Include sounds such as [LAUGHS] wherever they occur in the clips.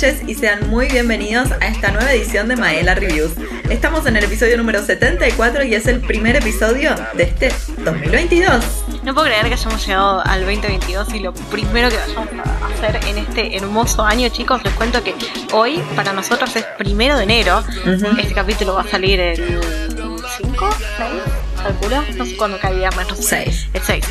noches y sean muy bienvenidos a esta nueva edición de Maela Reviews. Estamos en el episodio número 74 y es el primer episodio de este 2022. No puedo creer que hayamos llegado al 2022 y lo primero que vayamos a hacer en este hermoso año, chicos, les cuento que hoy para nosotros es primero de enero. Este capítulo va a salir el 5, 6 calculo, no sé cuándo cae viernes, no sé. 6. El 6.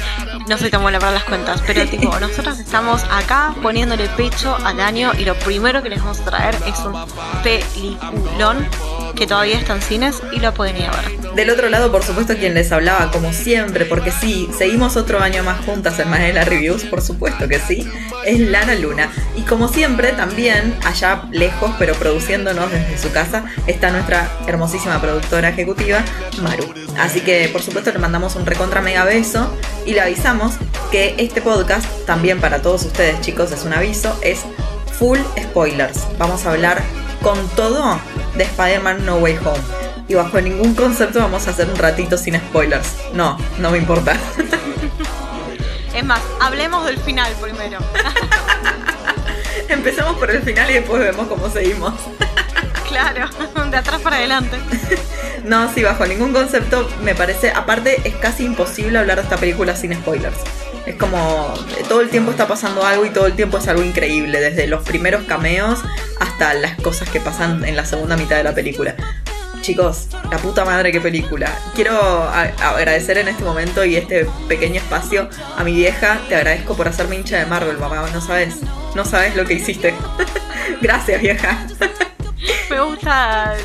No soy tan buena para las cuentas, pero tipo, [LAUGHS] nosotros estamos acá poniéndole pecho al año y lo primero que les vamos a traer es un peliculón que todavía está en cines y lo pueden ir a ver. Del otro lado, por supuesto, quien les hablaba, como siempre, porque sí, seguimos otro año más juntas en Manela Reviews, por supuesto que sí, es Lana Luna. Y como siempre, también, allá lejos, pero produciéndonos desde su casa, está nuestra hermosísima productora ejecutiva, Maru. Así que, por supuesto, le mandamos un recontra mega beso y le avisamos que este podcast, también para todos ustedes, chicos, es un aviso, es full spoilers. Vamos a hablar con todo de Spider-Man No Way Home. Y bajo ningún concepto vamos a hacer un ratito sin spoilers. No, no me importa. Es más, hablemos del final primero. [LAUGHS] Empezamos por el final y después vemos cómo seguimos. claro, de atrás para adelante. No, sí, bajo ningún concepto me parece, aparte es casi imposible hablar de esta película sin spoilers. Es como todo el tiempo está pasando algo y todo el tiempo es algo increíble, desde los primeros cameos hasta las cosas que pasan en la segunda mitad de la película. Chicos, la puta madre qué película. Quiero agradecer en este momento y este pequeño espacio a mi vieja. Te agradezco por hacerme hincha de Marvel, mamá. No sabes, no sabes lo que hiciste. [LAUGHS] Gracias, vieja. Me gusta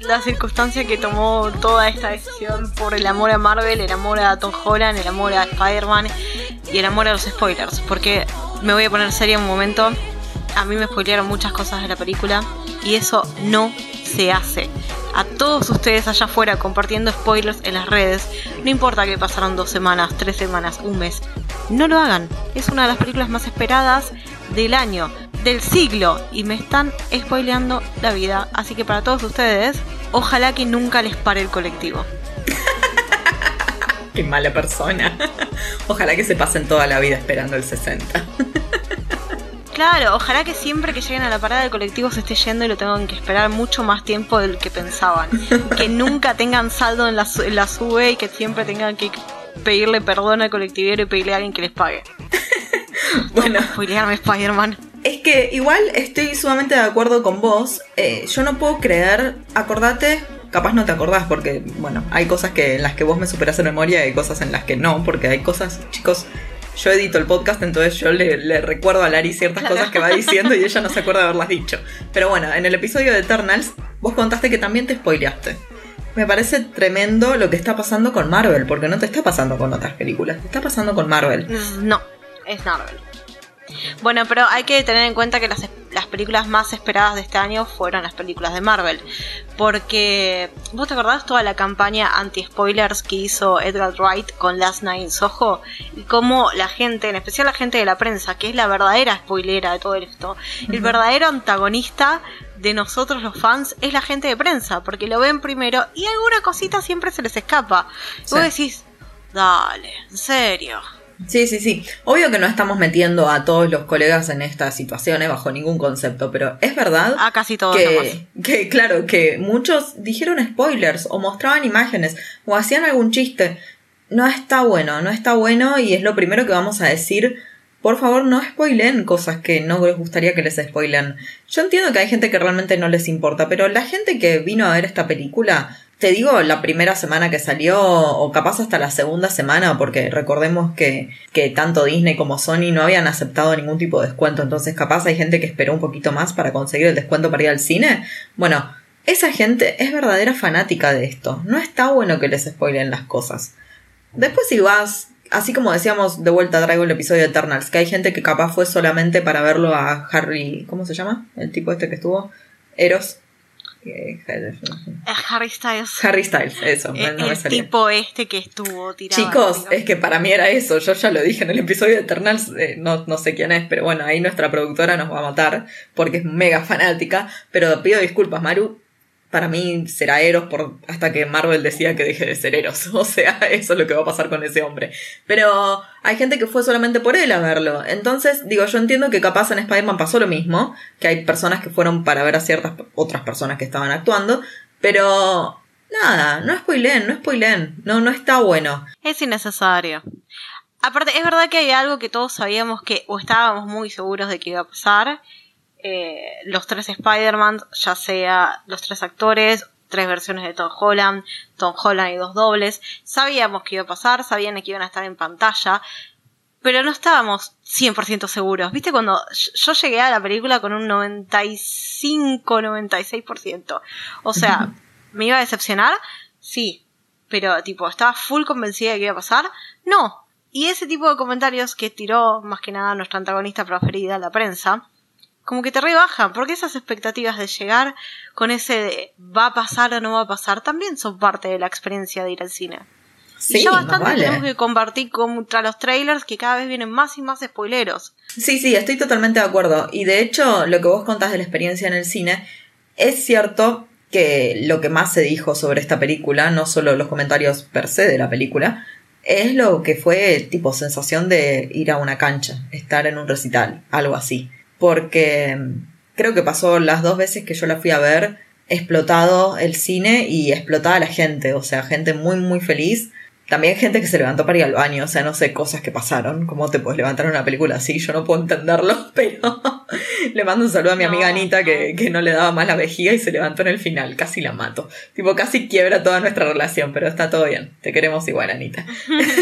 la circunstancia que tomó toda esta decisión por el amor a Marvel, el amor a Tom Holland, el amor a Spider-Man y el amor a los spoilers. Porque me voy a poner seria un momento. A mí me spoilearon muchas cosas de la película y eso no se hace. A todos ustedes allá afuera compartiendo spoilers en las redes, no importa que pasaron dos semanas, tres semanas, un mes, no lo hagan. Es una de las películas más esperadas del año, del siglo, y me están spoileando la vida. Así que para todos ustedes, ojalá que nunca les pare el colectivo. [LAUGHS] Qué mala persona. Ojalá que se pasen toda la vida esperando el 60. [LAUGHS] Claro, ojalá que siempre que lleguen a la parada del colectivo se esté yendo y lo tengan que esperar mucho más tiempo del que pensaban. que [LAUGHS] nunca tengan saldo en la, en la sube y que siempre tengan que pedirle perdón al colectivero y pedirle a alguien que les pague. [LAUGHS] Bueno, Spoilearme Spider-Man. es que igual estoy sumamente de acuerdo con vos. Eh, yo no puedo creer, acordate, capaz no te acordás porque, bueno, hay cosas que en las que vos me superás en memoria y hay cosas en las que no, porque hay cosas, chicos, yo edito el podcast, entonces yo le, le recuerdo a Lari ciertas cosas que va diciendo y ella no se acuerda de haberlas dicho. Pero bueno, en el episodio de Eternals, vos contaste que también te spoileaste. Me parece tremendo lo que está pasando con Marvel, porque no te está pasando con otras películas, te está pasando con Marvel. No, es Marvel. Bueno, pero hay que tener en cuenta que las, las películas más esperadas de este año fueron las películas de Marvel. Porque, ¿vos te acordás toda la campaña anti-spoilers que hizo Edgar Wright con Last Night in Soho? Y cómo la gente, en especial la gente de la prensa, que es la verdadera spoilera de todo esto, el verdadero antagonista de nosotros los fans es la gente de prensa, porque lo ven primero y alguna cosita siempre se les escapa. Y Vos decís, dale, en serio. Sí, sí, sí. Obvio que no estamos metiendo a todos los colegas en estas situaciones bajo ningún concepto, pero es verdad A casi todos que, que, claro, que muchos dijeron spoilers o mostraban imágenes o hacían algún chiste. No está bueno, no está bueno y es lo primero que vamos a decir. Por favor, no spoilen cosas que no les gustaría que les spoilen. Yo entiendo que hay gente que realmente no les importa, pero la gente que vino a ver esta película, te digo la primera semana que salió, o capaz hasta la segunda semana, porque recordemos que, que tanto Disney como Sony no habían aceptado ningún tipo de descuento, entonces capaz hay gente que esperó un poquito más para conseguir el descuento para ir al cine. Bueno, esa gente es verdadera fanática de esto. No está bueno que les spoilen las cosas. Después si vas, así como decíamos, de vuelta traigo el episodio de Eternals, que hay gente que capaz fue solamente para verlo a Harry, ¿cómo se llama? El tipo este que estuvo, Eros. Eh, Harry Styles. Harry Styles, eso, no, el no me el salía. tipo este que estuvo tirado. Chicos, es que para mí era eso, yo ya lo dije en el episodio de Eternals, eh, no, no sé quién es, pero bueno, ahí nuestra productora nos va a matar porque es mega fanática, pero pido disculpas, Maru, para mí será Eros por, hasta que Marvel decida que deje de ser Eros. [LAUGHS] O sea, eso es lo que va a pasar con ese hombre. Pero hay gente que fue solamente por él a verlo. Entonces, digo, yo entiendo que capaz en Spider-Man pasó lo mismo, que hay personas que fueron para ver a ciertas otras personas que estaban actuando, pero nada, no spoilen, no spoilen, no, no está bueno. Es innecesario. Aparte, es verdad que hay algo que todos sabíamos que, o estábamos muy seguros de que iba a pasar, eh, los tres Spider-Man, ya sea los tres actores, tres versiones de Tom Holland, Tom Holland y dos dobles, sabíamos que iba a pasar, sabían que iban a estar en pantalla, pero no estábamos 100% seguros. ¿Viste? Cuando yo llegué a la película con un 95-96%. O sea, ¿me iba a decepcionar? Sí. Pero, tipo, ¿estaba full convencida de que iba a pasar? No. Y ese tipo de comentarios que tiró más que nada nuestra antagonista preferida, la prensa, como que te rebajan, porque esas expectativas de llegar con ese de va a pasar o no va a pasar también son parte de la experiencia de ir al cine. Sí, y ya bastante tenemos que compartir contra los trailers que cada vez vienen más y más spoileros. Sí, sí, estoy totalmente de acuerdo. Y de hecho, lo que vos contás de la experiencia en el cine, es cierto que lo que más se dijo sobre esta película, no solo los comentarios per se de la película, es lo que fue tipo sensación de ir a una cancha, estar en un recital, algo así porque mm, creo que pasó las dos veces que yo la fui a ver, explotado el cine y explotada la gente, o sea, gente muy, muy feliz. También gente que se levantó para ir al baño, o sea, no sé, cosas que pasaron. ¿Cómo te puedes levantar una película así? Yo no puedo entenderlo, [LAUGHS] pero [LAUGHS] le mando un saludo a mi amiga Anita que, que, no le daba más la vejiga y se levantó en el final. Casi la mato. Tipo, casi quiebra toda nuestra relación, pero está todo bien. Te queremos igual, Anita.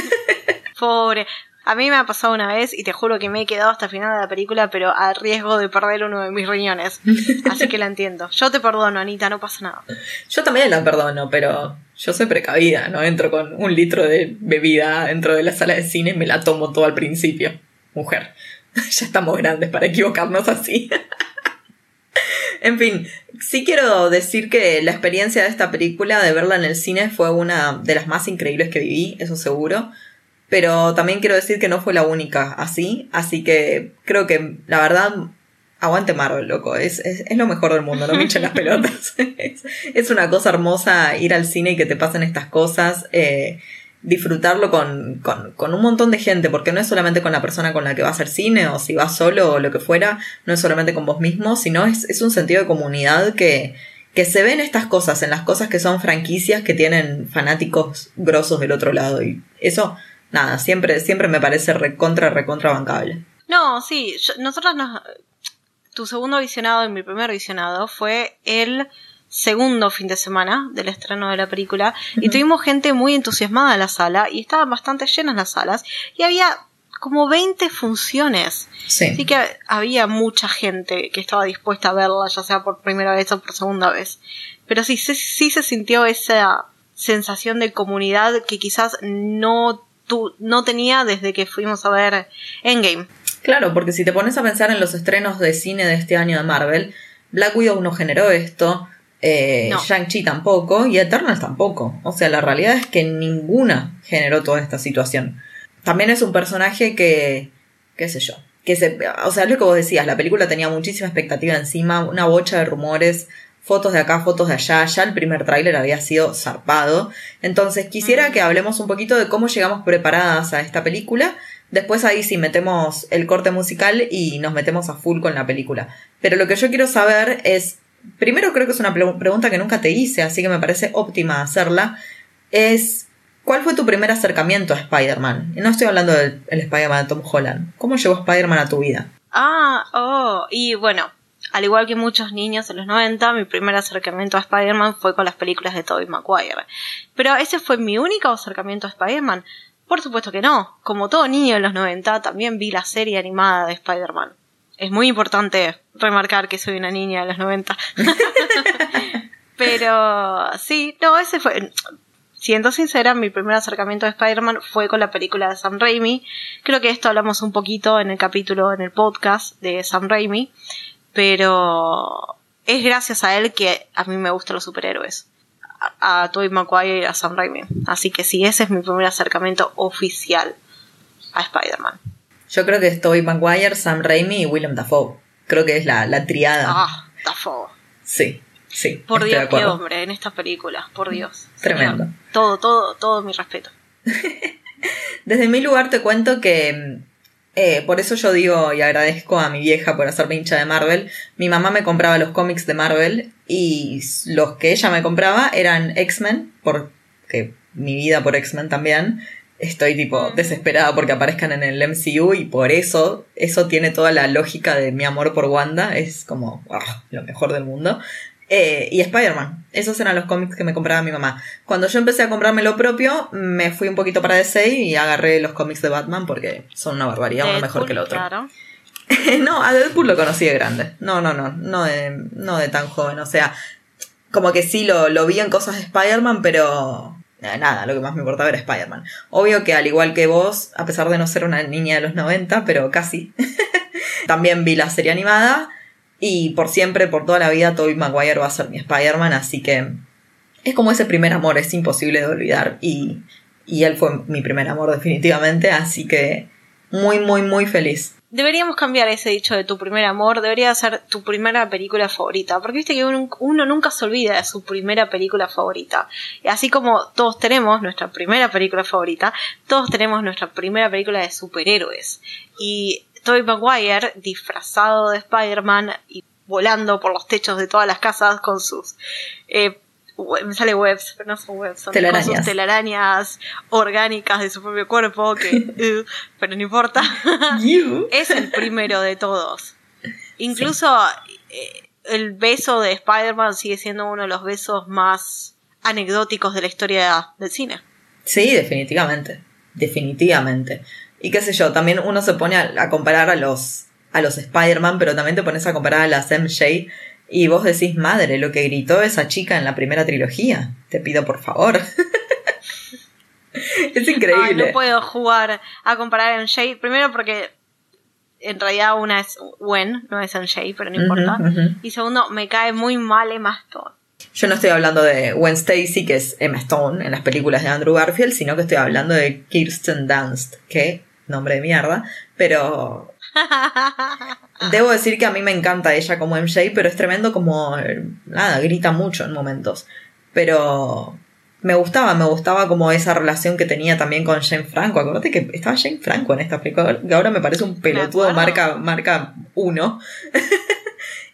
[LAUGHS] Pobre. A mí me ha pasado una vez y te juro que me he quedado hasta el final de la película, pero a riesgo de perder uno de mis riñones. [LAUGHS] Así que la entiendo. Yo te perdono, Anita, no pasa nada. Yo también la perdono, pero yo soy precavida, ¿no? Entro con un litro de bebida dentro de la sala de cine y me la tomo todo al principio. Mujer, [LAUGHS] ya estamos grandes para equivocarnos así. [LAUGHS] en fin, sí quiero decir que la experiencia de esta película, de verla en el cine, fue una de las más increíbles que viví, eso seguro. Pero también quiero decir que no fue la única así, así que creo que la verdad, aguante Marvel, loco, es, es, es lo mejor del mundo, no me echen las [LAUGHS] pelotas. es, una cosa hermosa ir al cine y que te pasen estas cosas. Eh, disfrutarlo con, con, con, un montón de gente, porque no es solamente con la persona con la que vas al cine, o si vas solo o lo que fuera, no es solamente con vos mismo, sino es, es un sentido de comunidad que, que se ven estas cosas, en las cosas que son franquicias que tienen fanáticos grosos del otro lado. Y eso nada, siempre, siempre me parece recontra, recontra bancable. No, sí, nosotros nos... Tu segundo visionado y mi primer visionado fue el segundo fin de semana del estreno de la película y tuvimos gente muy entusiasmada en la sala y estaban bastante llenas las salas y había como 20 funciones. Sí. Así que había mucha gente que estaba dispuesta a verla, ya sea por primera vez o por segunda vez. Pero sí, sí, sí se sintió esa sensación de comunidad que quizás no tú no tenía desde que fuimos a ver Endgame. Claro, porque si te pones a pensar en los estrenos de cine de este año de Marvel, Black Widow no generó esto, eh, Shang-Chi tampoco y Eternals tampoco. O sea, la realidad es que ninguna generó toda esta situación. También es un personaje que, qué sé yo, que se, o sea, es lo que vos decías, la película tenía muchísima expectativa encima, una bocha de rumores, fotos de acá, fotos de allá, ya el primer tráiler había sido zarpado. Entonces quisiera que hablemos un poquito de cómo llegamos preparadas a esta película. Después ahí sí metemos el corte musical y nos metemos a full con la película. Pero lo que yo quiero saber es, primero creo que es una pregunta que nunca te hice, así que me parece óptima hacerla, es ¿cuál fue tu primer acercamiento a Spider-Man? No estoy hablando del Spider-Man de Tom Holland. ¿Cómo llegó Spider-Man a tu vida? Ah, oh, y bueno, al igual que muchos niños en los 90, mi primer acercamiento a Spider-Man fue con las películas de Tobey Maguire. Pero ese fue mi único acercamiento a Spider-Man. Por supuesto que no. Como todo niño en los 90, también vi la serie animada de Spider-Man. Es muy importante remarcar que soy una niña de los 90. [LAUGHS] Pero sí, no, ese fue... Siendo sincera, mi primer acercamiento a Spider-Man fue con la película de Sam Raimi. Creo que esto hablamos un poquito en el capítulo, en el podcast de Sam Raimi pero es gracias a él que a mí me gustan los superhéroes. A, a Tobey Maguire y a Sam Raimi. Así que sí, ese es mi primer acercamiento oficial a Spider-Man. Yo creo que es Tobey Maguire, Sam Raimi y William Dafoe. Creo que es la, la triada. Ah, Dafoe. Sí. Sí. Por Dios, de qué hombre en estas películas, por Dios. Tremendo. Señor. Todo, todo, todo mi respeto. [LAUGHS] Desde mi lugar te cuento que eh, por eso yo digo y agradezco a mi vieja por hacerme hincha de Marvel. Mi mamá me compraba los cómics de Marvel y los que ella me compraba eran X-Men, porque mi vida por X-Men también. Estoy tipo desesperada porque aparezcan en el MCU y por eso, eso tiene toda la lógica de mi amor por Wanda. Es como lo mejor del mundo. Eh, y Spider-Man. Esos eran los cómics que me compraba mi mamá. Cuando yo empecé a comprarme lo propio, me fui un poquito para DC y agarré los cómics de Batman porque son una barbaridad, uno mejor que el otro. Claro. [LAUGHS] no, a Deadpool lo conocí de grande. No, no, no, no de, no de tan joven. O sea, como que sí lo, lo vi en cosas de Spider-Man, pero eh, nada, lo que más me importaba era Spider-Man. Obvio que al igual que vos, a pesar de no ser una niña de los 90, pero casi, [LAUGHS] también vi la serie animada y por siempre, por toda la vida, Tobey Maguire va a ser mi Spider-Man, así que es como ese primer amor, es imposible de olvidar y, y él fue mi primer amor definitivamente, así que muy, muy, muy feliz. Deberíamos cambiar ese dicho de tu primer amor, debería ser tu primera película favorita, porque viste que uno, nunca se olvida de su primera película favorita. Y así como todos tenemos nuestra primera película favorita, todos tenemos nuestra primera película de superhéroes. Y Tobey Maguire, disfrazado de Spider-Man y volando por los techos de todas las casas con sus... Eh, me sale webs, pero no son webs, son telarañas. con sus telarañas orgánicas de su propio cuerpo, que, [LAUGHS] uh, pero no importa. [LAUGHS] Es el primero de todos. Incluso eh, el beso de Spider-Man sigue siendo uno de los besos más anecdóticos de la historia del cine. Sí, definitivamente. Definitivamente. Y qué sé yo, también uno se pone a, a comparar a los, a los Spider-Man, pero también te pones a comparar a las MJ y vos decís, madre, lo que gritó esa chica en la primera trilogía. Te pido por favor. [LAUGHS] es increíble. Ay, no puedo jugar a comparar a MJ. Primero porque en realidad una es Gwen, no es MJ, pero no importa. Y segundo, me cae muy mal Emma Stone. Yo no estoy hablando de Gwen Stacy, que es Emma Stone en las películas de Andrew Garfield, sino que estoy hablando de Kirsten Dunst, que nombre de mierda, pero [LAUGHS] debo decir que a mí me encanta ella como MJ, pero es tremendo como nada, grita mucho en momentos. Pero me gustaba, me gustaba como esa relación que tenía también con Jane Franco. Acordate que estaba Jane Franco en esta película, que ahora me parece un pelotudo marca marca uno. [LAUGHS]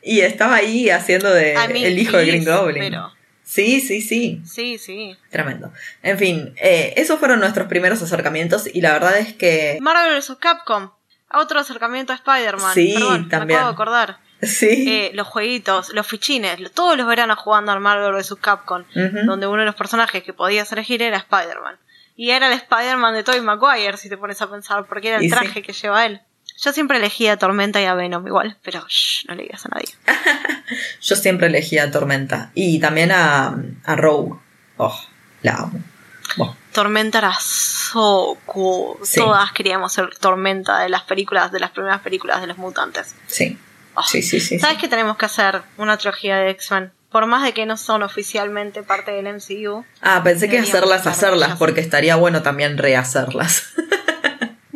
y estaba ahí haciendo de el hijo de Green Goblin. Pero, Sí, sí, sí. sí, sí. Tremendo. En fin, eh, esos fueron nuestros primeros acercamientos y la verdad es que Marvel vs. Capcom. Otro acercamiento a Spider-Man. Sí, Perdón, también. Me acabo de acordar. sí. Eh, los jueguitos, los fichines, todos los veranos jugando al Marvel vs. Capcom, donde uno de los personajes que podías elegir era Spider-Man. Y era el Spider-Man de Tobey Maguire, si te pones a pensar, porque era el Y sí. traje que lleva él. Yo siempre elegía a Tormenta y a Venom igual, pero shh, no le digas a nadie. [LAUGHS] Yo siempre elegía a Tormenta y también a, a Rogue. Oh, la amo. Tormenta era so cool. Sí. Todas queríamos ser Tormenta de las películas, de las primeras películas de los mutantes. sí. Oh. Sí, sí, sí. ¿Sabes sí. que tenemos que hacer una trilogía de X-Men? Por más de que no son oficialmente parte del MCU. Ah, pensé que hacerlas, hacer hacerlas, porque estaría bueno también rehacerlas. [LAUGHS]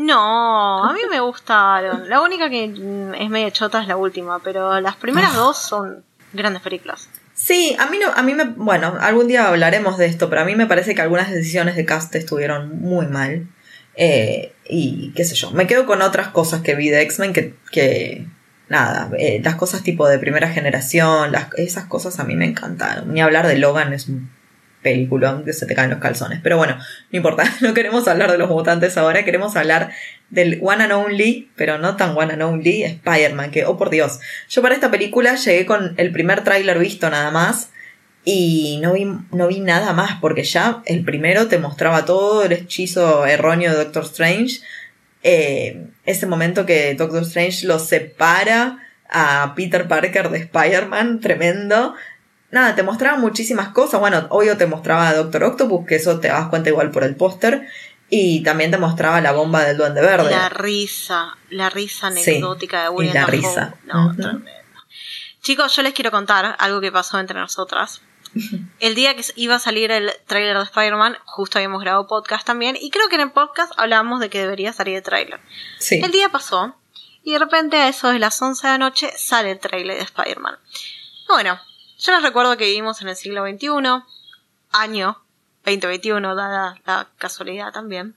No, a mí me gustaron. La única que mm, es medio chota es la última, pero las primeras dos son grandes películas. Sí, a mí no, a mí me, bueno, algún día hablaremos de esto, pero a mí me parece que algunas decisiones de cast estuvieron muy mal. Eh, y qué sé yo, me quedo con otras cosas que vi de X-Men que, que nada, eh, las cosas tipo de primera generación, las, esas cosas a mí me encantaron. Ni hablar de Logan es un peliculón que se te caen los calzones. Pero bueno, no importa, [LAUGHS] no queremos hablar de los mutantes ahora, queremos hablar del One and Only, pero no tan One and Only, Spider-Man, que, oh por Dios, yo para esta película llegué con el primer tráiler visto nada más y no vi, no vi nada más porque ya el primero te mostraba todo el hechizo erróneo de Doctor Strange. Eh, ese momento que Doctor Strange lo separa a Peter Parker de Spider-Man, tremendo. Nada, te mostraba muchísimas cosas. Bueno, obvio te mostraba a Doctor Octopus, que eso te das cuenta igual por el póster. Y también te mostraba la bomba del Duende Verde. La risa, la risa Sí, anecdótica de y William la Dafoe. risa. No, tremendo. Chicos, yo les quiero contar algo que pasó entre nosotras. [LAUGHS] El día que iba a salir el tráiler de Spider-Man, justo habíamos grabado podcast también, y creo que en el podcast hablábamos de que debería salir el tráiler. Sí. El día pasó, y de repente a eso de las 11 de la noche sale el tráiler de Spider-Man. Bueno, Yo les recuerdo que vivimos en el siglo XXI, año 2021, dada la casualidad también.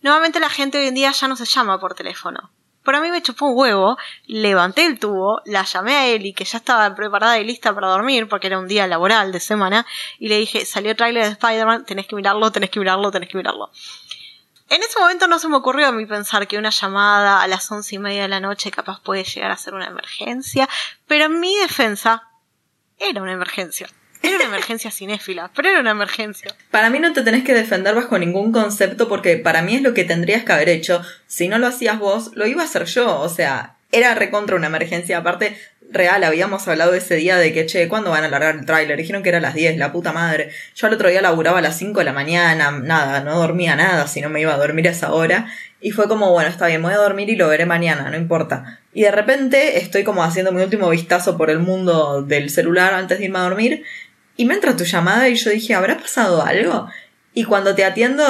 Nuevamente la gente hoy en día ya no se llama por teléfono. Pero a mí me chupó un huevo, levanté el tubo, la llamé a Eli, que ya estaba preparada y lista para dormir, porque era un día laboral de semana, y le dije, salió el trailer de Spider-Man, tenés que mirarlo, tenés que mirarlo, tenés que mirarlo. En ese momento no se me ocurrió a mí pensar que una llamada a las once y media de la noche capaz puede llegar a ser una emergencia, pero en mi defensa era una emergencia. Era una emergencia cinéfila, pero era una emergencia. Para mí no te tenés que defender bajo ningún concepto porque para mí es lo que tendrías que haber hecho. Si no lo hacías vos, lo iba a hacer yo. O sea, era recontra una emergencia. Aparte, real, habíamos hablado ese día de que, che, ¿cuándo van a largar el tráiler? Dijeron que era a las 10, la puta madre. Yo al otro día laburaba a las 5 de la mañana, nada, no dormía nada, si no me iba a dormir a esa hora. Y fue como, bueno, está bien, voy a dormir y lo veré mañana, no importa. Y de repente estoy como haciendo mi último vistazo por el mundo del celular antes de irme a dormir y me entra tu llamada y yo dije, ¿habrá pasado algo? Y cuando te atiendo,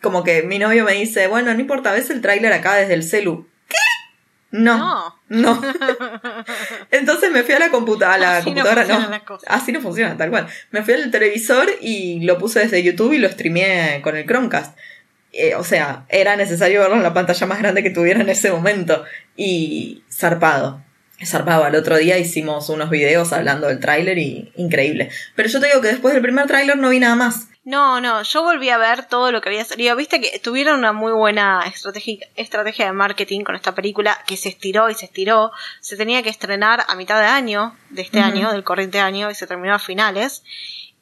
como que mi novio me dice, bueno, no importa, ves el tráiler acá desde el celu. ¿Qué? No. No. [LAUGHS] Entonces me fui a la, computadora, a la computadora, no. Así no funciona, tal cual. Me fui al televisor y lo puse desde YouTube y lo streameé con el Chromecast. Eh, o sea, era necesario verlo en la pantalla más grande que tuviera en ese momento. Y zarpado zarpaba. El otro día hicimos unos videos hablando del tráiler y increíble. Pero yo te digo que después del primer tráiler no vi nada más. No, no, yo volví a ver todo lo que había salido. Viste que tuvieron una muy buena estrategia, estrategia de marketing con esta película que se estiró y se estiró. Se tenía que estrenar a mitad de año, de este año, del corriente año, y se terminó a finales.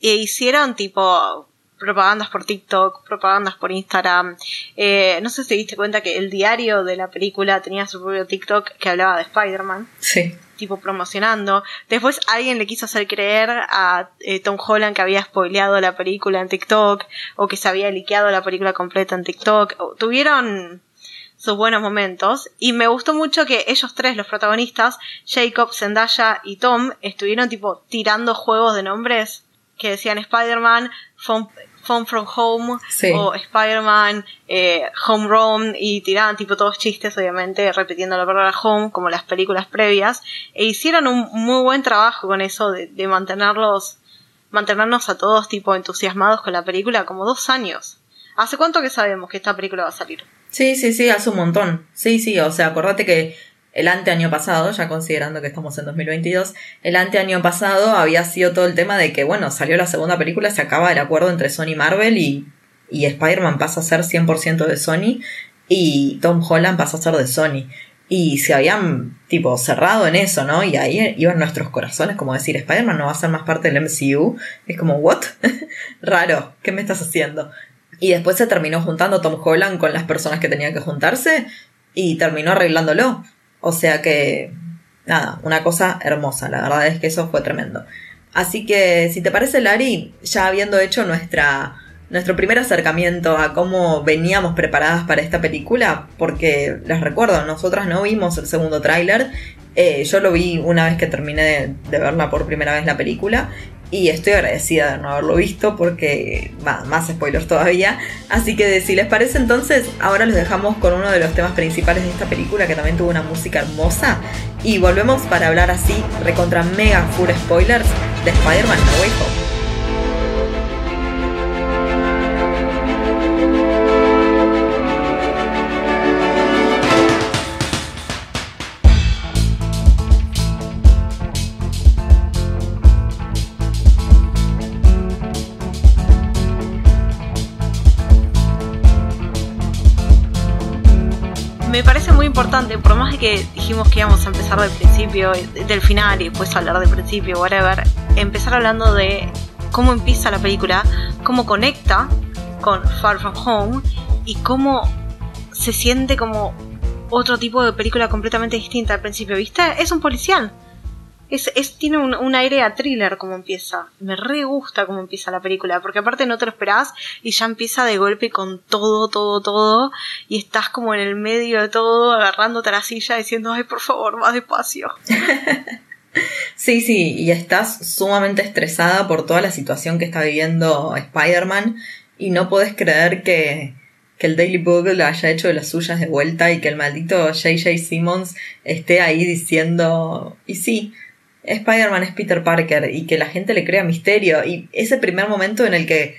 E hicieron tipo propagandas por TikTok, propagandas por Instagram. Eh, no sé si te diste cuenta que el diario de la película tenía su propio TikTok que hablaba de Spider-Man. Sí. Tipo promocionando. Después alguien le quiso hacer creer a eh, Tom Holland que había spoileado la película en TikTok o que se había liqueado la película completa en TikTok. Tuvieron sus buenos momentos y me gustó mucho que ellos tres, los protagonistas, Jacob, Zendaya y Tom, estuvieron tipo tirando juegos de nombres que decían Spider-Man, Phone from Home o Spider-Man eh, Home Run y tiraban tipo todos chistes obviamente repitiendo la palabra home como las películas previas e hicieron un muy buen trabajo con eso de, de mantenerlos mantenernos a todos tipo entusiasmados con la película como dos años ¿Hace cuánto que sabemos que esta película va a salir? Sí, sí, sí, hace un montón. Sí, sí, o sea, acordate que el anteaño pasado, ya considerando que estamos en 2022, el anteaño pasado había sido todo el tema de que, bueno, salió la segunda película, se acaba el acuerdo entre Sony y Marvel y, y Spider-Man pasa a ser 100% de Sony y Tom Holland pasa a ser de Sony. Y se habían, tipo, cerrado en eso, ¿no? Y ahí iban nuestros corazones, como decir, Spider-Man no va a ser más parte del MCU. Es como, ¿what? [LAUGHS] Raro, ¿qué me estás haciendo? Y después se terminó juntando Tom Holland con las personas que tenían que juntarse y terminó arreglándolo. O sea que, nada, una cosa hermosa, la verdad es que eso fue tremendo. Así que, si te parece, Lari, ya habiendo hecho nuestra, nuestro primer acercamiento a cómo veníamos preparadas para esta película, porque les recuerdo, nosotras no vimos el segundo tráiler, eh, yo lo vi una vez que terminé de, verla por primera vez la película y estoy agradecida de no haberlo visto porque va, más spoilers todavía. Así que si les parece entonces, ahora los dejamos con uno de los temas principales de esta película que también tuvo una música hermosa. Y volvemos para hablar así, recontra mega full spoilers de Spider-Man No Way Home. Por más de que dijimos que íbamos a empezar del principio, del final y después hablar del principio, whatever, empezar hablando de cómo empieza la película, cómo conecta con Far From Home y cómo se siente como otro tipo de película completamente distinta al principio, ¿viste? Es un policial. Es, tiene un, aire a thriller como empieza. Me re gusta como empieza la película, porque aparte no te lo esperás y ya empieza de golpe con todo, todo, todo, y estás como en el medio de todo, agarrándote a la silla diciendo, ay, por favor, más despacio. [LAUGHS] sí, sí, y estás sumamente estresada por toda la situación que está viviendo Spider-Man y no puedes creer que, que el Daily Bugle haya hecho de las suyas de vuelta y que el maldito JJ Simmons esté ahí diciendo, y sí, Spider-Man es Peter Parker y que la gente le crea misterio. Y ese primer momento en el que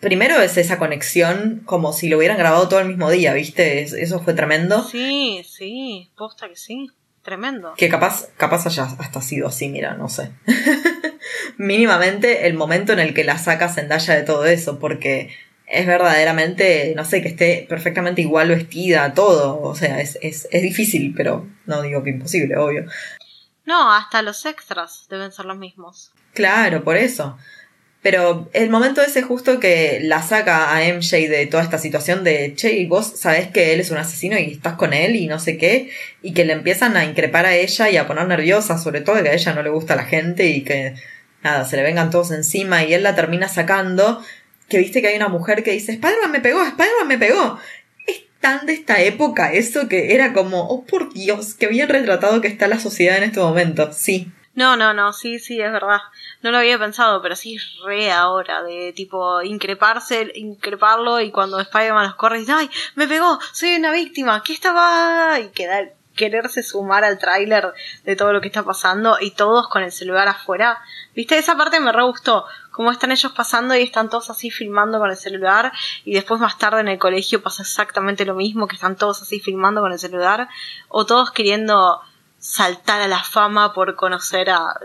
primero es esa conexión como si lo hubieran grabado todo el mismo día, ¿viste? Eso fue tremendo. Sí, sí, posta que sí. Tremendo. Que capaz, capaz haya hasta sido así, mira, no sé. [LAUGHS] Mínimamente el momento en el que la saca Zendaya de todo eso, porque es verdaderamente, no sé, que esté perfectamente igual vestida, todo. O sea, es, es, es difícil, pero no digo que imposible, obvio. No, hasta los extras deben ser los mismos. Claro, por eso. Pero el momento ese justo que la saca a MJ de toda esta situación de, che, vos sabés que él es un asesino y estás con él y no sé qué, y que le empiezan a increpar a ella y a poner nerviosa, sobre todo que a ella no le gusta la gente y que, nada, se le vengan todos encima y él la termina sacando, que viste que hay una mujer que dice, Spider-Man me pegó, Spider-Man me pegó. Tan de esta época eso que era como, oh por Dios, qué bien retratado que está la sociedad en este momento, sí. No, no, no, sí, sí, es verdad. No lo había pensado, pero sí es re ahora, de tipo increparse, increparlo y cuando Spider-Man los corre y dice, ay, me pegó, soy una víctima, ¿qué estaba? Y queda, quererse sumar al tráiler de todo lo que está pasando y todos con el celular afuera. ¿Viste? Esa parte me re gustó. Cómo están ellos pasando y están todos así filmando con el celular y después más tarde en el colegio pasa exactamente lo mismo, que están todos así filmando con el celular o todos queriendo saltar a la fama por conocer a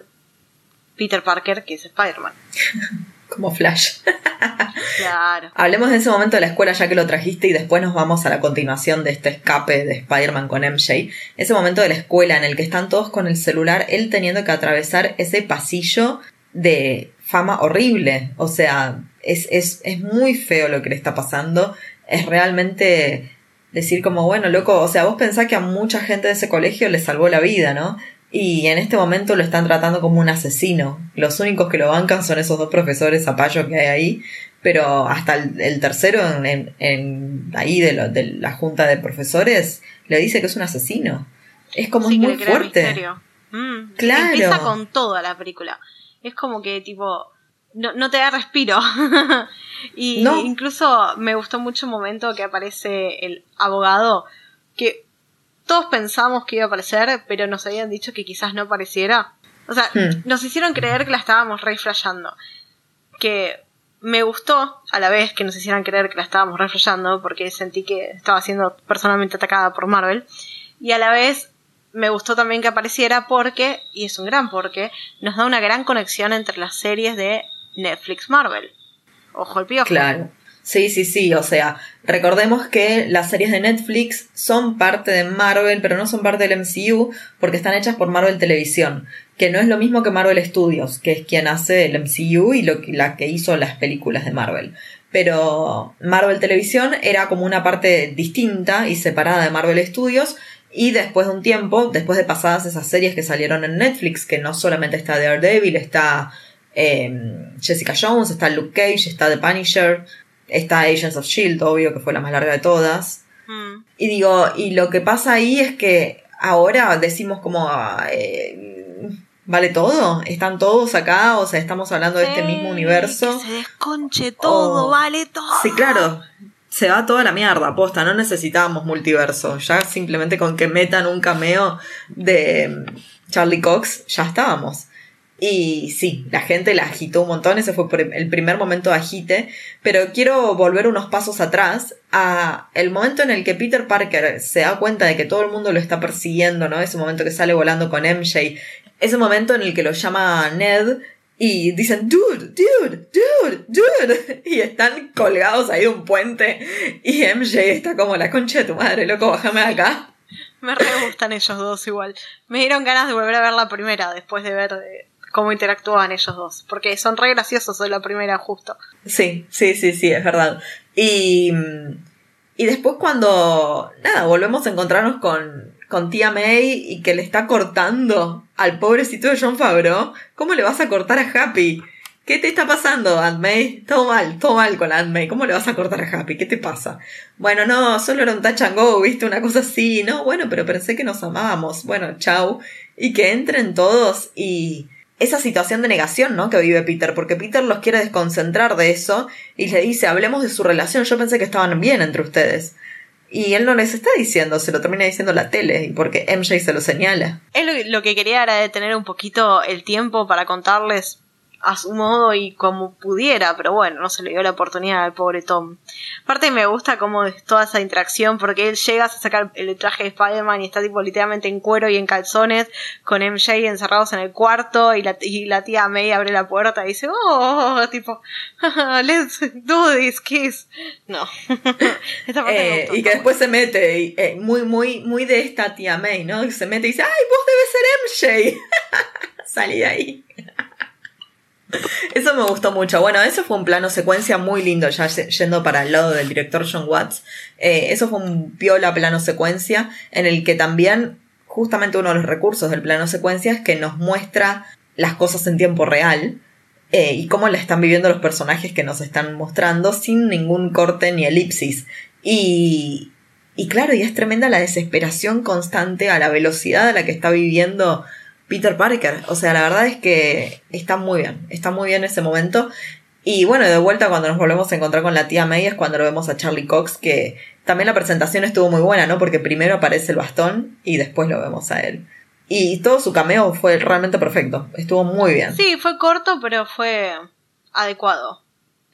Peter Parker, que es Spider-Man. [LAUGHS] Como Flash. [LAUGHS] claro. Hablemos de ese momento de la escuela ya que lo trajiste y después nos vamos a la continuación de este escape de Spider-Man con MJ. Ese momento de la escuela en el que están todos con el celular, él teniendo que atravesar ese pasillo de fama horrible. O sea, es, es, es muy feo lo que le está pasando. Es realmente decir como, bueno, loco, o sea, vos pensás que a mucha gente de ese colegio le salvó la vida, ¿no? Y en este momento lo están tratando como un asesino. Los únicos que lo bancan son esos dos profesores zapallos que hay ahí. Pero hasta el, tercero en, en, ahí de, lo, de, la junta de profesores le dice que es un asesino. Es como muy fuerte. Mm, claro. Empieza con toda la película. Es como que tipo no, no te da respiro. [LAUGHS] y incluso me gustó mucho un momento que aparece el abogado, que todos pensamos que iba a aparecer, pero nos habían dicho que quizás no apareciera. O sea, hmm. nos hicieron creer que la estábamos reflejando. Que me gustó a la vez que nos hicieran creer que la estábamos reflejando, porque sentí que estaba siendo personalmente atacada por Marvel. Y a la vez me gustó también que apareciera porque, y es un gran porque, nos da una gran conexión entre las series de Netflix Marvel. Ojo el piojo. Claro. Sí, sí, sí, o sea, recordemos que las series de Netflix son parte de Marvel, pero no son parte del MCU porque están hechas por Marvel Televisión, que no es lo mismo que Marvel Studios, que es quien hace el MCU y lo, la que hizo las películas de Marvel. Pero Marvel Televisión era como una parte distinta y separada de Marvel Studios, y después de un tiempo, después de pasadas esas series que salieron en Netflix, que no solamente está Daredevil, está Em, Jessica Jones, está Luke Cage, está The Punisher, está Agents of Shield, obvio que fue la más larga de todas. Mm. Y digo, y lo que pasa ahí es que ahora decimos como eh, vale todo, están todos acá, o sea, estamos hablando de este mismo universo. se desconche todo, vale todo. Sí, claro. Se va toda la mierda, aposta, no necesitábamos multiverso. Ya simplemente con que metan un cameo de Charlie Cox, ya estábamos. Y sí, la gente la agitó un montón, ese fue el primer momento de agite, pero quiero volver unos pasos atrás a el momento en el que Peter Parker se da cuenta de que todo el mundo lo está persiguiendo, ¿no? Ese momento que sale volando con MJ, ese momento en el que lo llama Ned y dicen, dude, dude, dude, dude, [LAUGHS] y están colgados ahí de un puente y MJ está como la concha de tu madre, loco, bájame acá. Me re gustan ellos dos igual. Me dieron ganas de volver a ver la primera después de ver eh, cómo interactúan ellos dos, porque son re graciosos en la primera justo. Sí, sí, sí, sí, es verdad. Y, y después cuando, nada, volvemos a encontrarnos con, con tía May y que le está cortando al pobrecito de John Favreau, ¿cómo le vas a cortar a Happy? ¿Qué te está pasando, Aunt May? Todo mal, todo mal con Aunt May. ¿Cómo le vas a cortar a Happy? ¿Qué te pasa? Bueno, no, solo era un touch and go, ¿viste? Una cosa así. No, bueno, pero pensé que nos amábamos. Bueno, chau. Y que entren todos y esa situación de negación, ¿no? Que vive Peter, porque Peter los quiere desconcentrar de eso y le dice, hablemos de su relación, yo pensé que estaban bien entre ustedes. Y él no les está diciendo, se lo termina diciendo la tele, porque MJ se lo señala. Él lo que quería era detener un poquito el tiempo para contarles a su modo y como pudiera, pero bueno, no se le dio la oportunidad al pobre Tom. Aparte me gusta como toda esa interacción porque él llega a sacar el traje de Spider-Man y está tipo literalmente en cuero y en calzones con MJ encerrados en el cuarto y la, y la tía May abre la puerta y dice, oh, tipo, [LAUGHS] let's do this kiss. No. [LAUGHS] Eh, y que después se mete, y, eh, muy, muy, muy de esta tía May, ¿no? Se mete y dice, ay, vos debes ser MJ. [LAUGHS] Salí de ahí. [LAUGHS] Eso me gustó mucho. Bueno, eso fue un plano secuencia muy lindo, ya yendo para el lado del director John Watts. Eh, eso fue un piola plano secuencia en el que también, justamente uno de los recursos del plano secuencia es que nos muestra las cosas en tiempo real eh, y cómo la están viviendo los personajes que nos están mostrando sin ningún corte ni elipsis. Y, y claro, y es tremenda la desesperación constante a la velocidad a la que está viviendo Peter Parker. O sea, la verdad es que está muy bien, está muy bien ese momento. Y bueno, de vuelta cuando nos volvemos a encontrar con la tía May es cuando lo vemos a Charlie Cox, que también la presentación estuvo muy buena, ¿no? Porque primero aparece el bastón y después lo vemos a él. Y todo su cameo fue realmente perfecto, estuvo muy bien. Sí, fue corto, pero fue adecuado.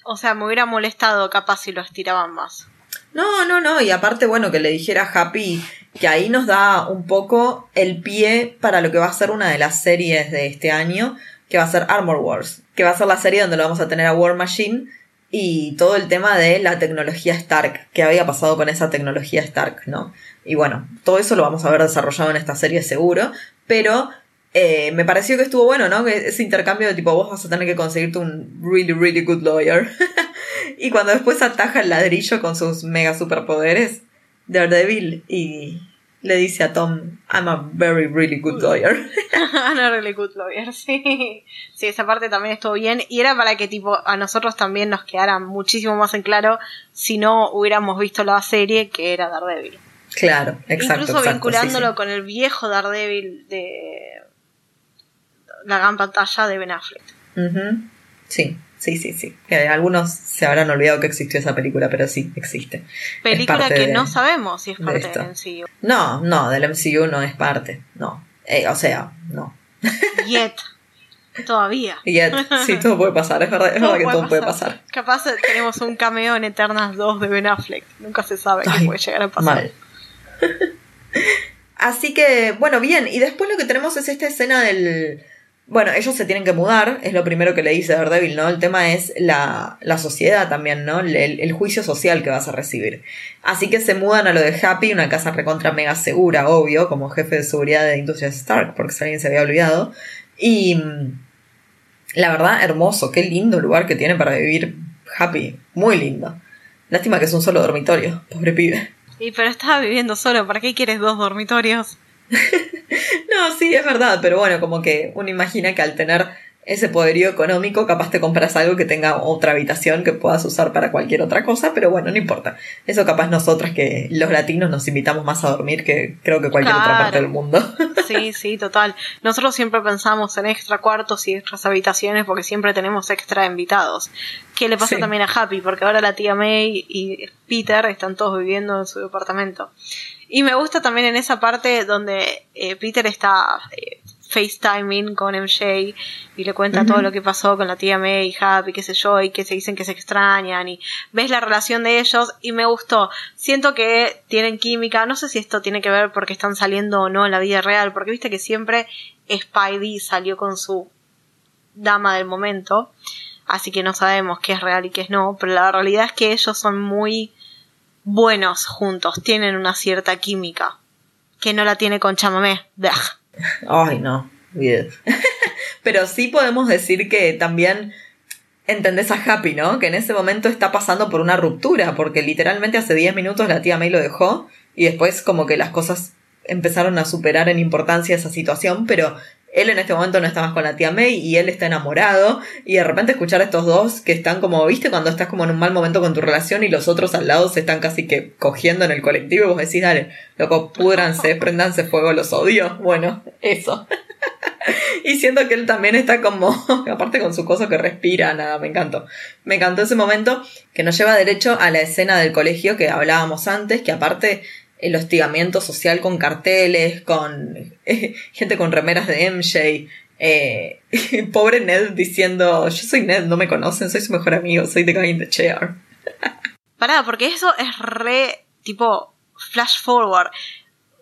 O sea, me hubiera molestado capaz si lo estiraban más. No, no, no, y aparte, bueno, que le dijera Happy que ahí nos da un poco el pie para lo que va a ser una de las series de este año, que va a ser Armor Wars, que va a ser la serie donde lo vamos a tener a War Machine y todo el tema de la tecnología Stark, que había pasado con esa tecnología Stark, ¿no? Y bueno, todo eso lo vamos a ver desarrollado en esta serie seguro, pero eh, me pareció que estuvo bueno, ¿no? Que ese intercambio de tipo, vos vas a tener que conseguirte un really, really good lawyer. [LAUGHS] y cuando después ataja el ladrillo con sus mega superpoderes, Daredevil y le dice a Tom, I'm a very, really good lawyer. [LAUGHS] I'm a really good lawyer, [LAUGHS] sí. Sí, esa parte también estuvo bien. Y era para que tipo a nosotros también nos quedara muchísimo más en claro si no hubiéramos visto la serie que era Daredevil. Claro, exacto. Incluso vinculándolo con el viejo Daredevil de la gran pantalla de Ben Affleck. Sí. Sí, sí, sí. Algunos se habrán olvidado que existió esa película, pero sí, existe. Película que no sabemos si es parte del MCU. No, no, del MCU no es parte. No. Eh, o sea, no. Yet. Todavía. Yet. Sí, todo puede pasar. Es verdad, es verdad que todo puede pasar. Capaz tenemos un cameo en Eternas 2 de Ben Affleck. Nunca se sabe qué puede llegar a pasar. Mal. [LAUGHS] Así que, bueno, bien. Y después lo que tenemos es esta escena del bueno, ellos se tienen que mudar, es lo primero que le dice Daredevil, ¿no? El tema es la, la sociedad también, ¿no? El, el, juicio social que vas a recibir. Así que se mudan a lo de Happy, una casa recontra mega segura, obvio, como jefe de seguridad de Industrias Stark, porque si alguien se había olvidado. Y mm, la verdad, hermoso, qué lindo lugar que tiene para vivir Happy, muy lindo. Lástima que es un solo dormitorio, pobre pibe. Y pero estaba viviendo solo, ¿para qué quieres dos dormitorios? [LAUGHS] no, sí, es verdad, pero bueno, como que uno imagina que al tener ese poderío económico, capaz te compras algo que tenga otra habitación que puedas usar para cualquier otra cosa, pero bueno, no importa. Eso capaz nosotras que los latinos nos invitamos más a dormir que creo que cualquier otra parte del mundo. [LAUGHS] Sí, sí, total. Nosotros siempre pensamos en extra cuartos y extras habitaciones porque siempre tenemos extra invitados. ¿Qué le pasa también a Happy? Porque ahora la tía May y Peter están todos viviendo en su departamento. Y me gusta también en esa parte donde eh, Peter está eh, FaceTiming con MJ y le cuenta todo lo que pasó con la tía May y Happy, qué sé yo, y que se dicen que se extrañan y ves la relación de ellos y me gustó. Siento que tienen química, no sé si esto tiene que ver porque están saliendo o no en la vida real, porque viste que siempre Spidey salió con su dama del momento, así que no sabemos qué es real y qué es no, pero la realidad es que ellos son muy buenos juntos, tienen una cierta química que no la tiene con chamamé. Ay, no. [LAUGHS] Pero sí podemos decir que también entendés a Happy, ¿no? Que en ese momento está pasando por una ruptura, porque literalmente hace 10 minutos la tía May lo dejó y después como que las cosas empezaron a superar en importancia esa situación, pero él en este momento no está más con la tía May y él está enamorado y de repente escuchar a estos dos que están como, viste, cuando estás como en un mal momento con tu relación y los otros al lado se están casi que cogiendo en el colectivo y vos decís, dale, loco, pudranse, [LAUGHS] prendanse fuego, los odio. Bueno, eso. [LAUGHS] y siento que él también está como, [LAUGHS] aparte con su cosa que respira, nada, me encantó. Me encantó ese momento que nos lleva derecho a la escena del colegio que hablábamos antes, que aparte el hostigamiento social con carteles, con [LAUGHS] gente con remeras de MJ. Eh, [LAUGHS] pobre Ned diciendo, yo soy Ned, no me conocen, soy su mejor amigo, soy The Guy in the Chair. [LAUGHS] Pará, porque eso es re tipo flash forward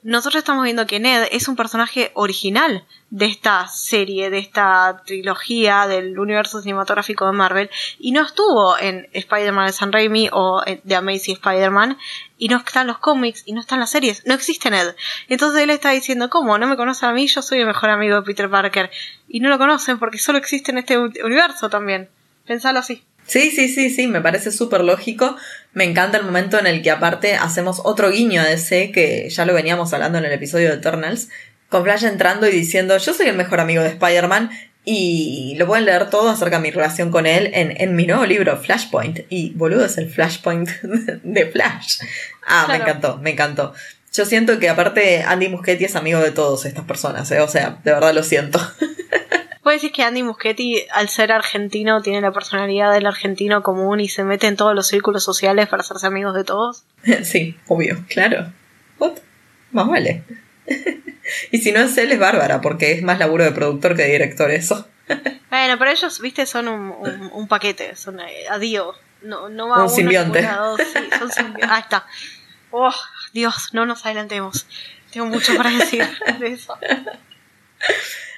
nosotros estamos viendo que Ned es un personaje original de esta serie, de esta trilogía del universo cinematográfico de Marvel, y no estuvo en Spider-Man de San Raimi o de Amazing Spider-Man, y no están los cómics, y no están las series, no existe Ned. Entonces él está diciendo, ¿cómo? ¿No me conocen a mí? Yo soy el mejor amigo de Peter Parker. Y no lo conocen porque solo existe en este universo también. Pensalo así. Sí, sí, sí, sí, me parece súper lógico. Me encanta el momento en el que aparte hacemos otro guiño a DC, que ya lo veníamos hablando en el episodio de Eternals, con Flash entrando y diciendo yo soy el mejor amigo de Spider-Man y lo pueden leer todo acerca de mi relación con él en, en mi nuevo libro Flashpoint. Y boludo es el Flashpoint [LAUGHS] de Flash. Ah, me encantó, me encantó. Yo siento que aparte Andy Muschietti es amigo de todas estas personas, ¿eh? o sea, de verdad lo siento. [LAUGHS] ¿Puedes decir que Andy Muschietti, al ser argentino, tiene la personalidad del argentino común y se mete en todos los círculos sociales para hacerse amigos de todos? [LAUGHS] Sí, obvio, claro. Más vale. [LAUGHS] y si no es él, es Bárbara, porque es más laburo de productor que de director eso. [LAUGHS] bueno, pero ellos, viste, son un, paquete, son eh, adiós. No, no va un simbionte. sí, son simbionte. Ah, está. Oh, Dios, no nos adelantemos. Tengo mucho para decir de eso.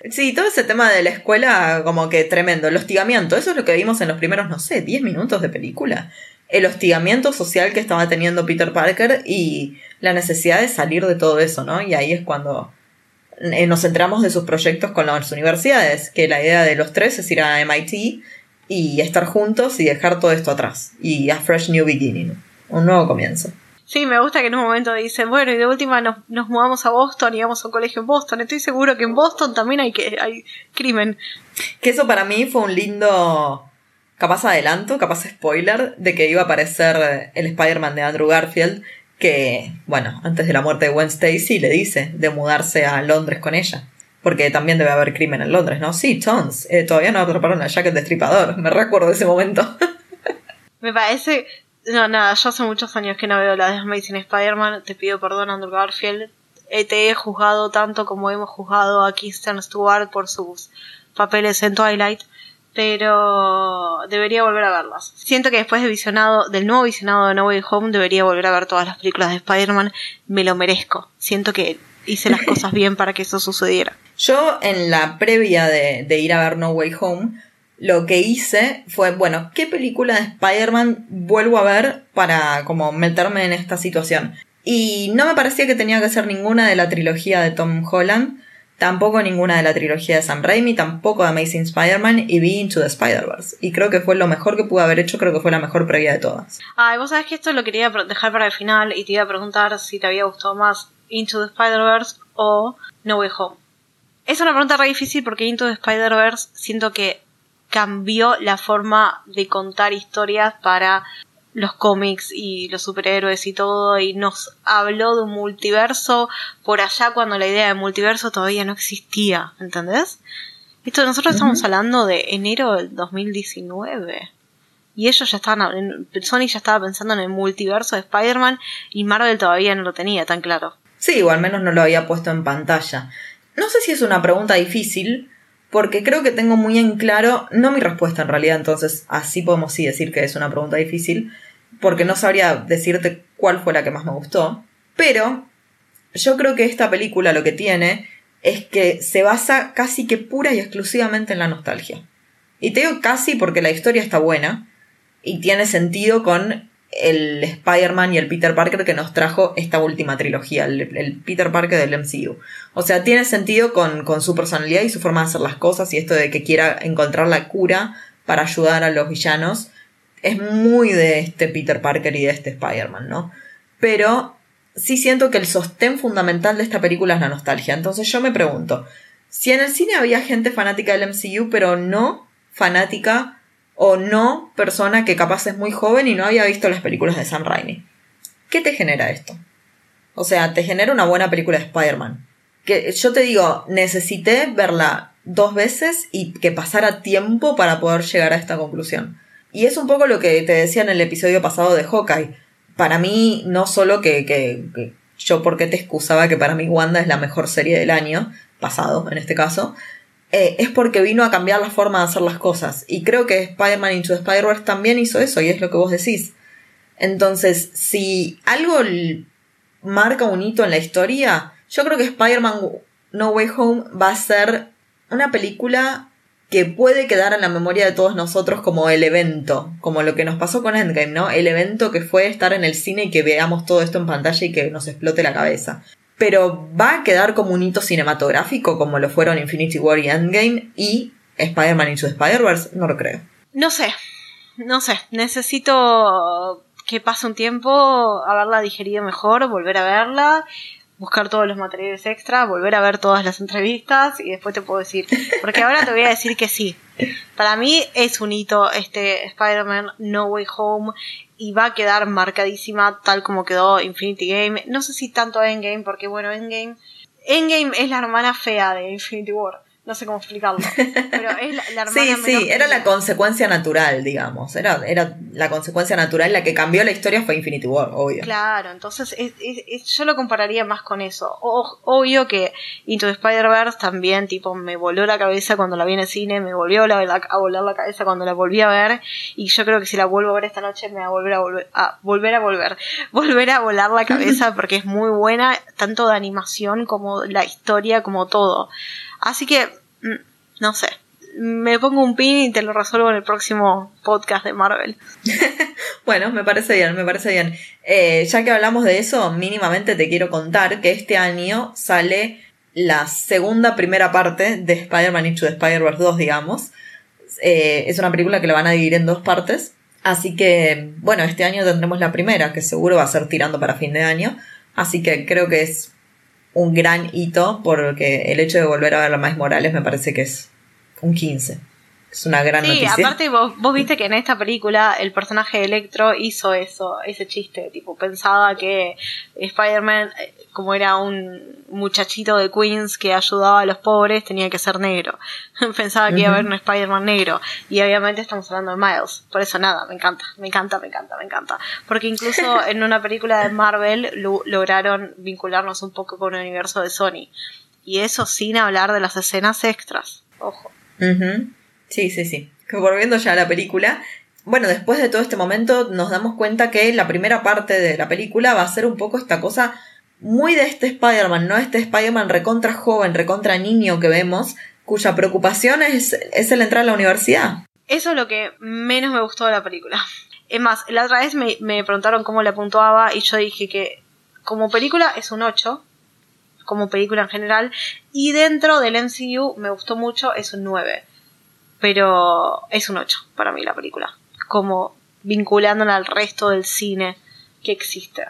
Sí, todo ese tema de la escuela, como que tremendo. El hostigamiento, eso es lo que vimos en los primeros, no sé, 10 minutos de película. El hostigamiento social que estaba teniendo Peter Parker y la necesidad de salir de todo eso, ¿no? Y ahí es cuando eh, nos centramos de sus proyectos con las universidades, que la idea de los tres es ir a MIT y estar juntos y dejar todo esto atrás. Y a fresh new beginning, un nuevo comienzo. Sí, me gusta que en un momento dicen, bueno, y de última nos, nos mudamos a Boston y vamos a un colegio en Boston. Estoy seguro que en Boston también hay, que, hay crimen. Que eso para mí fue un lindo, capaz adelanto, capaz spoiler, de que iba a aparecer el Spider-Man de Andrew Garfield, que, bueno, antes de la muerte de Gwen Stacy le dice de mudarse a Londres con ella. Porque también debe haber crimen en Londres, ¿no? Sí, tons. Eh, todavía no atraparon a Jack el Destripador. Me recuerdo ese momento. [LAUGHS] Me parece no, nada, yo hace muchos años que no veo la de Amazing Spider-Man. Te pido perdón, Andrew Garfield. Eh, te he juzgado tanto como hemos juzgado a Kirsten Stewart por sus papeles en Twilight. Pero debería volver a verlas. Siento que después de visionado, del nuevo visionado de No Way Home, debería volver a ver todas las películas de Spider-Man. Me lo merezco. Siento que hice las [LAUGHS] cosas bien para que eso sucediera. Yo, en la previa de, de ir a ver No Way Home, lo que hice fue, bueno, ¿qué película de Spider-Man vuelvo a ver para como meterme en esta situación? Y no me parecía que tenía que ser ninguna de la trilogía de Tom Holland, tampoco ninguna de la trilogía de Sam Raimi, tampoco de Amazing Spider-Man y vi Into the Spider-Verse. Y creo que fue lo mejor que pude haber hecho, creo que fue la mejor previa de todas. Ah, vos sabés que esto lo quería dejar para el final y te iba a preguntar si te había gustado más Into the Spider-Verse o No Way Home. Es una pregunta re difícil porque Into the Spider-Verse siento que cambió la forma de contar historias para los cómics y los superhéroes y todo y nos habló de un multiverso por allá cuando la idea de multiverso todavía no existía, ¿entendés? Esto nosotros estamos hablando de enero del 2019 y ellos ya estaban Sony ya estaba pensando en el multiverso de Spider-Man y Marvel todavía no lo tenía tan claro. Sí, o al menos no lo había puesto en pantalla. No sé si es una pregunta difícil, porque creo que tengo muy en claro, no mi respuesta en realidad, entonces así podemos sí decir que es una pregunta difícil, porque no sabría decirte cuál fue la que más me gustó, pero yo creo que esta película lo que tiene es que se basa casi que pura y exclusivamente en la nostalgia. Y te digo casi porque la historia está buena y tiene sentido con el Spider-Man y el Peter Parker que nos trajo esta última trilogía, el, Peter Parker del MCU. O sea, tiene sentido con, con, su personalidad y su forma de hacer las cosas y esto de que quiera encontrar la cura para ayudar a los villanos. Es muy de este Peter Parker y de este Spider-Man, ¿no? Pero sí siento que el sostén fundamental de esta película es la nostalgia. Entonces yo me pregunto, Si en el cine había gente fanática del MCU, pero no fanática o no persona que capaz es muy joven y no había visto las películas de Sam Raimi. ¿Qué te genera esto? O sea, te genera una buena película de Spider-Man. Que yo te digo, necesité verla dos veces y que pasara tiempo para poder llegar a esta conclusión. Y es un poco lo que te decía en el episodio pasado de Hawkeye. Para mí, no solo que, que, yo porque te excusaba que para mí Wanda es la mejor serie del año, pasado en este caso, eh, es porque vino a cambiar la forma de hacer las cosas. Y creo que Spider-Man Into Spider-Verse también hizo eso, y es lo que vos decís. Entonces, si algo marca un hito en la historia, yo creo que Spider-Man No Way Home va a ser una película que puede quedar en la memoria de todos nosotros como el evento, como lo que nos pasó con Endgame, ¿no? El evento que fue estar en el cine y que veamos todo esto en pantalla y que nos explote la cabeza. Pero va a quedar como un hito cinematográfico como lo fueron Infinity War y Endgame y Spider-Man Into Spider-Verse, no lo creo. No sé, no sé, necesito que pase un tiempo, haberla digerido mejor, volver a verla, buscar todos los materiales extra, volver a ver todas las entrevistas y después te puedo decir. Porque ahora te voy a decir que sí. Para mí es un hito este Spider-Man No Way Home y va a quedar marcadísima tal como quedó Infinity Game. No sé si tanto Endgame, porque bueno, Endgame. Endgame es la hermana fea de Infinity War no sé cómo explicarlo. [LAUGHS] Pero es la, hermana Sí, sí, era la consecuencia natural, digamos. Era, era la consecuencia natural. La que cambió la historia fue Infinity War, obvio. Claro, entonces yo lo compararía más con eso. obvio que Into the Spider-Verse también, tipo, me voló la cabeza cuando la vi en el cine, me volvió a volar la cabeza cuando la volví a ver. Y yo creo que si la vuelvo a ver esta noche, me va a volver a volver a volver a volver, [LAUGHS] volver a volar la cabeza [LAUGHS] porque es muy buena, tanto de animación como la historia, como todo. Así que, no sé, me pongo un pin y te lo resuelvo en el próximo podcast de Marvel. [LAUGHS] bueno, me parece bien, me parece bien. Eh, ya que hablamos de eso, mínimamente te quiero contar que este año sale la segunda primera parte de Spider-Man Into the Spider-Verse 2, digamos. Eh, es una película que la van a dividir en dos partes. Así que, bueno, este año tendremos la primera, que seguro va a ser tirando para fin de año. Así que creo que es un gran hito porque el hecho de volver a ver a Miles Morales me parece que es un 15. Es una gran sí, aparte vos, vos viste que en esta película el personaje de Electro hizo eso, ese chiste, tipo, pensaba que Spider-Man, como era un muchachito de Queens que ayudaba a los pobres, tenía que ser negro. [LAUGHS] pensaba que iba a haber un Spider-Man negro. Y obviamente estamos hablando de Miles. Por eso nada, me encanta, me encanta, me encanta, me encanta. Porque incluso [LAUGHS] en una película de Marvel lograron vincularnos un poco con el universo de Sony. Y eso sin hablar de las escenas extras. Ojo. Sí, sí, sí. Volviendo ya a la película, bueno, después de todo este momento nos damos cuenta que la primera parte de la película va a ser un poco esta cosa muy de este Spider-Man, ¿no? Este Spider-Man recontra joven, recontra niño que vemos, cuya preocupación es, es el entrar a la universidad. Eso es lo que menos me gustó de la película. Es más, la otra vez me, me preguntaron cómo la puntuaba y yo dije que como película es un 8, como película en general, y dentro del MCU me gustó mucho, es un 9 pero es un 8 para mí la película, como vinculándola al resto del cine que existe.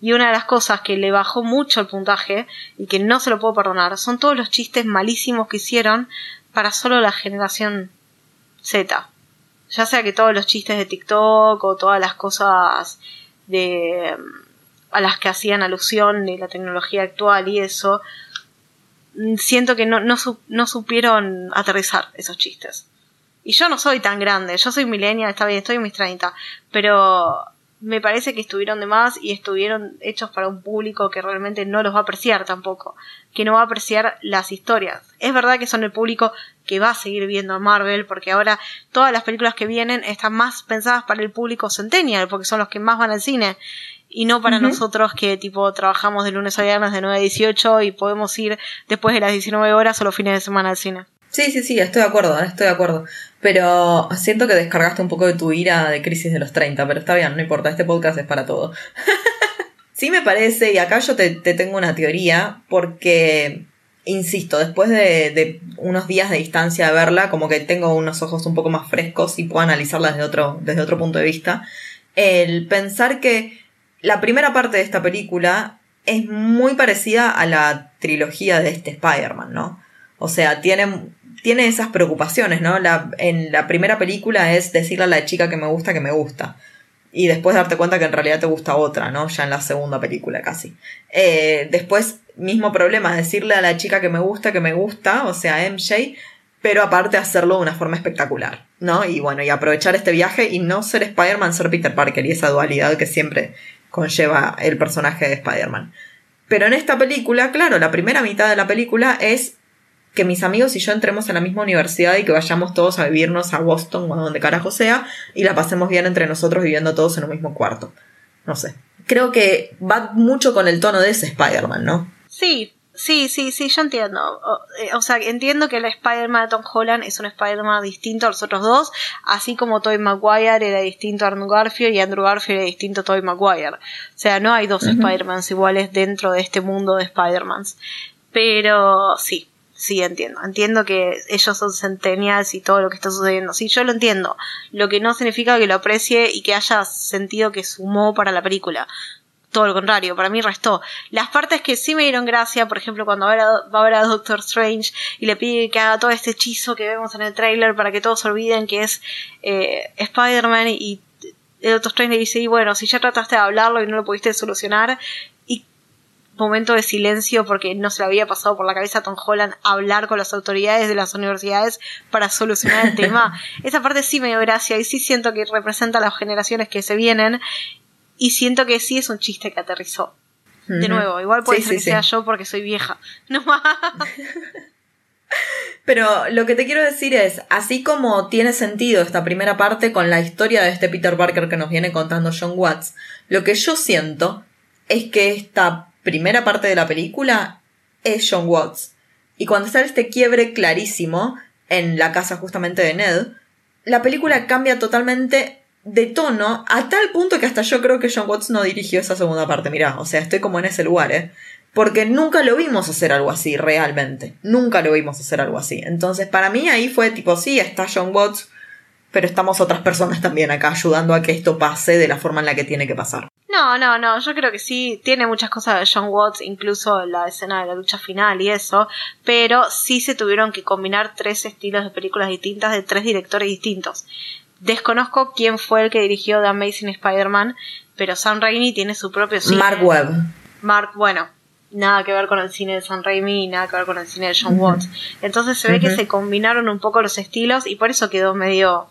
Y una de las cosas que le bajó mucho el puntaje y que no se lo puedo perdonar son todos los chistes malísimos que hicieron para solo la generación Z. Ya sea que todos los chistes de TikTok o todas las cosas de a las que hacían alusión de la tecnología actual y eso, Mm, siento que no, no, supieron aterrizar esos chistes. Y yo no soy tan grande, yo soy millennial, está bien, estoy en mis 30, pero me parece que estuvieron de más y estuvieron hechos para un público que realmente no los va a apreciar tampoco, que no va a apreciar las historias. Es verdad que son el público que va a seguir viendo a Marvel, porque ahora todas las películas que vienen están más pensadas para el público centennial, porque son los que más van al cine y no para nosotros que tipo trabajamos de lunes a viernes de 9 a 18 y podemos ir después de las 19 horas o los fines de semana al cine. Sí, sí, sí, estoy de acuerdo, estoy de acuerdo. Pero siento que descargaste un poco de tu ira de crisis de los 30, pero está bien, no importa, este podcast es para todo. [LAUGHS] sí me parece, y acá yo te, tengo una teoría, porque, insisto, después de, de, unos días de distancia de verla, como que tengo unos ojos un poco más frescos y puedo analizarla desde otro, desde otro punto de vista, el pensar que la primera parte de esta película es muy parecida a la trilogía de este Spider-Man, ¿no? O sea, tiene, tiene esas preocupaciones, ¿no? La, en la primera película es decirle a la chica que me gusta que me gusta. Y después darte cuenta que en realidad te gusta otra, ¿no? Ya en la segunda película casi. Eh, después, mismo problema, decirle a la chica que me gusta que me gusta, o sea, MJ, pero aparte hacerlo de una forma espectacular, ¿no? Y bueno, y aprovechar este viaje y no ser Spider-Man, ser Peter Parker y esa dualidad que siempre conlleva el personaje de Spider-Man. Pero en esta película, claro, la primera mitad de la película es que mis amigos y yo entremos en la misma universidad y que vayamos todos a vivirnos a Boston o a donde carajo sea y la pasemos bien entre nosotros viviendo todos en un mismo cuarto. No sé. Creo que va mucho con el tono de ese Spider-Man, ¿no? Sí, Sí, sí, sí, yo entiendo. O, eh, sea, entiendo que el Spider-Man de Tom Holland es un Spider-Man distinto a los otros dos, así como Tobey Maguire era distinto a Andrew Garfield y Andrew Garfield era distinto a Tobey Maguire. O sea, no hay dos Spider-Mans iguales dentro de este mundo de Spider-Mans. Pero sí, sí entiendo. Entiendo que ellos son centenias y todo lo que está sucediendo. Sí, yo lo entiendo. Lo que no significa que lo aprecie y que haya sentido que sumó para la película todo lo contrario, para mí restó. Las partes que sí me dieron gracia, por ejemplo, cuando va a ver a, Doctor Strange y le pide que haga todo este hechizo que vemos en el trailer para que todos olviden que es eh, Spider-Man y el Doctor Strange le dice, y bueno, si ya trataste de hablarlo y no lo pudiste solucionar, momento de silencio porque no se le había pasado por la cabeza a Tom Holland hablar con las autoridades de las universidades para solucionar el tema. [LAUGHS] Esa parte sí me dio gracia y sí siento que representa a las generaciones que se vienen y siento que sí es un chiste que aterrizó. De nuevo, igual puede ser que sea yo porque soy vieja. [LAUGHS] No más. [LAUGHS] Pero lo que te quiero decir es, así como tiene sentido esta primera parte con la historia de este Peter Parker que nos viene contando John Watts, lo que yo siento es que esta primera parte de la película es John Watts. Y cuando está este quiebre clarísimo en la casa justamente de Ned, la película cambia totalmente de tono a tal punto que hasta yo creo que John Watts no dirigió esa segunda parte. Mirá, o sea, estoy como en ese lugar, ¿eh? Porque nunca lo vimos hacer algo así, realmente. Nunca lo vimos hacer algo así. Entonces, para mí ahí fue tipo, sí, está John Watts, pero estamos otras personas también acá ayudando a que esto pase de la forma en la que tiene que pasar. No, no, no, yo creo que sí, tiene muchas cosas de John Watts, incluso la escena de la lucha final y eso, pero sí se tuvieron que combinar tres estilos de películas distintas de tres directores distintos. Desconozco quién fue el que dirigió The Amazing Spider-Man, pero Sam Raimi tiene su propio cine. Mark Webb. Mark, bueno, nada que ver con el cine de Sam Raimi, nada que ver con el cine de John Watts. Entonces se ve que se combinaron un poco los estilos y por eso quedó medio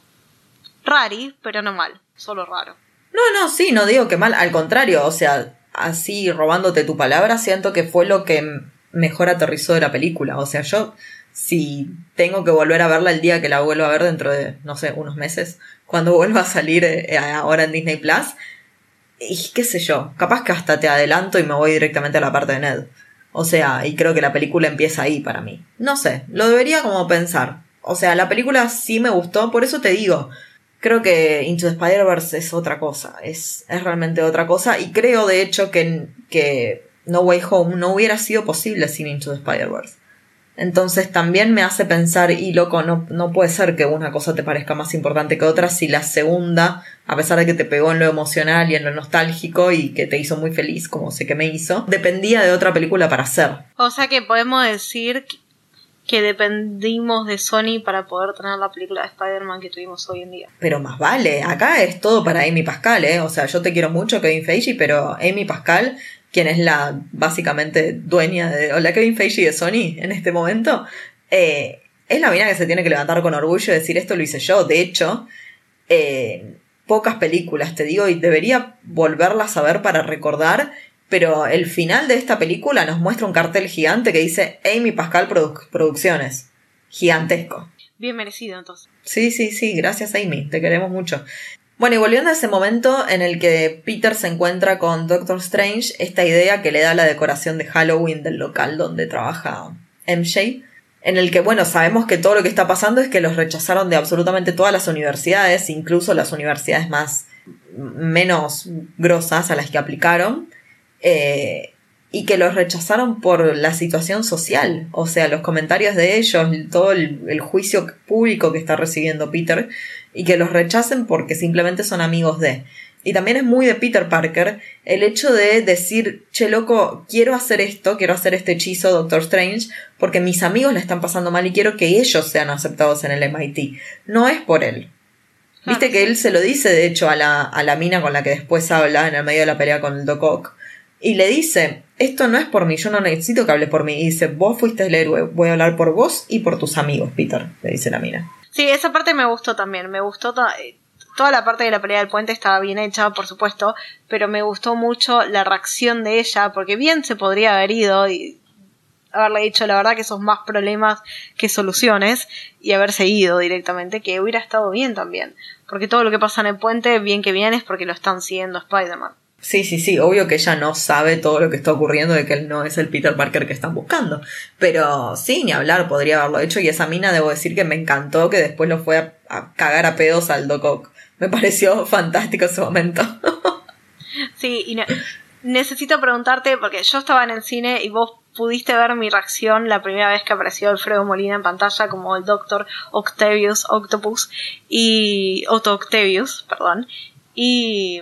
rari, pero no mal, solo raro. No, no, sí, no digo que mal, al contrario, o sea, así robándote tu palabra, siento que fue lo que mejor aterrizó de la película. O sea, yo si tengo que volver a verla el día que la vuelva a ver dentro de, no sé, unos meses, cuando vuelva a salir eh, ahora en Disney Plus, y qué sé yo, capaz que hasta te adelanto y me voy directamente a la parte de Ned. O sea, y creo que la película empieza ahí para mí. No sé, lo debería como pensar. O sea, la película sí me gustó, por eso te digo, creo que Into the Spider-Verse es otra cosa, es, es realmente otra cosa, y creo de hecho que, que No Way Home no hubiera sido posible sin Into the Spider-Verse. Entonces también me hace pensar, y loco, no, no puede ser que una cosa te parezca más importante que otra si la segunda, a pesar de que te pegó en lo emocional y en lo nostálgico y que te hizo muy feliz, como sé que me hizo, dependía de otra película para hacer. O sea que podemos decir que dependimos de Sony para poder tener la película de Spider-Man que tuvimos hoy en día. Pero más vale, acá es todo para Amy Pascal, ¿eh? O sea, yo te quiero mucho, Kevin Feige, pero Amy Pascal quien es la básicamente dueña de, o la Kevin Feige de Sony en este momento, eh, es la mina que se tiene que levantar con orgullo y decir esto lo hice yo. De hecho, eh, pocas películas, te digo, y debería volverlas a ver para recordar, pero el final de esta película nos muestra un cartel gigante que dice Amy Pascal Producciones. Gigantesco. Bien merecido entonces. Sí, sí, sí, gracias Amy, te queremos mucho. Bueno, y volviendo a ese momento en el que Peter se encuentra con Doctor Strange, esta idea que le da la decoración de Halloween del local donde trabaja MJ, en el que, bueno, sabemos que todo lo que está pasando es que los rechazaron de absolutamente todas las universidades, incluso las universidades más menos grosas a las que aplicaron, eh, y que los rechazaron por la situación social, o sea, los comentarios de ellos, todo el juicio público que está recibiendo Peter, y que los rechacen porque simplemente son amigos de. y también es muy de Peter Parker, el hecho de decir, che loco, quiero hacer esto, quiero hacer este hechizo, Doctor Strange, porque mis amigos le están pasando mal y quiero que ellos sean aceptados en el MIT. No es por él. Viste que él se lo dice, de hecho, a la, a la mina con la que después habla en el medio de la pelea con el Doc Ock. Y le dice, esto no es por mí, yo no necesito que hable por mí. Y dice, vos fuiste el héroe, voy a hablar por vos y por tus amigos, Peter, le dice la mina. Sí, esa parte me gustó también, me gustó toda la parte de la pelea del puente estaba bien hecha, por supuesto, pero me gustó mucho la reacción de ella, porque bien se podría haber ido y haberle dicho la verdad que son más problemas que soluciones y haberse ido directamente, que hubiera estado bien también. Porque todo lo que pasa en el puente, bien que bien, es porque lo están siguiendo Spider-Man. Sí, sí, sí, obvio que ella no sabe todo lo que está ocurriendo de que él no es el Peter Parker que están buscando. Pero sí, ni hablar, podría haberlo hecho. Y esa mina, debo decir que me encantó que después lo fue a, cagar a pedos al Doc Ock. Me pareció [LAUGHS] fantástico ese momento. sí, y necesito preguntarte, porque yo estaba en el cine y vos pudiste ver mi reacción la primera vez que apareció Alfredo Molina en pantalla como el Doctor Octavius Octopus y Otto Octavius, perdón. Y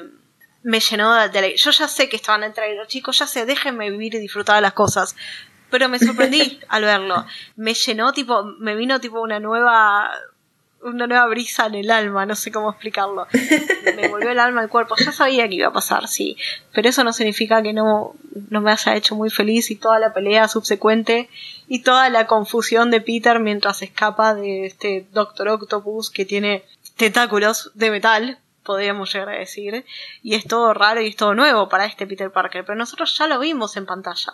me llenó de, Yo ya sé que estaban entre los chicos, ya sé, déjenme vivir y disfrutar de las cosas. Pero me sorprendí [LAUGHS] al verlo. Me llenó, tipo, me vino tipo una nueva una nueva brisa en el alma, no sé cómo explicarlo. Me volvió el alma al cuerpo. Ya sabía que iba a pasar, sí. Pero eso no significa que no, no me haya hecho muy feliz y toda la pelea subsecuente y toda la confusión de Peter mientras escapa de este Doctor Octopus que tiene tentáculos de metal podríamos llegar a decir, y es todo raro y es todo nuevo para este Peter Parker, pero nosotros ya lo vimos en pantalla.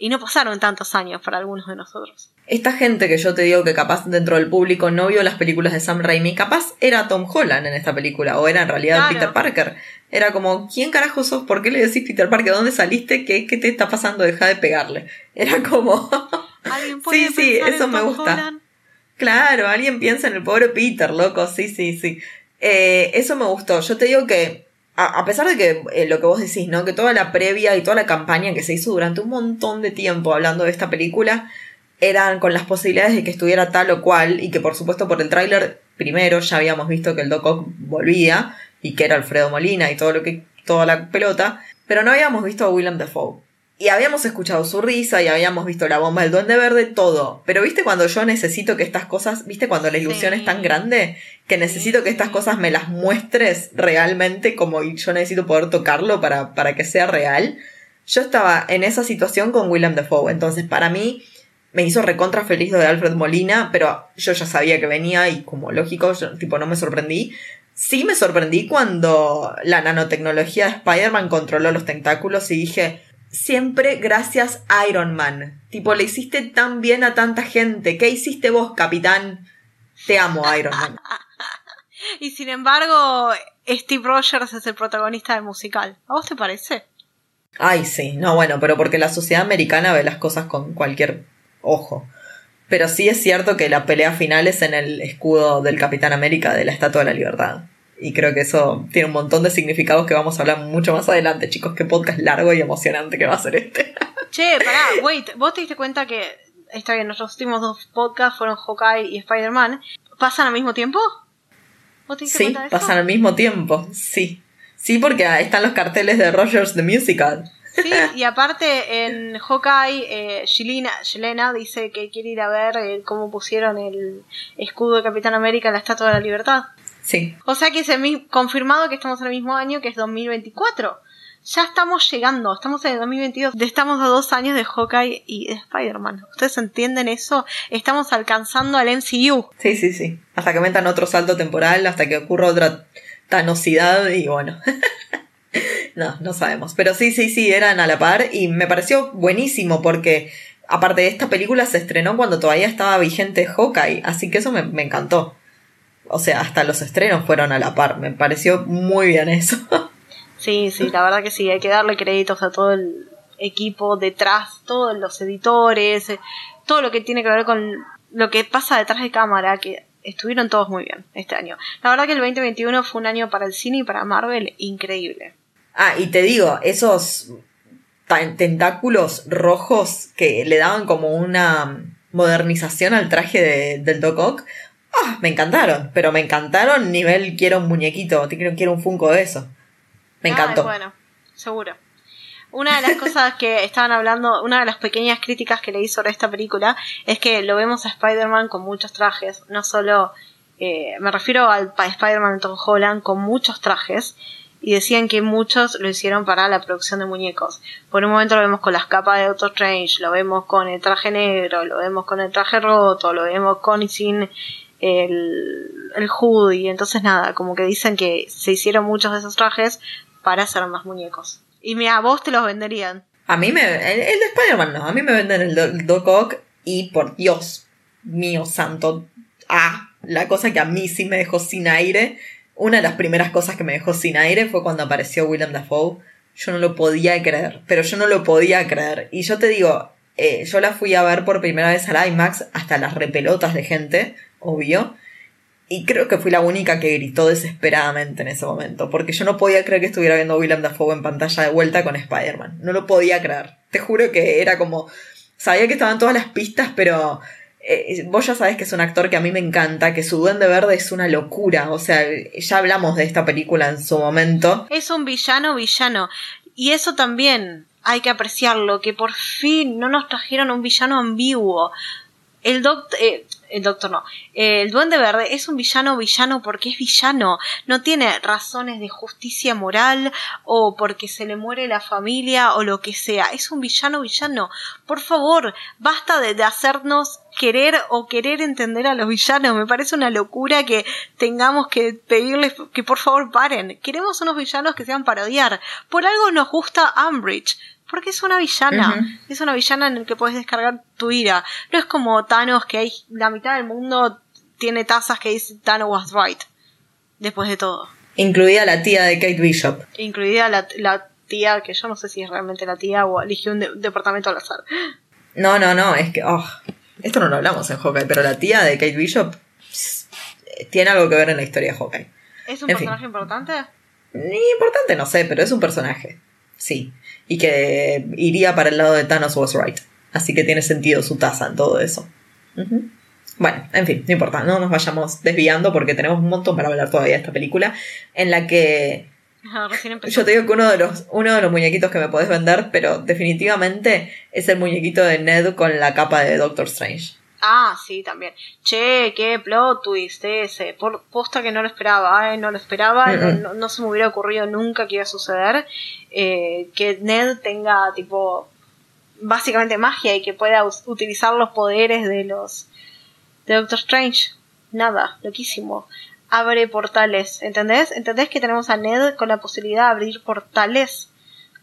Y no pasaron tantos años para algunos de nosotros. Esta gente que yo te digo que capaz dentro del público no vio las películas de Sam Raimi, capaz era Tom Holland en esta película, o era en realidad Peter Parker. Era como, ¿quién carajo sos? ¿Por qué le decís Peter Parker? ¿Dónde saliste? ¿Qué, qué te está pasando? Deja de pegarle. Era como... [LAUGHS] sí, sí, eso me gusta. Claro, alguien piensa en el pobre Peter, loco, sí, sí, sí. Eh, eso me gustó. Yo te digo que, a, pesar de que eh, lo que vos decís, ¿no? Que toda la previa y toda la campaña que se hizo durante un montón de tiempo hablando de esta película eran con las posibilidades de que estuviera tal o cual y que por supuesto por el tráiler primero ya habíamos visto que el Doc Ock volvía y que era Alfredo Molina y todo lo que toda la pelota, pero no habíamos visto a Willem Dafoe. Y habíamos escuchado su risa y habíamos visto la bomba del duende verde, todo. Pero viste cuando yo necesito que estas cosas, viste cuando la ilusión es tan grande, que necesito que estas cosas me las muestres realmente como yo necesito poder tocarlo para, para que sea real. Yo estaba en esa situación con Willem Dafoe. Entonces para mí me hizo recontra feliz lo de Alfred Molina, pero yo ya sabía que venía y como lógico, tipo no me sorprendí. Sí me sorprendí cuando la nanotecnología de Spider-Man controló los tentáculos y dije, siempre gracias Iron Man. Tipo, le hiciste tan bien a tanta gente. ¿Qué hiciste vos, capitán? Te amo, Iron Man. [LAUGHS] y sin embargo, Steve Rogers es el protagonista del musical. ¿A vos te parece? Ay, sí. No, bueno, pero porque la sociedad americana ve las cosas con cualquier ojo. Pero sí es cierto que la pelea final es en el escudo del Capitán América de la Estatua de la Libertad. Y creo que eso tiene un montón de significados que vamos a hablar mucho más adelante, chicos. Qué podcast largo y emocionante que va a ser este. [LAUGHS] Che, pará, wait. ¿Vos te diste cuenta que está bien, nuestros últimos dos podcasts fueron Hawkeye y Spider-Man? ¿Pasan al mismo tiempo? ¿Vos te diste sí, cuenta de pasan al mismo tiempo, sí. Sí, porque están los carteles de Rogers the Musical. Sí, y aparte en Hawkeye, eh, dice que quiere ir a ver eh, cómo pusieron el escudo de Capitán América en la Estatua de la Libertad. Sí. O sea que es confirmado que estamos en el mismo año, que es 2024. Ya estamos llegando, estamos en el 2022, estamos a dos años de Hawkeye y de Spider-Man. ¿Ustedes entienden eso? Estamos alcanzando al MCU. Sí, sí, sí. Hasta que metan otro salto temporal, hasta que ocurra otra tanosidad y bueno. [LAUGHS] no, no sabemos. Pero sí, sí, sí, eran a la par y me pareció buenísimo porque aparte de esta película se estrenó cuando todavía estaba vigente Hawkeye, así que eso me, me encantó o sea, hasta los estrenos fueron a la par. Me pareció muy bien eso. [LAUGHS] Sí, sí, la verdad que sí, hay que darle créditos a todo el equipo detrás, todos los editores, eh, todo lo que tiene que ver con lo que pasa detrás de cámara, que estuvieron todos muy bien este año. La verdad que el 2021 fue un año para el cine y para Marvel increíble. Ah, y te digo, esos tentáculos rojos que le daban como una modernización al traje de, del Doc Ock, Ah, me encantaron, pero me encantaron nivel quiero un muñequito, quiero, quiero un Funko de eso. Me encantó. bueno, seguro. Una de las cosas que estaban hablando, una de las pequeñas críticas que leí sobre esta película es que lo vemos a Spider-Man con muchos trajes, no solo, eh, me refiero al Spider-Man de Tom Holland con muchos trajes, y decían que muchos lo hicieron para la producción de muñecos. Por un momento lo vemos con las capas de Doctor Strange, lo vemos con el traje negro, lo vemos con el traje roto, lo vemos con y sin el, el hoodie. Entonces nada, como que dicen que se hicieron muchos de esos trajes para hacer más muñecos. Y mira, a vos te los venderían. A mí me. El, de Spider-Man no. A mí me venden el, Doc Ock y por Dios mío santo. Ah, la cosa que a mí sí me dejó sin aire. Una de las primeras cosas que me dejó sin aire fue cuando apareció William Dafoe. Yo no lo podía creer, pero yo no lo podía creer. Y yo te digo, eh, yo la fui a ver por primera vez al IMAX, hasta las repelotas de gente, obvio. Y creo que fui la única que gritó desesperadamente en ese momento, porque yo no podía creer que estuviera viendo a Willem Dafoe en pantalla de vuelta con Spider-Man. No lo podía creer. Te juro que era como... Sabía que estaban todas las pistas, pero eh, vos ya sabes que es un actor que a mí me encanta, que su duende verde es una locura. O sea, ya hablamos de esta película en su momento. Es un villano villano. Y eso también hay que apreciarlo, que por fin no nos trajeron un villano ambiguo. El doctor... Eh, el doctor no. el duende verde es un villano villano porque es villano. No tiene razones de justicia moral o porque se le muere la familia o lo que sea. Es un villano villano. Por favor, basta de, hacernos querer o querer entender a los villanos. Me parece una locura que tengamos que pedirles que por favor paren. Queremos unos villanos que sean parodiar. Por algo nos gusta Umbridge porque es una villana. Es una villana en el que puedes descargar tu ira. No es como Thanos que hay la mitad del mundo tiene tazas que dice Thanos was right. Después de todo. Incluida la tía de Kate Bishop. Incluida la, tía, que yo no sé si es realmente la tía o eligió un, departamento al azar. No, no, no, es que, oh, esto no lo hablamos en Hawkeye, pero la tía de Kate Bishop tiene algo que ver en la historia de Hawkeye. ¿Es un personaje importante? Ni importante, no sé, pero es un personaje. Sí y que iría para el lado de Thanos was right. Así que tiene sentido su taza en todo eso. Bueno, en fin, no importa, no nos vayamos desviando porque tenemos un montón para hablar todavía de esta película en la que yo te digo que uno de los uno de los muñequitos que me podés vender, pero definitivamente es el muñequito de Ned con la capa de Doctor Strange. Ah, sí, también. Che, qué plot twist ese. Por posta que no lo esperaba, ¿eh? No lo esperaba, no, se me hubiera ocurrido nunca que iba a suceder. Eh, que Ned tenga, tipo, básicamente magia y que pueda utilizar los poderes de los. de Doctor Strange. Nada, loquísimo. Abre portales, ¿entendés? ¿Entendés que tenemos a Ned con la posibilidad de abrir portales?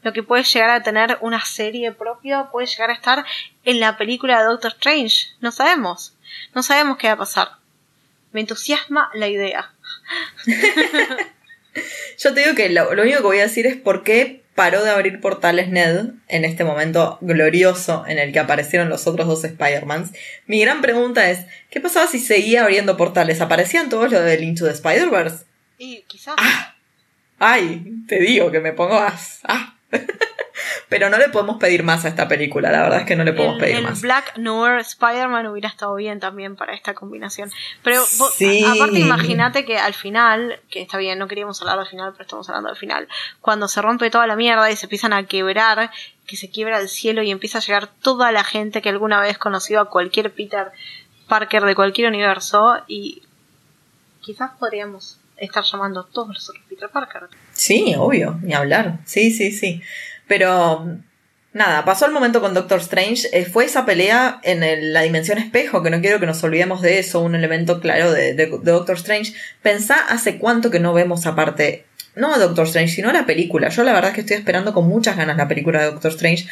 lo que puede llegar a tener una serie propia, puede llegar a estar en la película de Doctor Strange. No sabemos. No sabemos qué va a pasar. Me entusiasma la idea. [LAUGHS] Yo te digo que lo, único que voy a decir es por qué paró de abrir portales Ned en este momento glorioso en el que aparecieron los otros dos Spider-Mans. Mi gran pregunta es, ¿qué pasaba si seguía abriendo portales? ¿Aparecían todos los del Into the Spider-Verse? Y quizás. ¡Ah! ¡Ay! Te digo que me pongo a... ¡Ah! [LAUGHS] Pero no le podemos pedir más a esta película, la verdad es que no le podemos pedir más. El Black Noir Spider-Man hubiera estado bien también para esta combinación. Pero aparte imagínate que al final, que está bien, no queríamos hablar del final, pero estamos hablando del final, cuando se rompe toda la mierda y se empiezan a quebrar, que se quiebra el cielo y empieza a llegar toda la gente que alguna vez conoció a cualquier Peter Parker de cualquier universo y quizás podríamos estar llamando a todos los otros Peter Parker. Sí, obvio, ni hablar. Sí, sí, sí. Pero nada, pasó el momento con Doctor Strange. Eh, fue esa pelea en la dimensión espejo, que no quiero que nos olvidemos de eso, un elemento claro de, Doctor Strange. Pensá hace cuánto que no vemos aparte, no a Doctor Strange, sino a la película. Yo la verdad es que estoy esperando con muchas ganas la película de Doctor Strange.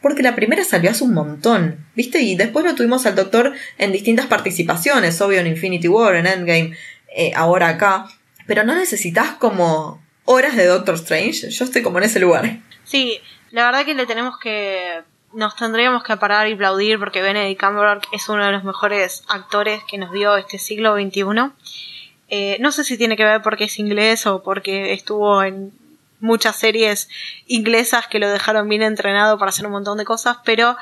Porque la primera salió hace un montón, ¿viste? Y después lo tuvimos al Doctor en distintas participaciones, obvio en Infinity War, en Endgame, eh, ahora acá. Pero no necesitas como horas de Doctor Strange. Yo estoy como en ese lugar. Sí, la verdad que le tenemos que. Nos tendríamos que parar y aplaudir porque Benedict Cumberbatch es uno de los mejores actores que nos dio este siglo XXI. Eh, no sé si tiene que ver porque es inglés o porque estuvo en muchas series inglesas que lo dejaron bien entrenado para hacer un montón de cosas, pero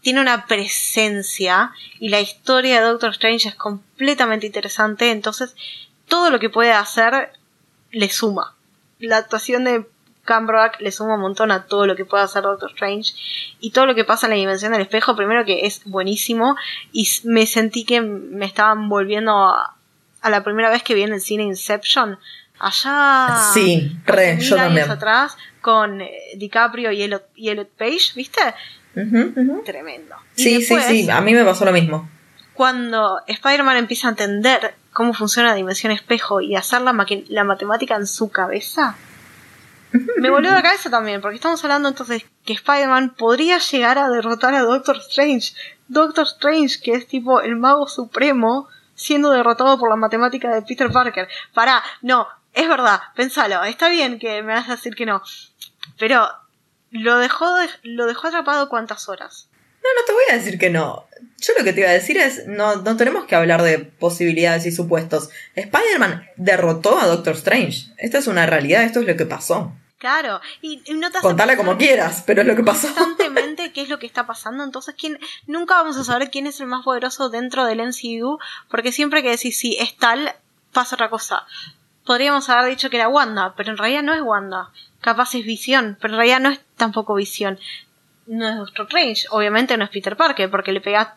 tiene una presencia y la historia de Doctor Strange es completamente interesante, entonces todo lo que puede hacer le suma. La actuación de Cumberbatch le suma un montón a todo lo que puede hacer Doctor Strange y todo lo que pasa en la dimensión del espejo, primero que es buenísimo y me sentí que me estaban volviendo a, la primera vez que vi en el cine Inception, allá sí, re, yo años atrás con eh, DiCaprio y Elliot, Page, ¿viste? Tremendo. sí, sí, sí, a mí me pasó lo mismo. Cuando Spider-Man empieza a entender cómo funciona la dimensión espejo y hacer la, matemática en su cabeza, me volvió la cabeza también, porque estamos hablando entonces que Spider-Man podría llegar a derrotar a Doctor Strange. Doctor Strange, que es tipo el mago supremo, siendo derrotado por la matemática de Peter Parker. Pará, no, es verdad, pensalo, está bien que me vas a decir que no. Pero lo dejó, lo dejó atrapado cuántas horas. No, no te voy a decir que no. Yo lo que te iba a decir es, no, no tenemos que hablar de posibilidades y supuestos. Spider-Man derrotó a Doctor Strange. Esta es una realidad, esto es lo que pasó. Claro, y, no te Contala como quieras, pero es lo que pasó. Constantemente qué es lo que está pasando, entonces ¿quién? nunca vamos a saber quién es el más poderoso dentro del MCU, porque siempre que decís si es tal, pasa otra cosa. Podríamos haber dicho que era Wanda, pero en realidad no es Wanda. Capaz es Visión, pero en realidad no es tampoco Visión. No es Doctor Strange, obviamente no es Peter Parker, porque le pega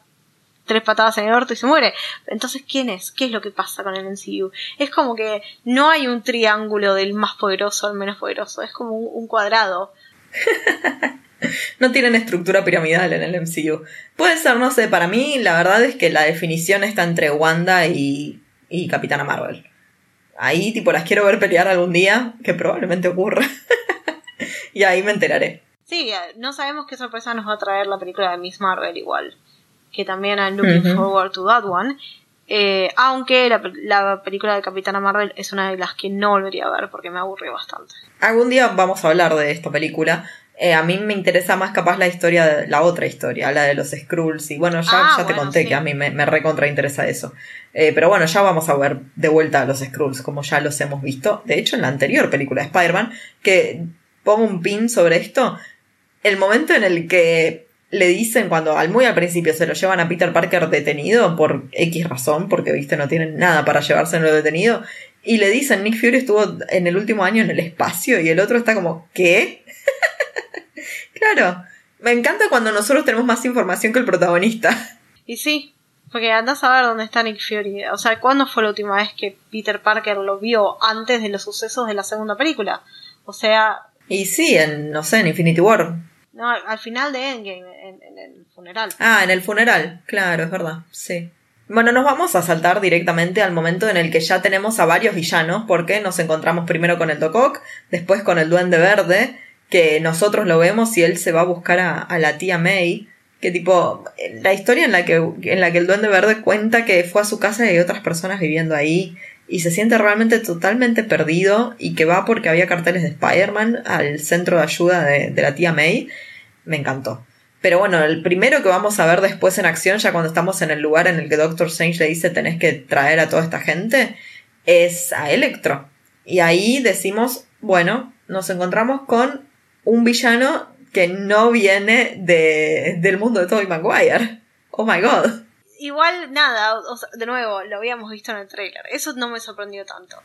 tres patadas en el orto y se muere. Entonces, ¿quién es? ¿Qué es lo que pasa con el MCU? Es como que no hay un triángulo del más poderoso al menos poderoso, es como un, cuadrado. [LAUGHS] no tienen estructura piramidal en el MCU. Puede ser, no sé, para mí la verdad es que la definición está entre Wanda y, y Capitana Marvel. Ahí, tipo, las quiero ver pelear algún día, que probablemente ocurra. [LAUGHS] y ahí me enteraré. Sí, no sabemos qué sorpresa nos va a traer la película de Miss Marvel igual que también I'm looking forward to that one. Eh, aunque la, película de Capitana Marvel es una de las que no volvería a ver porque me aburrió bastante. Algún día vamos a hablar de esta película. Eh, a mí me interesa más capaz la historia, de, la otra historia, la de los Skrulls. Y bueno, ya, ah, ya te conté que a mí me, me recontra interesa eso. Eh, pero bueno, ya vamos a ver de vuelta a los Skrulls, como ya los hemos visto. De hecho, en la anterior película de Spider-Man, que pongo un pin sobre esto, el momento en el que le dicen cuando al muy al principio se lo llevan a Peter Parker detenido por X razón, porque viste, no tienen nada para llevárselo detenido, y le dicen Nick Fury estuvo en el último año en el espacio y el otro está como, ¿qué? [LAUGHS] claro, me encanta cuando nosotros tenemos más información que el protagonista. Y sí, porque andás a ver dónde está Nick Fury. O sea, ¿cuándo fue la última vez que Peter Parker lo vio antes de los sucesos de la segunda película? O sea... Y sí, en, no sé, en Infinity War. No, al final de Endgame, en, el funeral. Ah, en el funeral, claro, es verdad, sí. Bueno, nos vamos a saltar directamente al momento en el que ya tenemos a varios villanos, porque nos encontramos primero con el Doc después con el Duende Verde, que nosotros lo vemos y él se va a buscar a, a, la tía May, que tipo, la historia en la que, en la que el Duende Verde cuenta que fue a su casa y hay otras personas viviendo ahí, y se siente realmente totalmente perdido y que va porque había carteles de Spider-Man al centro de ayuda de, la tía May, me encantó. Pero bueno, el primero que vamos a ver después en acción, ya cuando estamos en el lugar en el que Doctor Strange le dice tenés que traer a toda esta gente, es a Electro. Y ahí decimos, bueno, nos encontramos con un villano que no viene de, del mundo de Tobey Maguire. Oh my god. Igual, nada, de nuevo, lo habíamos visto en el trailer. Eso no me sorprendió tanto.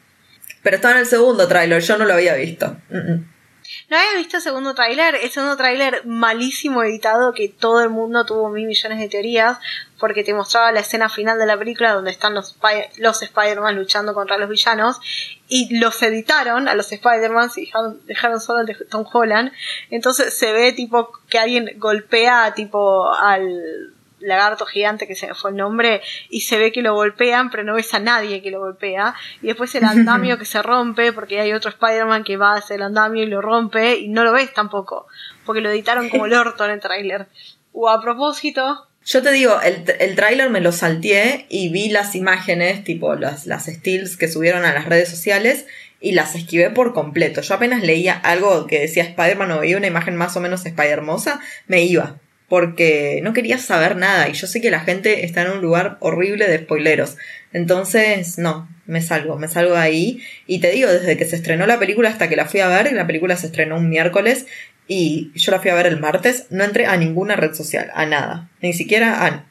Pero estaba en el segundo trailer, yo no lo había visto. ¿No habías visto el segundo tráiler? El segundo tráiler malísimo editado que todo el mundo tuvo mil millones de teorías porque te mostraba la escena final de la película donde están los, los Spider-Man luchando contra los villanos y los editaron a los Spider-Man y dejaron, dejaron solo el de Tom Holland. Entonces se ve tipo que alguien golpea tipo al lagarto gigante que se fue el nombre y se ve que lo golpean pero no ves a nadie que lo golpea. Y después el andamio que se rompe porque hay otro Spider-Man que va hacia el andamio y lo rompe y no lo ves tampoco porque lo editaron como el orto en el tráiler. O a propósito yo te digo, el, el tráiler me lo salteé y vi las imágenes, tipo las, las stills que subieron a las redes sociales y las esquivé por completo. Yo apenas leía algo que decía Spider-Man o veía una imagen más o menos Spider-Mosa, me iba porque no quería saber nada y yo sé que la gente está en un lugar horrible de spoileros. Entonces, no, me salgo, me salgo de ahí. Y te digo, desde que se estrenó la película hasta que la fui a ver, la película se estrenó un miércoles y yo la fui a ver el martes, no entré a ninguna red social, a nada, ni siquiera a,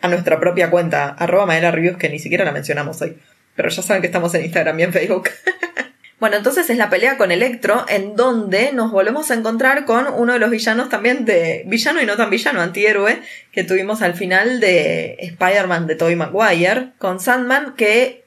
a nuestra propia cuenta, arroba Maela Reviews, que ni siquiera la mencionamos hoy. Pero ya saben que estamos en Instagram y en Facebook. [LAUGHS] Bueno, entonces es la pelea con Electro, en donde nos volvemos a encontrar con uno de los villanos también de. villano y no tan villano, antihéroe, que tuvimos al final de Spider-Man de Tobey Maguire, con Sandman, que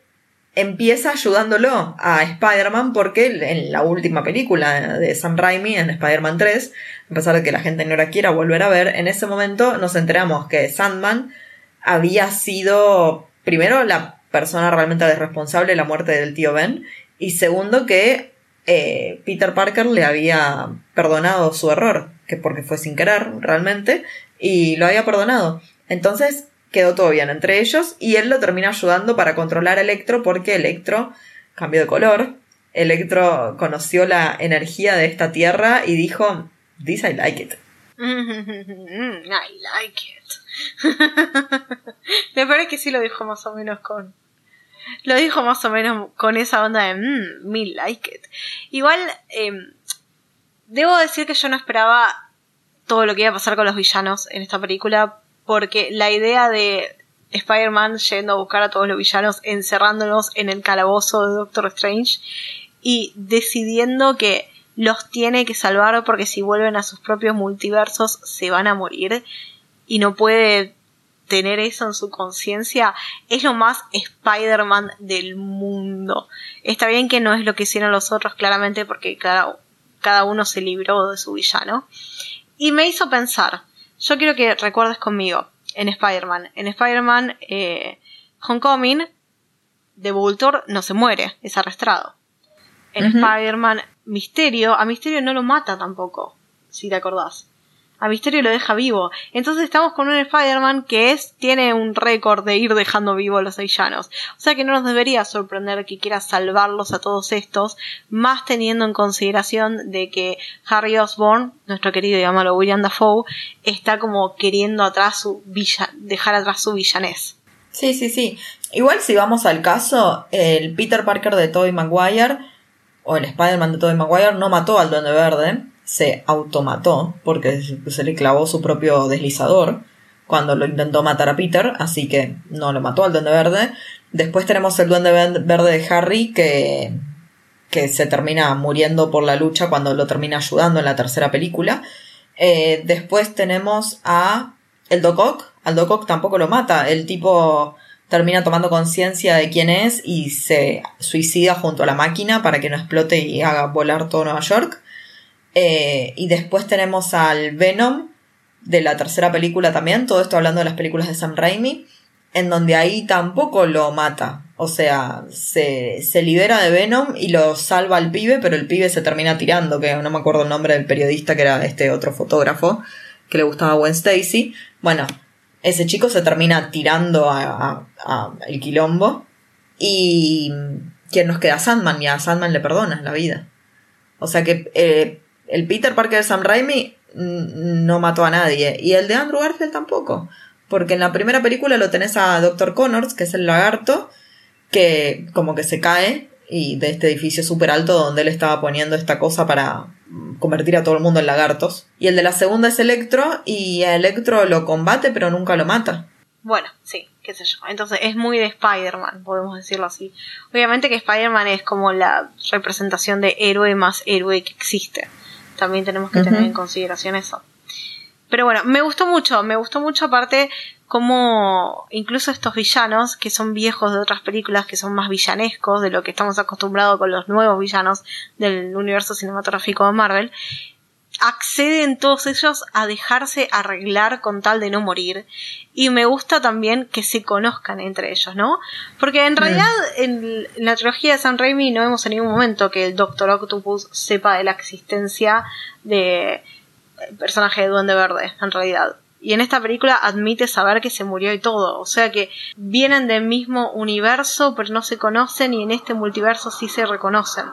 empieza ayudándolo a Spider-Man porque en la última película de Sam Raimi, en Spider-Man 3, a pesar de que la gente no la quiera volver a ver, en ese momento nos enteramos que Sandman había sido, primero, la persona realmente responsable de la muerte del tío Ben y segundo, que eh, Peter Parker le había perdonado su error, que porque fue sin querer realmente, y lo había perdonado. Entonces quedó todo bien entre ellos y él lo termina ayudando para controlar a Electro porque Electro cambió de color. Electro conoció la energía de esta tierra y dijo, This I like it. [LAUGHS] I like it. [LAUGHS] Me parece que sí lo dijo más o menos con, lo dijo más o menos con esa onda de mmm, me like it. Igual, em, debo decir que yo no esperaba todo lo que iba a pasar con los villanos en esta película, porque la idea de Spider-Man yendo a buscar a todos los villanos, encerrándolos en el calabozo de Doctor Strange y decidiendo que los tiene que salvar porque si vuelven a sus propios multiversos se van a morir y no puede tener eso en su conciencia es lo más Spider-Man del mundo. Está bien que no es lo que hicieron los otros, claramente, porque cada, cada uno se libró de su villano. Y me hizo pensar, yo quiero que recuerdes conmigo, en Spider-Man. En Spider-Man eh, Homecoming, de Vulture no se muere, es arrastrado. En Spider-Man Misterio, a Misterio no lo mata tampoco, si te acordás a Misterio lo deja vivo. Entonces estamos con un Spider-Man que es, tiene un récord de ir dejando vivo a los villanos. O sea que no nos debería sorprender que quiera salvarlos a todos estos, más teniendo en consideración de que Harry Osborn, nuestro querido y amado William Dafoe, está como queriendo atrás su villa, dejar atrás su villanés. Sí, sí, sí. Igual si vamos al caso, el Peter Parker de Tobey Maguire, o el Spider-Man de Tobey Maguire, no mató al Duende Verde se automató porque se le clavó su propio deslizador cuando lo intentó matar a Peter, así que no lo mató al Duende Verde. Después tenemos el Duende Verde de Harry que, que se termina muriendo por la lucha cuando lo termina ayudando en la tercera película. Eh, después tenemos a el Doc Ock. Al Doc Ock tampoco lo mata. El tipo termina tomando conciencia de quién es y se suicida junto a la máquina para que no explote y haga volar todo Nueva York. Eh, y después tenemos al Venom de la tercera película también, todo esto hablando de las películas de Sam Raimi, en donde ahí tampoco lo mata. O sea, se, se libera de Venom y lo salva al pibe, pero el pibe se termina tirando, que no me acuerdo el nombre del periodista, que era este otro fotógrafo, que le gustaba Gwen Stacy. Bueno, ese chico se termina tirando a, el quilombo. Y quien nos queda Sandman, y a Sandman le perdona la vida. O sea que eh, el Peter Parker de Sam Raimi no mató a nadie. Y el de Andrew Garfield tampoco. Porque en la primera película lo tenés a Dr. Connors, que es el lagarto, que como que se cae y de este edificio súper alto donde él estaba poniendo esta cosa para convertir a todo el mundo en lagartos. Y el de la segunda es Electro y Electro lo combate pero nunca lo mata. Bueno, sí, qué sé yo. Entonces es muy de Spider-Man, podemos decirlo así. Obviamente que Spider-Man es como la representación de héroe más héroe que existe también tenemos que tener en consideración eso. Pero bueno, me gustó mucho, me gustó mucho aparte como incluso estos villanos, que son viejos de otras películas, que son más villanescos de lo que estamos acostumbrados con los nuevos villanos del universo cinematográfico de Marvel, acceden todos ellos a dejarse arreglar con tal de no morir. Y me gusta también que se conozcan entre ellos, ¿no? Porque en mm. realidad en la trilogía de San Raimi no vemos en ningún momento que el Doctor Octopus sepa de la existencia de personaje de Duende Verde, en realidad. Y en esta película admite saber que se murió y todo. O sea que vienen del mismo universo, pero no se conocen y en este multiverso sí se reconocen.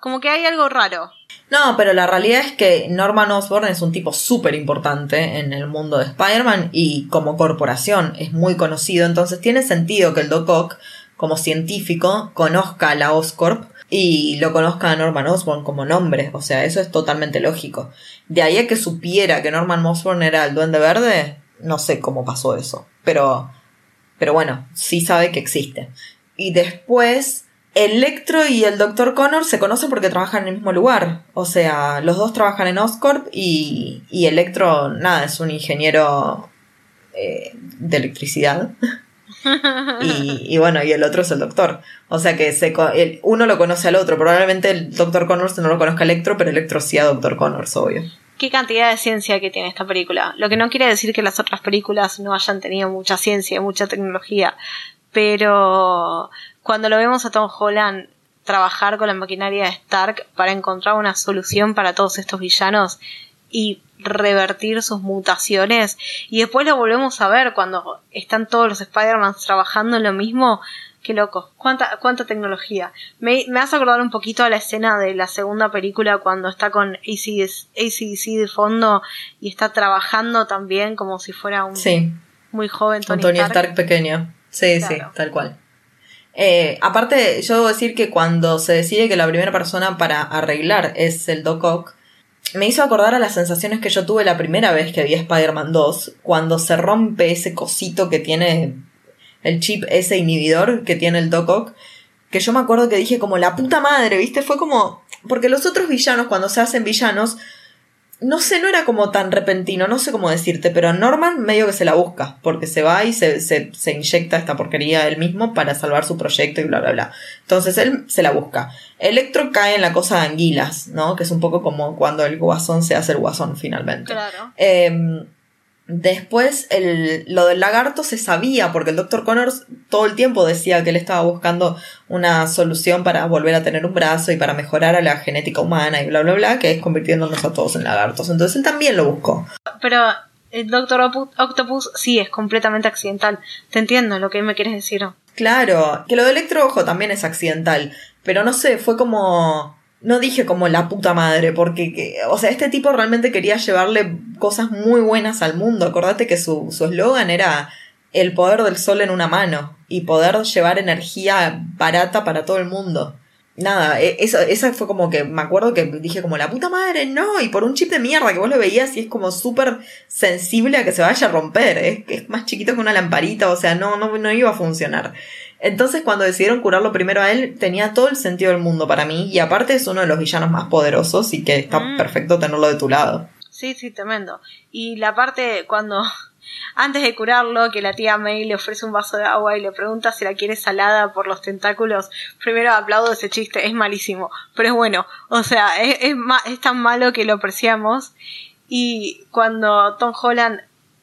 Como que hay algo raro. No, pero la realidad es que Norman Osborn es un tipo súper importante en el mundo de Spider-Man y como corporación es muy conocido, entonces tiene sentido que el Doc Ock como científico, conozca a la Oscorp y lo conozca a Norman Osborn como nombre. O sea, eso es totalmente lógico. De ahí a que supiera que Norman Osborn era el Duende Verde, no sé cómo pasó eso. Pero, pero bueno, sí sabe que existe. Y después, Electro y el Dr. Connor se conocen porque trabajan en el mismo lugar. O sea, los dos trabajan en Oscorp y, y Electro, nada, es un ingeniero eh, de electricidad. [LAUGHS] y, bueno, y el otro es el doctor. O sea que se, el, uno lo conoce al otro. Probablemente el doctor Connors no lo conozca a Electro, pero Electro sí a doctor Connors, obvio. Qué cantidad de ciencia que tiene esta película. Lo que no quiere decir que las otras películas no hayan tenido mucha ciencia, mucha tecnología. Pero cuando lo vemos a Tom Holland trabajar con la maquinaria de Stark para encontrar una solución para todos estos villanos y revertir sus mutaciones y después lo volvemos a ver cuando están todos los Spider-Man trabajando en lo mismo. Qué loco, cuánta, cuánta tecnología. Me, me hace acordar un poquito a la escena de la segunda película cuando está con ACDC de fondo y está trabajando también como si fuera un muy joven Tony, Stark. pequeño. Sí, sí, tal cual. Eh, aparte, yo debo decir que cuando se decide que la primera persona para arreglar es el Doc Ock, me hizo acordar a las sensaciones que yo tuve la primera vez que vi Spider-Man 2, cuando se rompe ese cosito que tiene el chip, ese inhibidor que tiene el Doc Ock, que yo me acuerdo que dije como la puta madre, ¿viste? Fue como... Porque los otros villanos, cuando se hacen villanos, no sé, no era como tan repentino, no sé cómo decirte, pero Norman medio que se la busca, porque se va y se, se, se, inyecta esta porquería él mismo para salvar su proyecto y bla, bla, bla. Entonces él se la busca. Electro cae en la cosa de anguilas, ¿no? Que es un poco como cuando el guasón se hace el guasón finalmente. Claro. Eh, Después, el, lo del lagarto se sabía, porque el Dr. Connors todo el tiempo decía que él estaba buscando una solución para volver a tener un brazo y para mejorar a la genética humana y bla, bla, bla, que es convirtiéndonos a todos en lagartos. Entonces él también lo buscó. Pero el Doctor Octopus sí es completamente accidental. Te entiendo lo que me quieres decir. Claro, que lo de Electro, ojo, también es accidental. Pero no sé, fue como no dije como la puta madre, porque, o sea, este tipo realmente quería llevarle cosas muy buenas al mundo. Acordate que su eslogan era el poder del sol en una mano y poder llevar energía barata para todo el mundo. Nada, e, eso, esa fue como que me acuerdo que dije como la puta madre, no, y por un chip de mierda que vos lo veías y es como súper sensible a que se vaya a romper, es, es más chiquito que una lamparita, o sea, no, no, no iba a funcionar. Entonces, cuando decidieron curarlo primero a él, tenía todo el sentido del mundo para mí. Y aparte es uno de los villanos más poderosos y que está mm. perfecto tenerlo de tu lado. Sí, sí, tremendo. Y la parte cuando, [LAUGHS] antes de curarlo, que la tía May le ofrece un vaso de agua y le pregunta si la quiere salada por los tentáculos, primero aplaudo ese chiste, es malísimo. Pero es bueno, o sea, es, es, es tan malo que lo apreciamos. Y cuando Tom Holland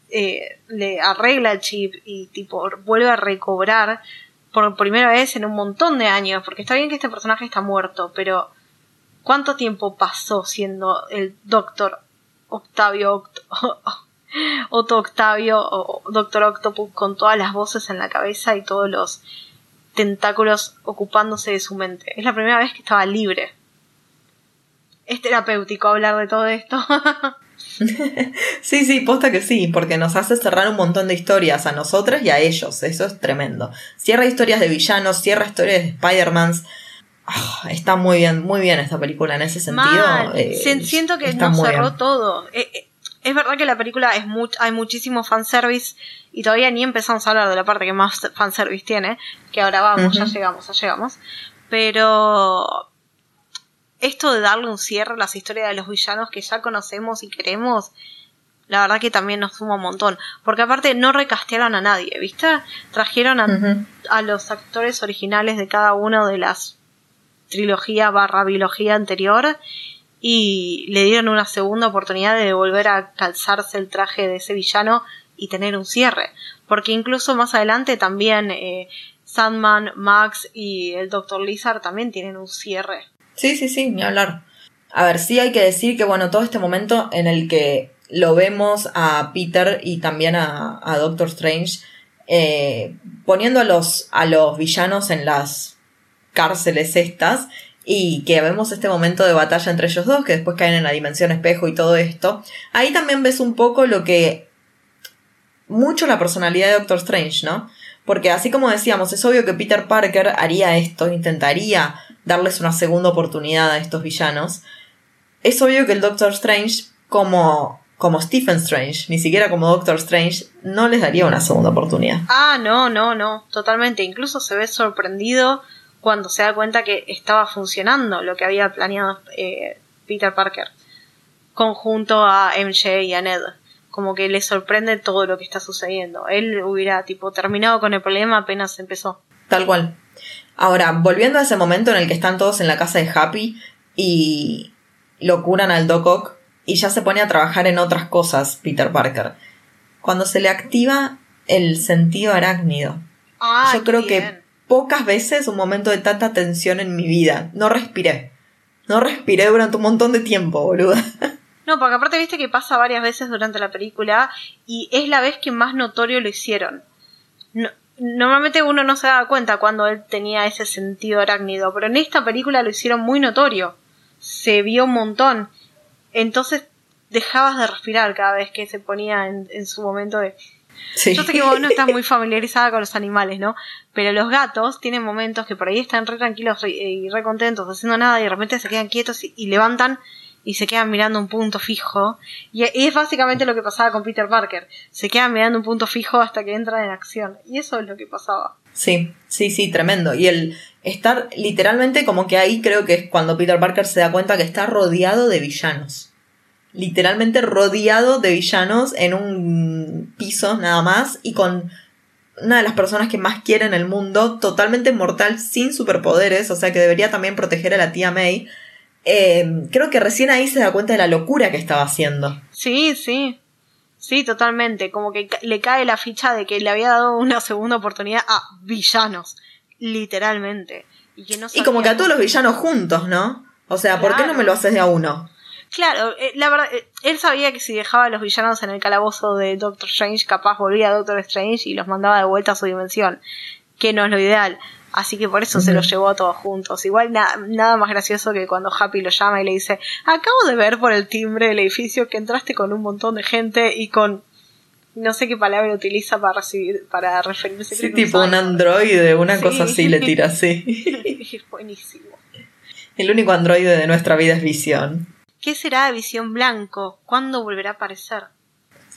eh, le arregla el chip y tipo vuelve a recobrar por primera vez en un montón de años, porque está bien que este personaje está muerto, pero ¿cuánto tiempo pasó siendo el Doctor Octavio [LAUGHS] Otto Octavio o Doctor Octopus con todas las voces en la cabeza y todos los tentáculos ocupándose de su mente? Es la primera vez que estaba libre. Es terapéutico hablar de todo esto. [LAUGHS] [LAUGHS] sí, sí, posta que sí, porque nos hace cerrar un montón de historias a nosotras y a ellos, eso es tremendo. Cierra historias de villanos, cierra historias de Spider-Man. Ah, está muy bien, muy bien esta película en ese sentido. Eh, siento que nos cerró todo. Eh, eh, es verdad que la película es hay muchísimo fanservice y todavía ni empezamos a hablar de la parte que más fanservice tiene, que ahora vamos, ya llegamos, ya llegamos. Pero esto de darle un cierre a las historias de los villanos que ya conocemos y queremos, la verdad que también nos suma un montón. Porque aparte no recastearon a nadie, ¿viste? Trajeron a, los actores originales de cada una de las trilogía barra biología anterior y le dieron una segunda oportunidad de volver a calzarse el traje de ese villano y tener un cierre. Porque incluso más adelante también eh, Sandman, Max y el Dr. Lizard también tienen un cierre. Sí, sí, sí, ni hablar. A ver, sí hay que decir que, bueno, todo este momento en el que lo vemos a Peter y también a, Doctor Strange eh, poniendo a los, a los villanos en las cárceles estas y que vemos este momento de batalla entre ellos dos, que después caen en la dimensión espejo y todo esto, ahí también ves un poco lo que... mucho la personalidad de Doctor Strange, ¿no? Porque así como decíamos, es obvio que Peter Parker haría esto, intentaría darles una segunda oportunidad a estos villanos. Es obvio que el Doctor Strange, como, como Stephen Strange, ni siquiera como Doctor Strange, no les daría una segunda oportunidad. Ah, no, no, no, totalmente. Incluso se ve sorprendido cuando se da cuenta que estaba funcionando lo que había planeado eh, Peter Parker, conjunto a MJ y a Ned. Como que le sorprende todo lo que está sucediendo. Él hubiera tipo terminado con el problema apenas empezó. Tal cual. Ahora, volviendo a ese momento en el que están todos en la casa de Happy y lo curan al Doc Ock y ya se pone a trabajar en otras cosas, Peter Parker. Cuando se le activa el sentido arácnido. Ah, Yo creo que pocas veces un momento de tanta tensión en mi vida. No respiré. No respiré durante un montón de tiempo, boluda. [LAUGHS] No, porque aparte viste que pasa varias veces durante la película y es la vez que más notorio lo hicieron. No- normalmente uno no se daba cuenta cuando él tenía ese sentido arácnido, pero en esta película lo hicieron muy notorio. Se vio un montón. Entonces dejabas de respirar cada vez que se ponía en, en su momento de... Sí. Yo sé que vos no estás muy familiarizada con los animales, ¿no? Pero los gatos tienen momentos que por ahí están re tranquilos re- y re contentos haciendo nada y de repente se quedan quietos y, y levantan y se quedan mirando un punto fijo. Y, es básicamente lo que pasaba con Peter Parker. Se quedan mirando un punto fijo hasta que entran en acción. Y eso es lo que pasaba. Sí, sí, sí, tremendo. Y el estar literalmente como que ahí creo que es cuando Peter Parker se da cuenta que está rodeado de villanos. Literalmente rodeado de villanos en un piso nada más y con una de las personas que más quiere en el mundo, totalmente mortal, sin superpoderes, o sea que debería también proteger a la tía May. Eh, creo que recién ahí se da cuenta de la locura que estaba haciendo. Sí, sí. Sí, totalmente. Como que le cae la ficha de que le había dado una segunda oportunidad a villanos. Literalmente. Y que no Y como que a todos los villanos juntos, ¿no? O sea, ¿por qué no me lo haces de a uno? Claro, eh, la verdad, eh, él sabía que si dejaba a los villanos en el calabozo de Doctor Strange, capaz volvía a Doctor Strange y los mandaba de vuelta a su dimensión, que no es lo ideal. Así que por eso se los llevó a todos juntos. Igual na- nada más gracioso que cuando Happy lo llama y le dice, acabo de ver por el timbre del edificio que entraste con un montón de gente y con... No sé qué palabra utiliza para recibir, para referirse. Sí, tipo un androide, una Sí. cosa así le tira así. [LAUGHS] Es buenísimo. El único androide de nuestra vida es Visión. ¿Qué será de Visión Blanco? ¿Cuándo volverá a aparecer?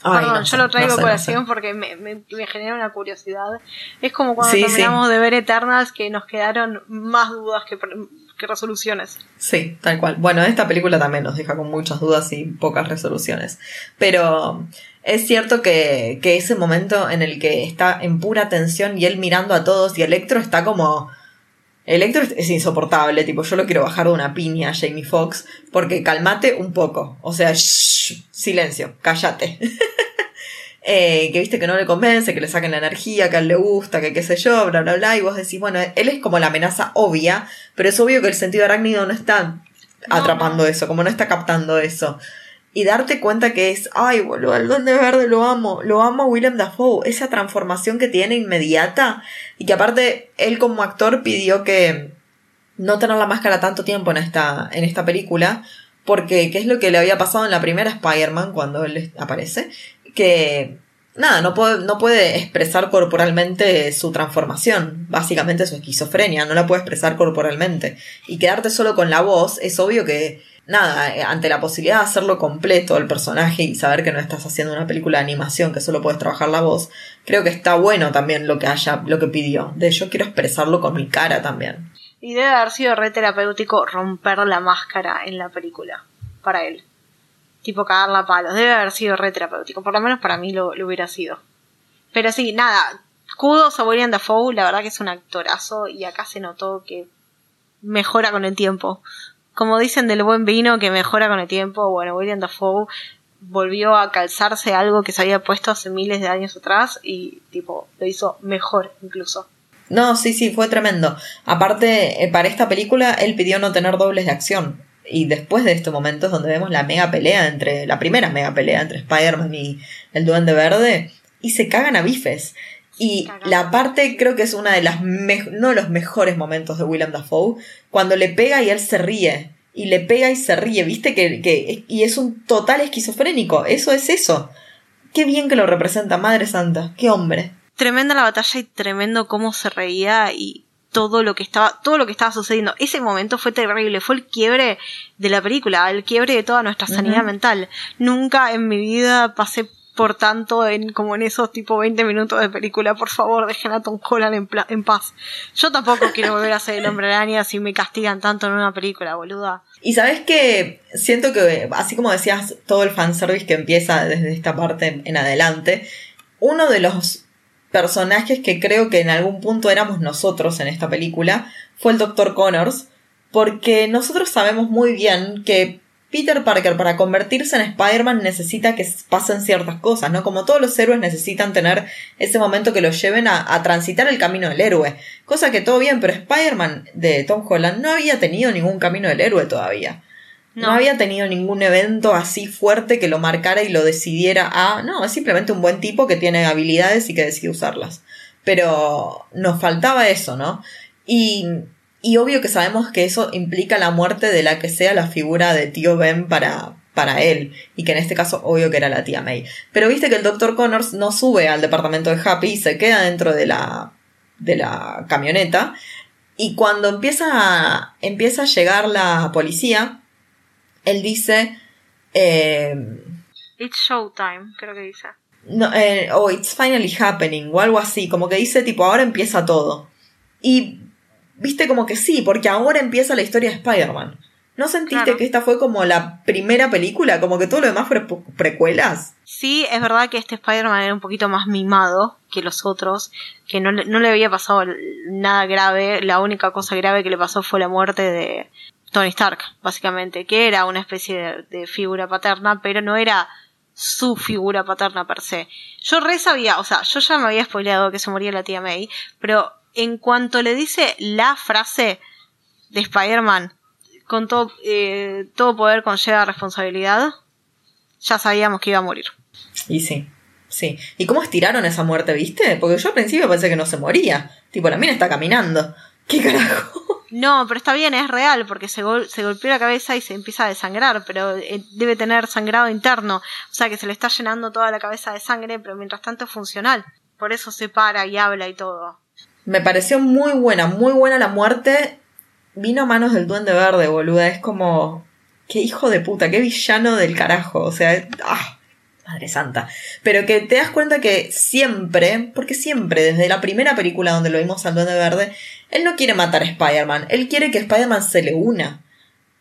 Ay, Perdón, no yo lo traigo no sé, no sé. porque me, me- me genera una curiosidad. Es como cuando Sí, terminamos sí. de ver Eternals que nos quedaron más dudas que, que resoluciones. Sí, tal cual. Bueno, esta película también nos deja con muchas dudas y pocas resoluciones. Pero es cierto que, que ese momento en el que está en pura tensión y él mirando a todos y Electro está como... Electro es- insoportable, tipo, yo lo quiero bajar de una piña a Jamie Foxx, porque calmate un poco. O sea, shh, silencio, cállate. [LAUGHS] Eh, que viste que no le convence, que le saquen la energía, que a él le gusta, que qué sé yo, bla, bla, bla, y vos decís, bueno, él es como la amenaza obvia, pero es obvio que el sentido arácnido no está atrapando no. eso, como no está captando eso. Y darte cuenta que es, ay, boludo, el Duende Verde lo amo, lo amo a Willem Dafoe, esa transformación que tiene inmediata, y que aparte él como actor pidió que no tener la máscara tanto tiempo en esta, en esta película, porque qué es lo que le había pasado en la primera Spider-Man cuando él aparece, que nada, no puede, no puede expresar corporalmente su transformación, básicamente su esquizofrenia, no la puede expresar corporalmente. Y quedarte solo con la voz, es obvio que, nada, eh, ante la posibilidad de hacerlo completo el personaje y saber que no estás haciendo una película de animación, que solo puedes trabajar la voz, creo que está bueno también lo que haya, lo que pidió, de yo quiero expresarlo con mi cara también. Y debe haber sido re terapéutico romper la máscara en la película. Para él. Tipo cagarla a palos. Debe haber sido re terapéutico. Por lo menos para mí lo, lo hubiera sido. Pero sí, nada. Kudos a William Dafoe. La verdad que es un actorazo. Y acá se notó que mejora con el tiempo. Como dicen del buen vino que mejora con el tiempo. Bueno, William Dafoe volvió a calzarse algo que se había puesto hace miles de años atrás. Y tipo, lo hizo mejor incluso. No, sí, sí, fue tremendo. Aparte, eh, para esta película, él pidió no tener dobles de acción. Y después de este momento es donde vemos la mega pelea entre, la primera mega pelea entre Spider-Man y el Duende Verde, y se cagan a bifes. Y la parte creo que es una de las, no los mejores momentos de Willem Dafoe, cuando le pega y él se ríe. Y le pega y se ríe, viste que, que y es un total esquizofrénico. Eso es eso. Qué bien que lo representa, Madre Santa. Qué hombre. tremenda la batalla y tremendo cómo se reía y todo lo que estaba, todo lo que estaba sucediendo. Ese momento fue terrible, fue el quiebre de la película, el quiebre de toda nuestra sanidad mental. Nunca en mi vida pasé por tanto en como en esos tipo 20 minutos de película, por favor, dejen a Tom Holland en, paz. Yo tampoco quiero volver a ser el hombre araña si me castigan tanto en una película, boluda. Y sabes que siento que, así como decías, todo el fanservice que empieza desde esta parte en adelante, uno de los personajes que creo que en algún punto éramos nosotros en esta película fue el Dr. Connors, porque nosotros sabemos muy bien que Peter Parker para convertirse en Spider-Man necesita que pasen ciertas cosas, ¿no? Como todos los héroes necesitan tener ese momento que los lleven a, transitar el camino del héroe. Cosa que todo bien, pero Spider-Man de Tom Holland no había tenido ningún camino del héroe todavía. No. había tenido ningún evento así fuerte que lo marcara y lo decidiera a... No, es simplemente un buen tipo que tiene habilidades y que decide usarlas. Pero nos faltaba eso, ¿no? Y y obvio que sabemos que eso implica la muerte de la que sea la figura de tío Ben para, para él. Y que en este caso, obvio que era la tía May. Pero viste que el Dr. Connors no sube al departamento de Happy y se queda dentro de la, de la camioneta. Y cuando empieza a, empieza a llegar la policía, él dice. Eh, it's showtime, creo que dice. No, eh, o it's finally happening, o algo así. Como que dice, tipo, ahora empieza todo. Y viste como que sí, porque ahora empieza la historia de Spider-Man. ¿No sentiste que esta fue como la primera película? Como que todo lo demás fue precuelas. Sí, es verdad que este Spider-Man era un poquito más mimado que los otros, que no, no le había pasado nada grave. La única cosa grave que le pasó fue la muerte de Tony Stark, básicamente, que era una especie de, de figura paterna, pero no era su figura paterna per se. Yo re sabía, o sea, yo ya me había spoileado que se moría la tía May, pero en cuanto le dice la frase de Spider-Man, con todo, eh, todo poder conlleva responsabilidad, ya sabíamos que iba a morir. Y sí, sí. ¿Y cómo estiraron esa muerte, viste? Porque yo al principio pensé que no se moría. Tipo, la mina está caminando. ¿Qué carajo? No, pero está bien, es real, porque se, se golpeó la cabeza y se empieza a desangrar, pero eh, debe tener sangrado interno. O sea que se le está llenando toda la cabeza de sangre, pero mientras tanto es funcional. Por eso se para y habla y todo. Me pareció muy buena, muy buena la muerte. Vino a manos del duende verde, boluda. Es como. Qué hijo de puta, qué villano del carajo. O sea, ¡ah! Madre santa. Pero que te das cuenta que siempre, porque siempre, desde la primera película donde lo vimos al Duende Verde, él no quiere matar a Spider-Man, él quiere que Spider-Man se le una.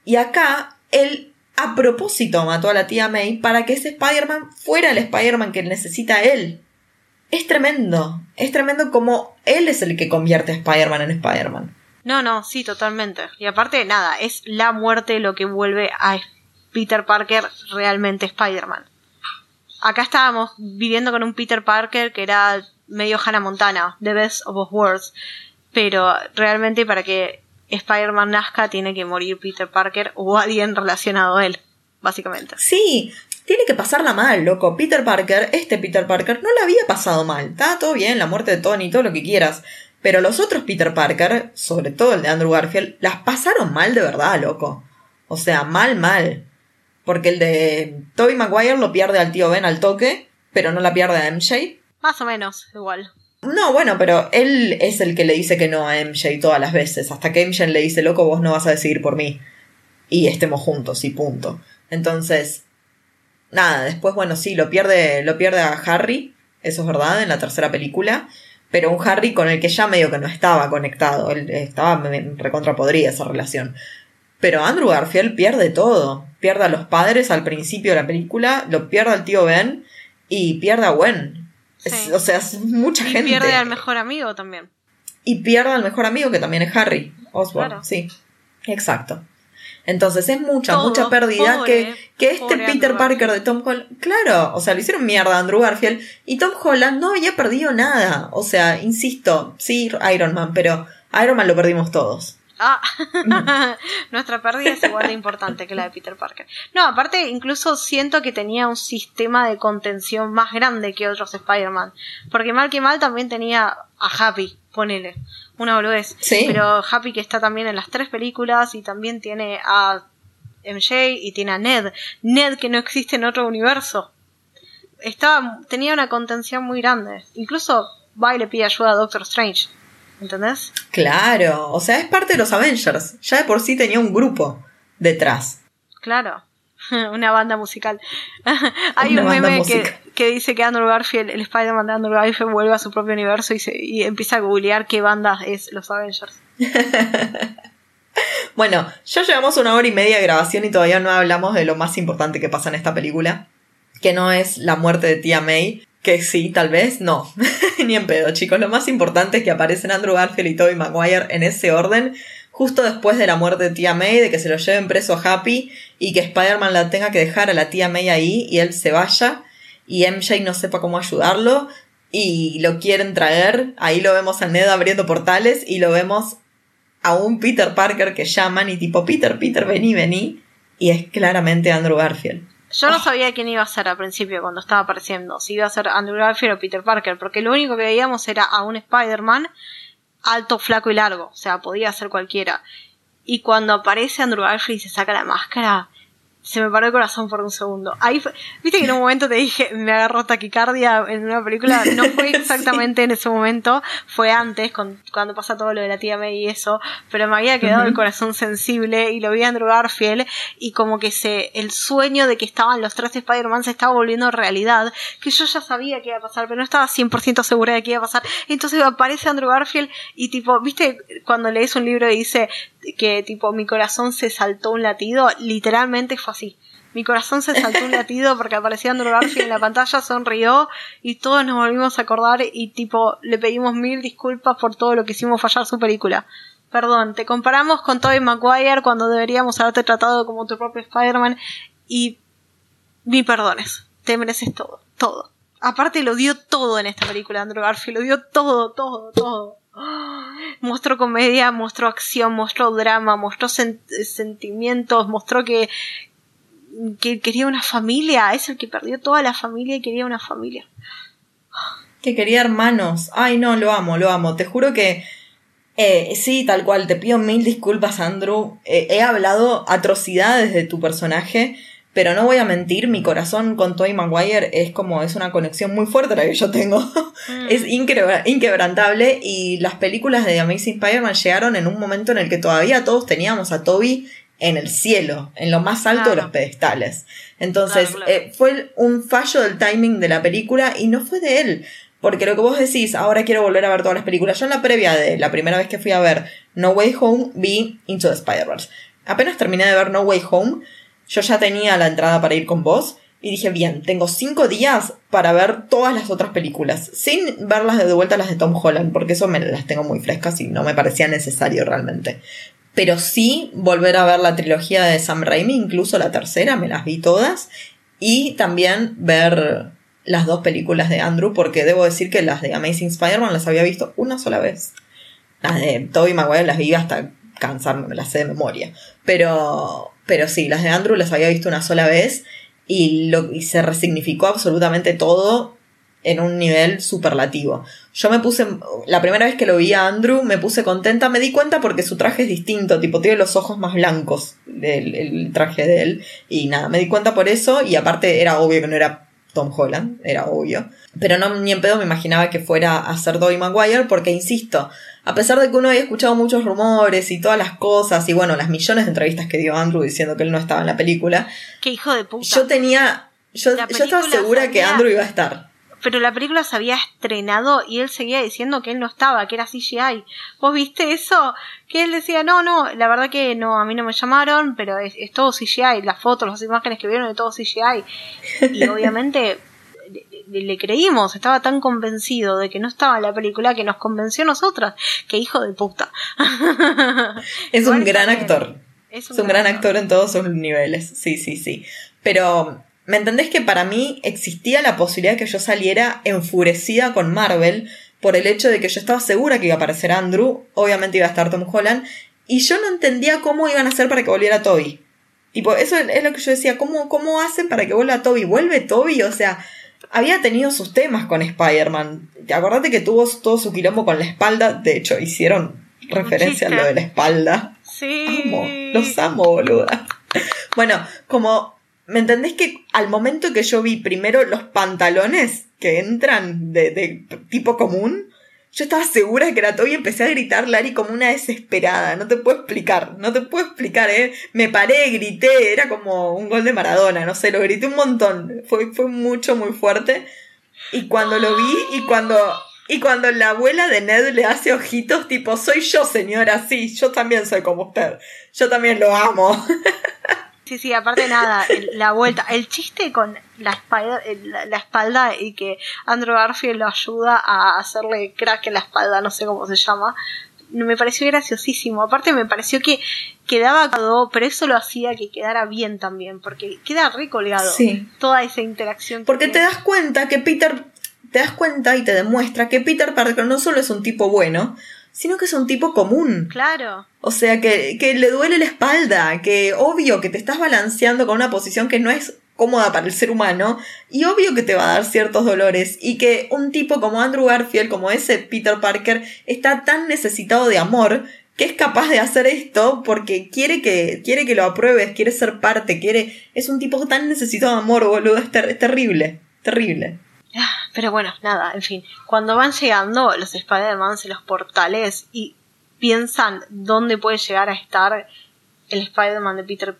Y acá, él a propósito mató a la tía May para que ese Spider-Man fuera el Spider-Man que necesita él es tremendo. Es tremendo como él es el que convierte a Spider-Man en Spider-Man. No, no, sí, totalmente. Y aparte, nada, es la muerte lo que vuelve a Peter Parker realmente Spider-Man. Acá estábamos viviendo con un Peter Parker que era medio Hannah Montana, The Best of Both Worlds. Pero realmente para que Spider-Man nazca tiene que morir Peter Parker o alguien relacionado a él, básicamente. Sí, tiene que pasarla mal, loco. Peter Parker, este Peter Parker, no la había pasado mal. Está todo bien, la muerte de Tony, todo lo que quieras. Pero los otros Peter Parker, sobre todo el de Andrew Garfield, las pasaron mal de verdad, loco. O sea, mal, mal. Porque el de Tobey Maguire lo pierde al tío Ben al toque, pero no la pierde a MJ. Más o menos, igual. No, bueno, pero él es el que le dice que no a MJ todas las veces, hasta que MJ le dice, loco, vos no vas a decidir por mí. Y estemos juntos, y punto. Entonces, nada, después, bueno, sí, lo pierde, lo pierde a Harry, eso es verdad, en la tercera película, pero un Harry con el que ya medio que no estaba conectado, él estaba recontra podría esa relación. Pero Andrew Garfield pierde todo, pierde a los padres al principio de la película, lo pierde al tío Ben y pierde a Gwen. o sea, es mucha y gente. Y pierde al mejor amigo también. Y pierde al mejor amigo que también es Harry Osborn, sí. Exacto. Entonces es mucha, mucha pérdida que, que este Peter Parker de Tom Holland, claro, o sea, le hicieron mierda a Andrew Garfield y Tom Holland no había perdido nada. O sea, insisto, sí, Iron Man, pero Iron Man lo perdimos todos. Ah, [LAUGHS] nuestra pérdida es igual de importante que la de Peter Parker. No, aparte, incluso siento que tenía un sistema de contención más grande que otros Spider-Man. Porque mal que mal también tenía a Happy, ponele una boludez. Pero Happy que está también en las tres películas y también tiene a MJ y tiene a Ned. Ned que no existe en otro universo. Estaba, tenía una contención muy grande. Incluso va y le pide ayuda a Doctor Strange. ¿Entendés? Claro, o sea, es parte de los Avengers. Ya de por sí tenía un grupo detrás. Claro, [LAUGHS] una banda musical. [LAUGHS] Hay un meme que, dice que Andrew Garfield, el Spider-Man de Andrew Garfield, vuelve a su propio universo y, se, y empieza a googlear qué banda es los Avengers. [LAUGHS] bueno, ya llevamos una hora y media de grabación y todavía no hablamos de lo más importante que pasa en esta película, que no es la muerte de tía May, que sí, tal vez, no, ni en pedo, chicos. Lo más importante es que aparecen Andrew Garfield y Tobey Maguire en ese orden, justo después de la muerte de tía May, de que se lo lleven preso a Happy y que Spider-Man la tenga que dejar a la tía May ahí y él se vaya y MJ no sepa cómo ayudarlo y lo quieren traer. Ahí lo vemos a Ned abriendo portales y lo vemos a un Peter Parker que llaman y tipo Peter, Peter, vení, vení. Y es claramente Andrew Garfield. Yo no sabía quién iba a ser al principio cuando estaba apareciendo, si iba a ser Andrew Garfield o Peter Parker, porque lo único que veíamos era a un Spider-Man alto, flaco y largo, o sea, podía ser cualquiera. Y cuando aparece Andrew Garfield y se saca la máscara, se me paró el corazón por un segundo. Ahí viste que en un momento te dije, me agarró taquicardia en una película, no fue [LAUGHS] exactamente en ese momento, fue antes, cuando pasa todo lo de la tía May y eso, pero me había quedado el corazón sensible y lo vi a Andrew Garfield y como que se, el sueño de que estaban los tres Spider-Man se estaba volviendo realidad, que yo ya sabía que iba a pasar, pero no estaba 100% segura de que iba a pasar. Entonces aparece Andrew Garfield y tipo, viste, cuando lees un libro y dice, que tipo mi corazón se saltó un latido, literalmente fue así. Mi corazón se saltó un [LAUGHS] latido porque aparecía Andrew Garfield en la pantalla, sonrió y todos nos volvimos a acordar y tipo le pedimos mil disculpas por todo lo que hicimos fallar su película. Perdón, te comparamos con Tobey Maguire cuando deberíamos haberte tratado como tu propio Spider-Man y ni perdones, te mereces todo, todo. Aparte lo dio todo en esta película Andrew Garfield, lo dio todo, todo, todo. Mostró comedia, mostró acción, mostró drama, mostró sentimientos, mostró que, que quería una familia. Es el que perdió toda la familia y quería una familia. Que quería hermanos. Ay, no, lo amo, lo amo. Te juro que. Eh, sí, tal cual, te pido mil disculpas, Andrew. Eh, he hablado atrocidades de tu personaje pero no voy a mentir, mi corazón con Tobey Maguire es como, es una conexión muy fuerte la que yo tengo. Mm. [LAUGHS] es inquebrantable y las películas de The Amazing Spider-Man llegaron en un momento en el que todavía todos teníamos a Toby en el cielo, en lo más alto de los pedestales. Entonces, eh, fue un fallo del timing de la película y no fue de él. Porque lo que vos decís, ahora quiero volver a ver todas las películas. Yo en la previa de la primera vez que fui a ver No Way Home vi Into the Spider-Verse. Apenas terminé de ver No Way Home, yo ya tenía la entrada para ir con vos y dije, bien, tengo cinco días para ver todas las otras películas, sin verlas de vuelta las de Tom Holland, porque eso me las tengo muy frescas y no me parecía necesario realmente. Pero sí volver a ver la trilogía de Sam Raimi, incluso la tercera, me las vi todas, y también ver las dos películas de Andrew, porque debo decir que las de Amazing Spider-Man las había visto una sola vez. Las de Tobey Maguire las vi hasta cansarme, me las sé de memoria. Pero pero sí, las de Andrew las había visto una sola vez y, lo, se resignificó absolutamente todo en un nivel superlativo. Yo me puse, la primera vez que lo vi a Andrew, me puse contenta, me di cuenta porque su traje es distinto, tipo, tiene los ojos más blancos, del, el traje de él, y nada, me di cuenta por eso, y aparte era obvio que no era Tom Holland, era obvio. Pero no ni en pedo me imaginaba que fuera a ser Dobby Maguire, porque insisto, a pesar de que uno había escuchado muchos rumores y todas las cosas, y bueno, las millones de entrevistas que dio Andrew diciendo que él no estaba en la película. ¡Qué hijo de puta! Yo tenía. Yo, yo estaba segura que Andrew iba a estar. Pero la película se había estrenado y él seguía diciendo que él no estaba, que era CGI. ¿Vos viste eso? Que él decía, no, no, la verdad que no, a mí no me llamaron, pero es, es todo CGI, las fotos, las imágenes que vieron de todo CGI. Y [LAUGHS] obviamente le, creímos, estaba tan convencido de que no estaba en la película que nos convenció a nosotras. Que hijo de puta. [LAUGHS] es un gran actor. Es un, gran, actor en todos sus niveles. Sí, sí, sí. Pero, ¿me entendés que para mí existía la posibilidad de que yo saliera enfurecida con Marvel por el hecho de que yo estaba segura que iba a aparecer Andrew, obviamente iba a estar Tom Holland, y yo no entendía cómo iban a hacer para que volviera Toby. Tipo, eso es lo que yo decía, ¿cómo, cómo hacen para que vuelva Toby? ¿Vuelve Toby? O sea, había tenido sus temas con Spider-Man. Acordate que tuvo todo su quilombo con la espalda. De hecho, hicieron referencia a lo de la espalda. Sí. Amo, los amo, boluda. Bueno, como ¿Me entendés que al momento que yo vi primero los pantalones que entran de, tipo común, yo estaba segura que era todo y empecé a gritar Lari como una desesperada. No te puedo explicar, no te puedo explicar, ¿eh? Me paré, grité, era como un gol de Maradona, no sé, lo grité un montón. Fue, fue mucho, muy fuerte. Y cuando lo vi y cuando, y cuando la abuela de Ned le hace ojitos tipo, soy yo señora, sí, yo también soy como usted. Yo también lo amo. [LAUGHS] Sí, sí, aparte nada, la vuelta, el chiste con la espalda, la, espalda y que Andrew Garfield lo ayuda a hacerle crack en la espalda, no sé cómo se llama, me pareció graciosísimo. Aparte me pareció que quedaba pero eso lo hacía que quedara bien también, porque queda recolgado sí. toda esa interacción. Porque te das cuenta que Peter, te das cuenta y te demuestra que Peter Parker no solo es un tipo bueno, sino que es un tipo común. Claro. O sea, que, que le duele la espalda, que obvio que te estás balanceando con una posición que no es cómoda para el ser humano y obvio que te va a dar ciertos dolores y que un tipo como Andrew Garfield, como ese Peter Parker, está tan necesitado de amor que es capaz de hacer esto porque quiere que, quiere que lo apruebes, quiere ser parte, quiere... Es un tipo tan necesitado de amor, boludo, es terrible, terrible. [SIGHS] Pero bueno, nada, en fin. Cuando van llegando los Spider-Man en los portales y piensan dónde puede llegar a estar el Spider-Man de Peter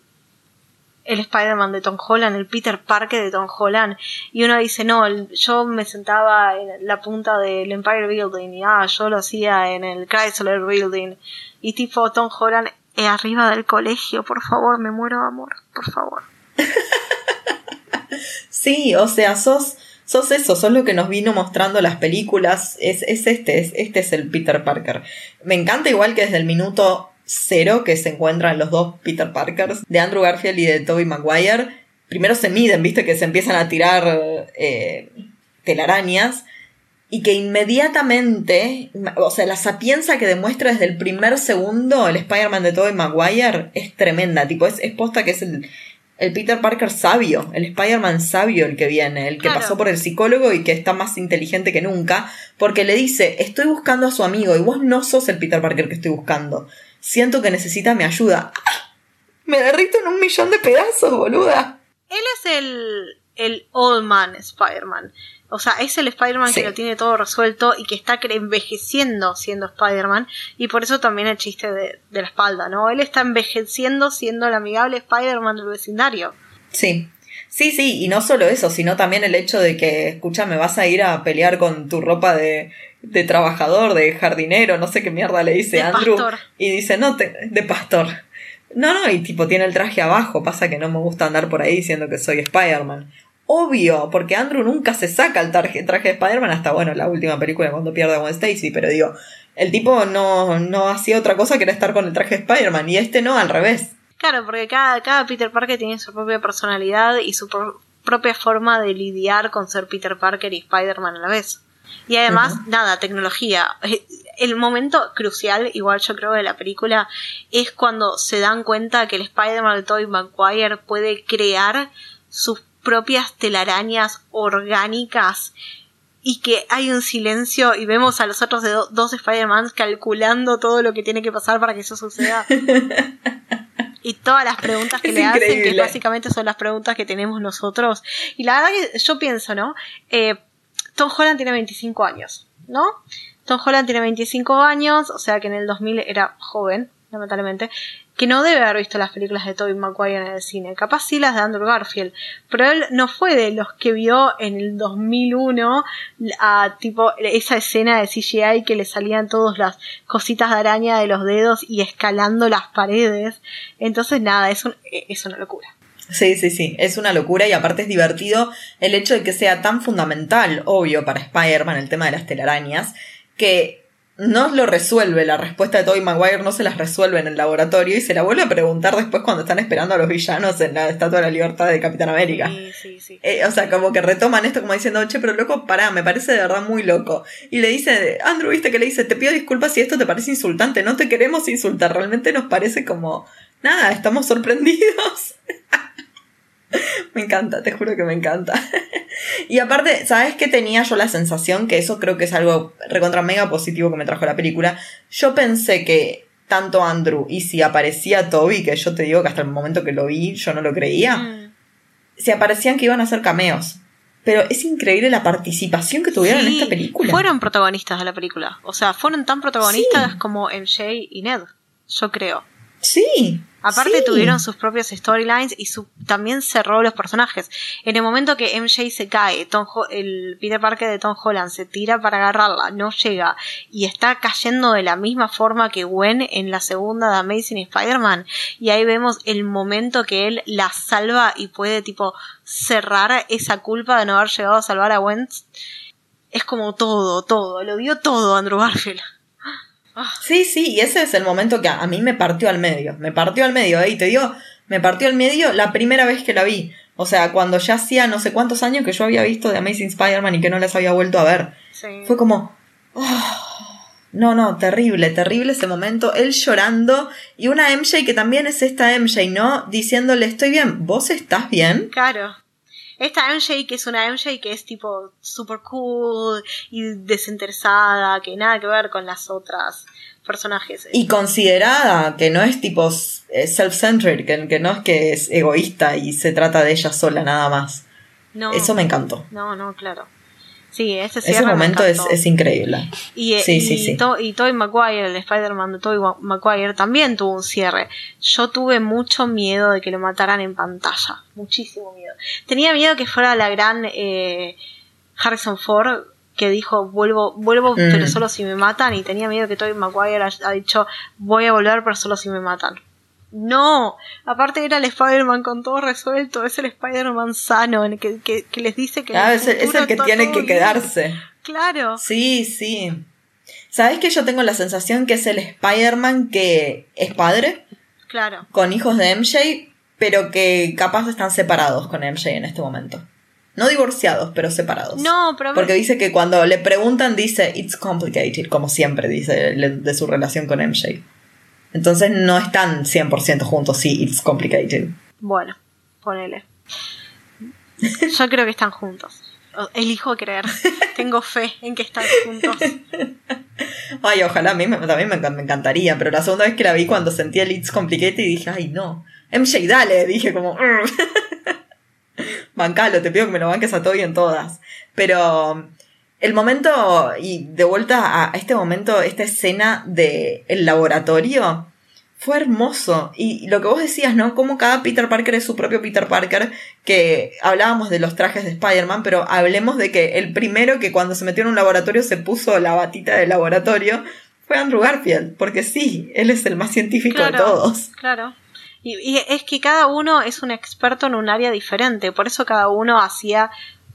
el Spider-Man de Tom Holland, el Peter Parker de Tom Holland, y uno dice, no, yo me sentaba en la punta del Empire Building, y ah, yo lo hacía en el Chrysler Building, y tipo Tom Holland es arriba del colegio, por favor, me muero amor, por favor. [LAUGHS] sí, o sea, sos sos eso, sos lo que nos vino mostrando las películas, es, es este, es, este es el Peter Parker. Me encanta igual que desde el minuto cero que se encuentran los dos Peter Parkers, de Andrew Garfield y de Tobey Maguire, primero se miden, viste, que se empiezan a tirar eh, telarañas, y que inmediatamente, o sea, la sapienza que demuestra desde el primer segundo el Spider-Man de Tobey Maguire es tremenda, tipo, es, es posta que es el, el Peter Parker sabio, el Spider-Man sabio el que viene, el que pasó por el psicólogo y que está más inteligente que nunca, porque le dice, estoy buscando a su amigo y vos no sos el Peter Parker que estoy buscando. Siento que necesita mi ayuda. ¡Ah! Me derrito en un millón de pedazos, boluda. Él es el, el Old Man Spider-Man. O sea, es el Spider-Man que lo tiene todo resuelto y que está envejeciendo siendo Spider-Man. Y por eso también el chiste de, la espalda, ¿no? Él está envejeciendo siendo el amigable Spider-Man del vecindario. Sí. Sí, sí, y no solo eso, sino también el hecho de que, escúchame, vas a ir a pelear con tu ropa de, de trabajador, de jardinero, no sé qué mierda le dice Andrew. Y dice, no, te, de pastor. No, no, y tipo tiene el traje abajo, pasa que no me gusta andar por ahí diciendo que soy Spider-Man obvio, porque Andrew nunca se saca el traje, traje de Spider-Man hasta, bueno, la última película cuando pierde a Gwen Stacy, pero digo, el tipo no, no hacía otra cosa que era estar con el traje de Spider-Man, y este no, al revés. Claro, porque cada, cada Peter Parker tiene su propia personalidad y su propia forma de lidiar con ser Peter Parker y Spider-Man a la vez. Y además, nada, tecnología. El momento crucial, igual yo creo, de la película es cuando se dan cuenta que el Spider-Man de Tobey Maguire puede crear sus propias telarañas orgánicas y que hay un silencio y vemos a los otros de dos Spider-Man calculando todo lo que tiene que pasar para que eso suceda. [LAUGHS] y todas las preguntas que le hacen, que básicamente son las preguntas que tenemos nosotros. Y la verdad que yo pienso, ¿no? Eh, Tom Holland tiene 25 años, ¿no? Tom Holland tiene 25 años, o sea que en el 2000 era joven, lamentablemente que no debe haber visto las películas de Tobey Maguire en el cine, capaz sí las de Andrew Garfield, pero él no fue de los que vio en el 2001 a tipo esa escena de CGI que le salían todas las cositas de araña de los dedos y escalando las paredes. Entonces nada, es, es una locura. Sí, sí, sí, es una locura y aparte es divertido el hecho de que sea tan fundamental, obvio, para Spider-Man el tema de las telarañas, que no lo resuelve, la respuesta de Tobey Maguire no se las resuelve en el laboratorio y se la vuelve a preguntar después cuando están esperando a los villanos en la Estatua de la Libertad de Capitán América. Sí, sí, sí. Eh, o sea, como que retoman esto como diciendo, che, pero loco, pará, me parece de verdad muy loco. Y le dice, Andrew, viste que le dice, te pido disculpas si esto te parece insultante, no te queremos insultar, realmente nos parece como, nada, estamos sorprendidos. [LAUGHS] [LAUGHS] me encanta, te juro que me encanta. [LAUGHS] y aparte, ¿sabes qué tenía yo la sensación? Que eso creo que es algo recontra mega positivo que me trajo la película. Yo pensé que tanto Andrew y si aparecía Toby, que yo te digo que hasta el momento que lo vi yo no lo creía. Mm. se aparecían que iban a hacer cameos. Pero es increíble la participación que tuvieron en Sí, esta película. Fueron protagonistas de la película. O sea, fueron tan protagonistas como MJ y Ned, yo creo. Sí. Aparte sí. tuvieron sus propios storylines y su, también cerró los personajes. En el momento que MJ se cae, Tom Ho- el Peter Parker de Tom Holland se tira para agarrarla, no llega y está cayendo de la misma forma que Gwen en la segunda de Amazing Spider-Man. Y ahí vemos el momento que él la salva y puede tipo cerrar esa culpa de no haber llegado a salvar a Gwen. Es como todo, todo, lo dio todo Andrew Garfield. Sí, sí, y ese es el momento que a, a mí me partió al medio. Me partió al medio, ¿eh? Y te digo, me partió al medio la primera vez que la vi. O sea, cuando ya hacía no sé cuántos años que yo había visto de Amazing Spider-Man y que no las había vuelto a ver. Sí. Fue como. oh, no, no, terrible, terrible ese momento. Él llorando y una MJ que también es esta MJ, ¿no? Diciéndole, estoy bien, ¿vos estás bien? Claro. Esta MJ que es una MJ que es tipo super cool y desinteresada, que nada que ver con las otras personajes. Y considerada, que no es tipo eh, self-centered, que, que no es que es egoísta y se trata de ella sola nada más. no, Eso me encantó. no, no, claro. Sí, ese Ese momento es, es increíble. Y, eh, Sí, y, sí, sí. To- y Tobey Maguire, el Spider-Man de Tobey Maguire, también tuvo un cierre. Yo tuve mucho miedo de que lo mataran en pantalla. Muchísimo miedo. Tenía miedo que fuera la gran eh, Harrison Ford que dijo vuelvo, vuelvo Mm. pero solo si me matan. Y tenía miedo que Tobey Maguire haya- ha dicho voy a volver pero solo si me matan. No, aparte era el Spider-Man con todo resuelto, es el Spider-Man sano, en el que, que, que les dice que... Ah, el es, el- es el que tiene que bien. quedarse. Claro. Sí, sí. ¿Sabes que yo tengo la sensación que es el Spider-Man que es padre, Claro. con hijos de MJ, pero que capaz están separados con MJ en este momento? No divorciados, pero separados. No, pero Porque dice que cuando le preguntan dice it's complicated, como siempre dice de su relación con MJ. Entonces no están 100% juntos, sí, it's complicated. Bueno, ponele. Yo creo que están juntos. Elijo creer. Tengo fe en que están juntos. Ay, ojalá, a mí me- también me, encan- me encantaría, pero la segunda vez que la vi cuando sentí el It's Complicated dije, ay no, MJ, dale, dije como, [LAUGHS] bancalo, te pido que me lo banques a todo y en todas. Pero el momento, y de vuelta a este momento, esta escena de el laboratorio, fue hermoso. Y lo que vos decías, ¿no? Como cada Peter Parker es su propio Peter Parker, que hablábamos de los trajes de Spider-Man, pero hablemos de que el primero que cuando se metió en un laboratorio se puso la batita de laboratorio fue Andrew Garfield, porque sí, él es el más científico de todos. Claro. Y, y es que cada uno es un experto en un área diferente. Por eso cada uno hacía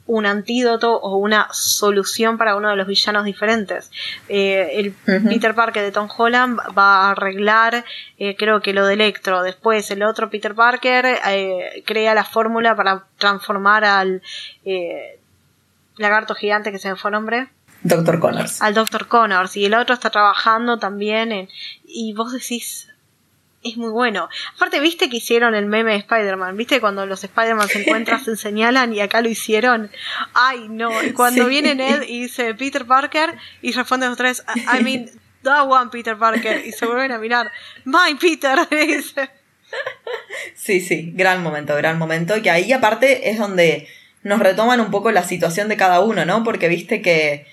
un antídoto o una solución para uno de los villanos diferentes. Eh, el. Peter Parker de Tom Holland va a arreglar, eh, creo que lo de Electro. Después el otro Peter Parker eh, crea la fórmula para transformar al eh, lagarto gigante que se me fue el nombre Doctor Connors. al Dr. Connors y el otro está trabajando también en y vos decís es muy bueno. Aparte, viste que hicieron el meme de Spider-Man, viste cuando los Spider-Man se encuentran, [LAUGHS] se señalan y acá lo hicieron. Ay, no. Y cuando Sí. viene Ned y dice Peter Parker y responde los tres, I mean, that one Peter Parker. Y se vuelven a mirar, my Peter. [LAUGHS] dice. Sí, sí, gran momento, gran momento. Que ahí aparte es donde nos retoman un poco la situación de cada uno, ¿no? Porque viste que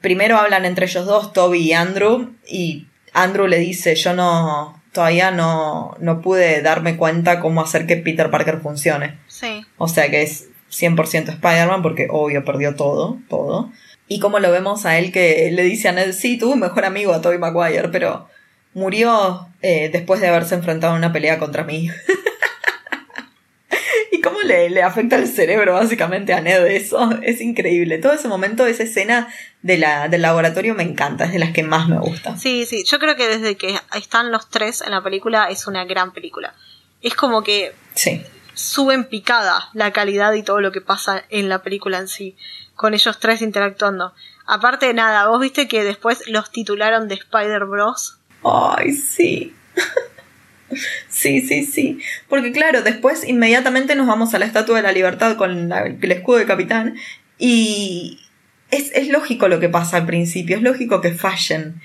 primero hablan entre ellos dos, Toby y Andrew, y Andrew le dice, yo no, todavía no, no pude darme cuenta cómo hacer que Peter Parker funcione. Sí. O sea que es 100% Spider-Man porque obvio perdió todo, todo. Y como lo vemos a él que le dice a Ned, sí, tuvo un mejor amigo a Tobey Maguire, pero murió eh, después de haberse enfrentado en una pelea contra mí. [LAUGHS] cómo le, le afecta el cerebro básicamente a Ned eso. Es increíble. Todo ese momento, esa escena de la, del laboratorio me encanta, es de las que más me gusta. Sí, sí. Yo creo que desde que están los tres en la película es una gran película. Es como que Sí. sube en picada la calidad y todo lo que pasa en la película en sí, con ellos tres interactuando. Aparte de nada, vos viste que después los titularon de Spider Bros. Ay, sí. Sí, sí, sí. Porque claro, después inmediatamente nos vamos a la Estatua de la Libertad con el escudo de capitán y es, es lógico lo que pasa al principio, es lógico que fallen.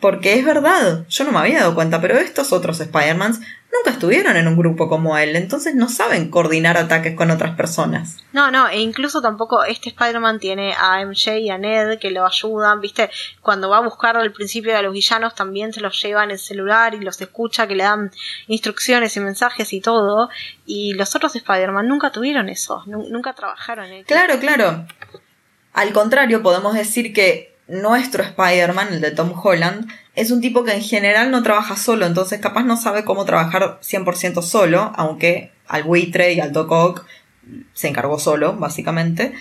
Porque es verdad, yo no me había dado cuenta, pero estos otros Spider-Mans nunca estuvieron en un grupo como él, entonces no saben coordinar ataques con otras personas. No, no, e incluso tampoco este Spider-Man tiene a MJ y a Ned que lo ayudan, ¿viste? Cuando va a buscar al principio a los villanos también se los lleva en el celular y los escucha, que le dan instrucciones y mensajes y todo. Y los otros Spider-Man nunca tuvieron eso, nunca trabajaron en el Claro, claro. Al contrario, podemos decir que nuestro Spider-Man, el de Tom Holland, es un tipo que en general no trabaja solo, entonces capaz no sabe cómo trabajar 100% solo, aunque al buitre y al Doc Ock se encargó solo, básicamente.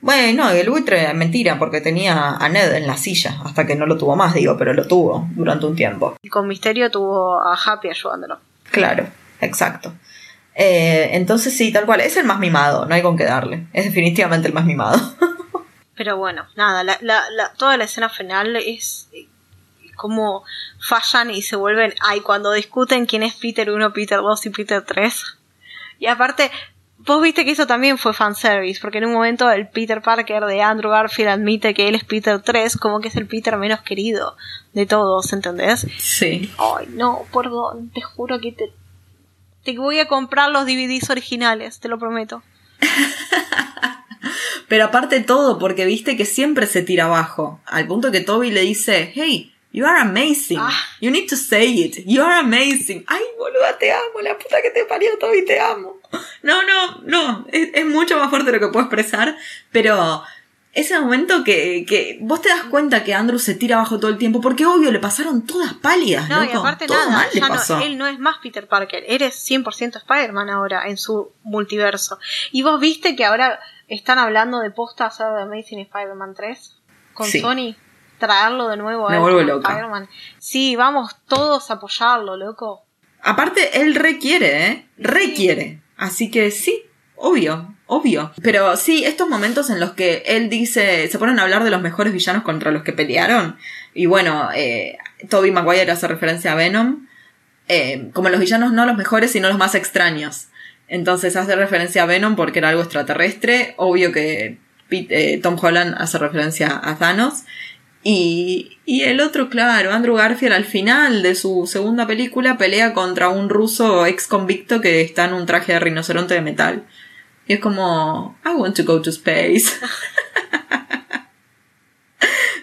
Bueno, el buitre es mentira, porque tenía a Ned en la silla, hasta que no lo tuvo más, digo, pero lo tuvo durante un tiempo. Y con Misterio tuvo a Happy ayudándolo. Claro, exacto. Eh, entonces sí, tal cual, es el más mimado, no hay con qué darle. Es definitivamente el más mimado. [LAUGHS] Pero bueno, nada, la, la, toda la escena final es eh, como fallan y se vuelven, ay, cuando discuten quién es Peter 1, Peter 2 y Peter 3. Y aparte, vos viste que eso también fue fanservice, porque en un momento el Peter Parker de Andrew Garfield admite que él es Peter 3, como que es el Peter menos querido de todos, ¿entendés? Sí. Ay, no, perdón, te juro que te, te voy a comprar los DVDs originales, te lo prometo. [LAUGHS] Pero aparte todo, porque viste que siempre se tira abajo. Al punto que Toby le dice, hey, you are amazing. Ah. You need to say it. You are amazing. Ay, boluda, te amo. La puta que te parió, Toby, te amo. No, no, no. Es, mucho más fuerte de lo que puedo expresar. Pero ese momento que, que vos te das cuenta que Andrew se tira abajo todo el tiempo, porque obvio le pasaron todas pálidas. No, y aparte nada, ya él no es más Peter Parker, eres 100% Spider-Man ahora en su multiverso. Y vos viste que ahora están hablando de posta hacer de Amazing Spider-Man 3 con Sony. Traerlo de nuevo a Spider-Man. Sí, vamos todos a apoyarlo, loco. Aparte, él requiere, ¿eh? Requiere. Así que sí, obvio, obvio. Pero sí, estos momentos en los que él dice, se ponen a hablar de los mejores villanos contra los que pelearon. Y bueno, eh, Toby Maguire hace referencia a Venom. Eh, como los villanos no los mejores, sino los más extraños. Entonces hace referencia a Venom porque era algo extraterrestre. Obvio que eh, Tom Holland hace referencia a Thanos. Y, y, el otro, claro, Andrew Garfield al final de su segunda película pelea contra un ruso ex convicto que está en un traje de rinoceronte de metal. Y es como, I want to go to space. [LAUGHS]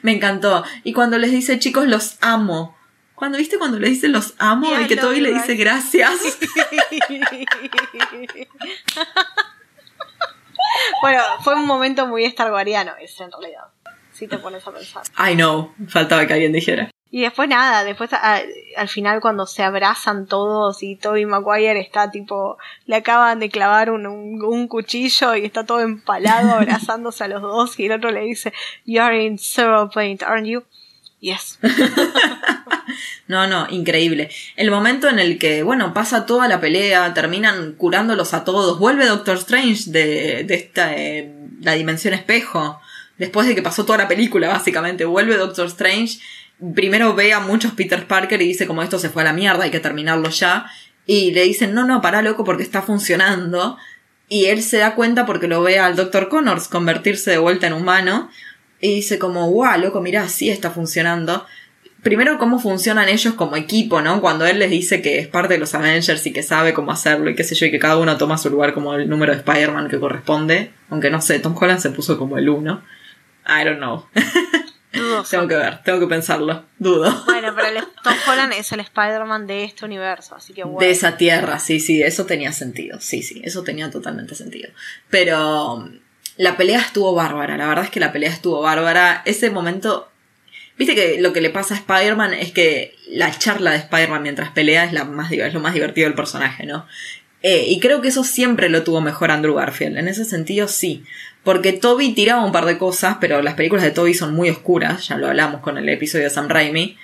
Me encantó. Y cuando les dice, chicos, los amo. Cuando viste cuando le dice los amo y que Toby le dice gracias. [LAUGHS] bueno, fue un momento muy starwariano ese en realidad. Si te pones a pensar. I know, faltaba que alguien dijera. Y después nada, después al final cuando se abrazan todos y Toby Maguire está tipo, le acaban de clavar un, un, cuchillo y está todo empalado [LAUGHS] abrazándose a los dos y el otro le dice, You're in zero paint, aren't you? Yes. [LAUGHS] no, no, increíble. El momento en el que, bueno, pasa toda la pelea, terminan curándolos a todos, vuelve Doctor Strange de, de esta, eh, la dimensión espejo, después de que pasó toda la película, básicamente, vuelve Doctor Strange, primero ve a muchos Peter Parker y dice como esto se fue a la mierda, hay que terminarlo ya, y le dicen, no, no, para loco porque está funcionando, y él se da cuenta porque lo ve al Doctor Connors convertirse de vuelta en humano, y dice como, guau, loco, mira, sí está funcionando. Primero, cómo funcionan ellos como equipo, ¿no? Cuando él les dice que es parte de los Avengers y que sabe cómo hacerlo y qué sé yo, y que cada uno toma su lugar como el número de Spider-Man que corresponde. Aunque no sé, Tom Holland se puso como el uno. I don't know. [LAUGHS] tengo que ver, tengo que pensarlo. Dudo. Bueno, pero el [LAUGHS] Tom Holland es el Spider-Man de este universo, así que bueno. De esa tierra, sí, sí, eso tenía sentido. Sí, sí, eso tenía totalmente sentido. Pero la pelea estuvo bárbara, la verdad es que la pelea estuvo bárbara. Ese momento, viste que lo que le pasa a Spider-Man es que la charla de Spider-Man mientras pelea es, la más, es lo más divertido del personaje, ¿no? Eh, y creo que eso siempre lo tuvo mejor Andrew Garfield. En ese sentido, sí. Porque Toby tiraba un par de cosas, pero las películas de Toby son muy oscuras, ya lo hablamos con el episodio de Sam Raimi.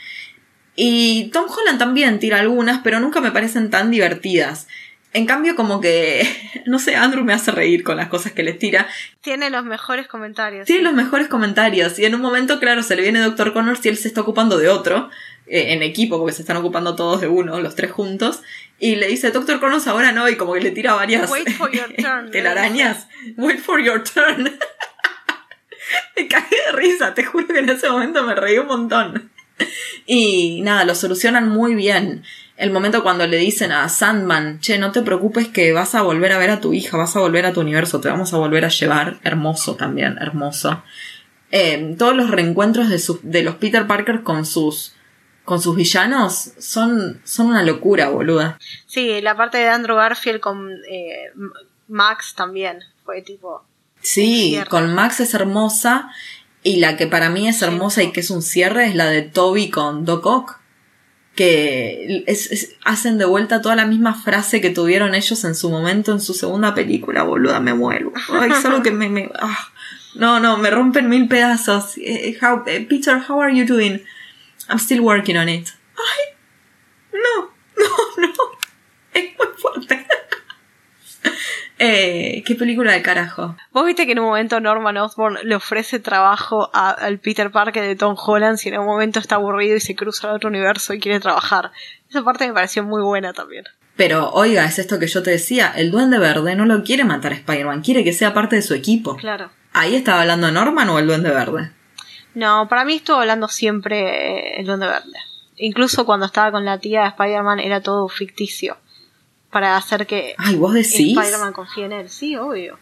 Y Tom Holland también tira algunas, pero nunca me parecen tan divertidas. En cambio, como que, [LAUGHS] no sé, Andrew me hace reír con las cosas que les tira. Tiene los mejores comentarios. Tiene los mejores comentarios. Y en un momento, claro, se le viene Doctor Connors y él se está ocupando de otro, eh, en equipo, porque se están ocupando todos de uno, los tres juntos. Y le dice, Doctor Connors ahora no, y como que le tira varias Wait for your [LAUGHS] turn, telarañas. Wait for your turn. [LAUGHS] me cagué de risa, te juro que en ese momento me reí un montón. y nada, lo solucionan muy bien. El momento cuando le dicen a Sandman, che, no te preocupes que vas a volver a ver a tu hija, vas a volver a tu universo, te vamos a volver a llevar. Hermoso también, hermoso. Eh, todos los reencuentros de, sus- de los Peter Parker con sus, con sus villanos son, son una locura, boluda. Sí, la parte de Andrew Garfield con eh, Max también fue tipo. Sí, con Max es hermosa. Y la que para mí es hermosa y que es un cierre es la de Toby con Doc Ock. Que es- es- hacen de vuelta toda la misma frase que tuvieron ellos en su momento en su segunda película, boluda, me muero. Ay, solo que me... me- ah. No, no, me rompen mil pedazos. Eh, how- eh, Peter, how are you doing? I'm still working on it. Ay, no, [LAUGHS] no, no. Es muy fuerte. [LAUGHS] eh, qué película de carajo. Vos viste que en un momento Norman Osborn le ofrece trabajo a- al Peter Parker de Tom Holland si en un momento está aburrido y se cruza al otro universo y quiere trabajar. Esa parte me pareció muy buena también. Pero, oiga, es esto que yo te decía, el Duende Verde no lo quiere matar a Spider-Man, quiere que sea parte de su equipo. Claro. ¿Ahí estaba hablando Norman o el Duende Verde? No, para mí estuvo hablando siempre eh, el Duende Verde. Incluso cuando estaba con la tía de Spider-Man era todo ficticio. Para hacer que Ay, vos decís. Spider-Man confíe en él. Sí, obvio.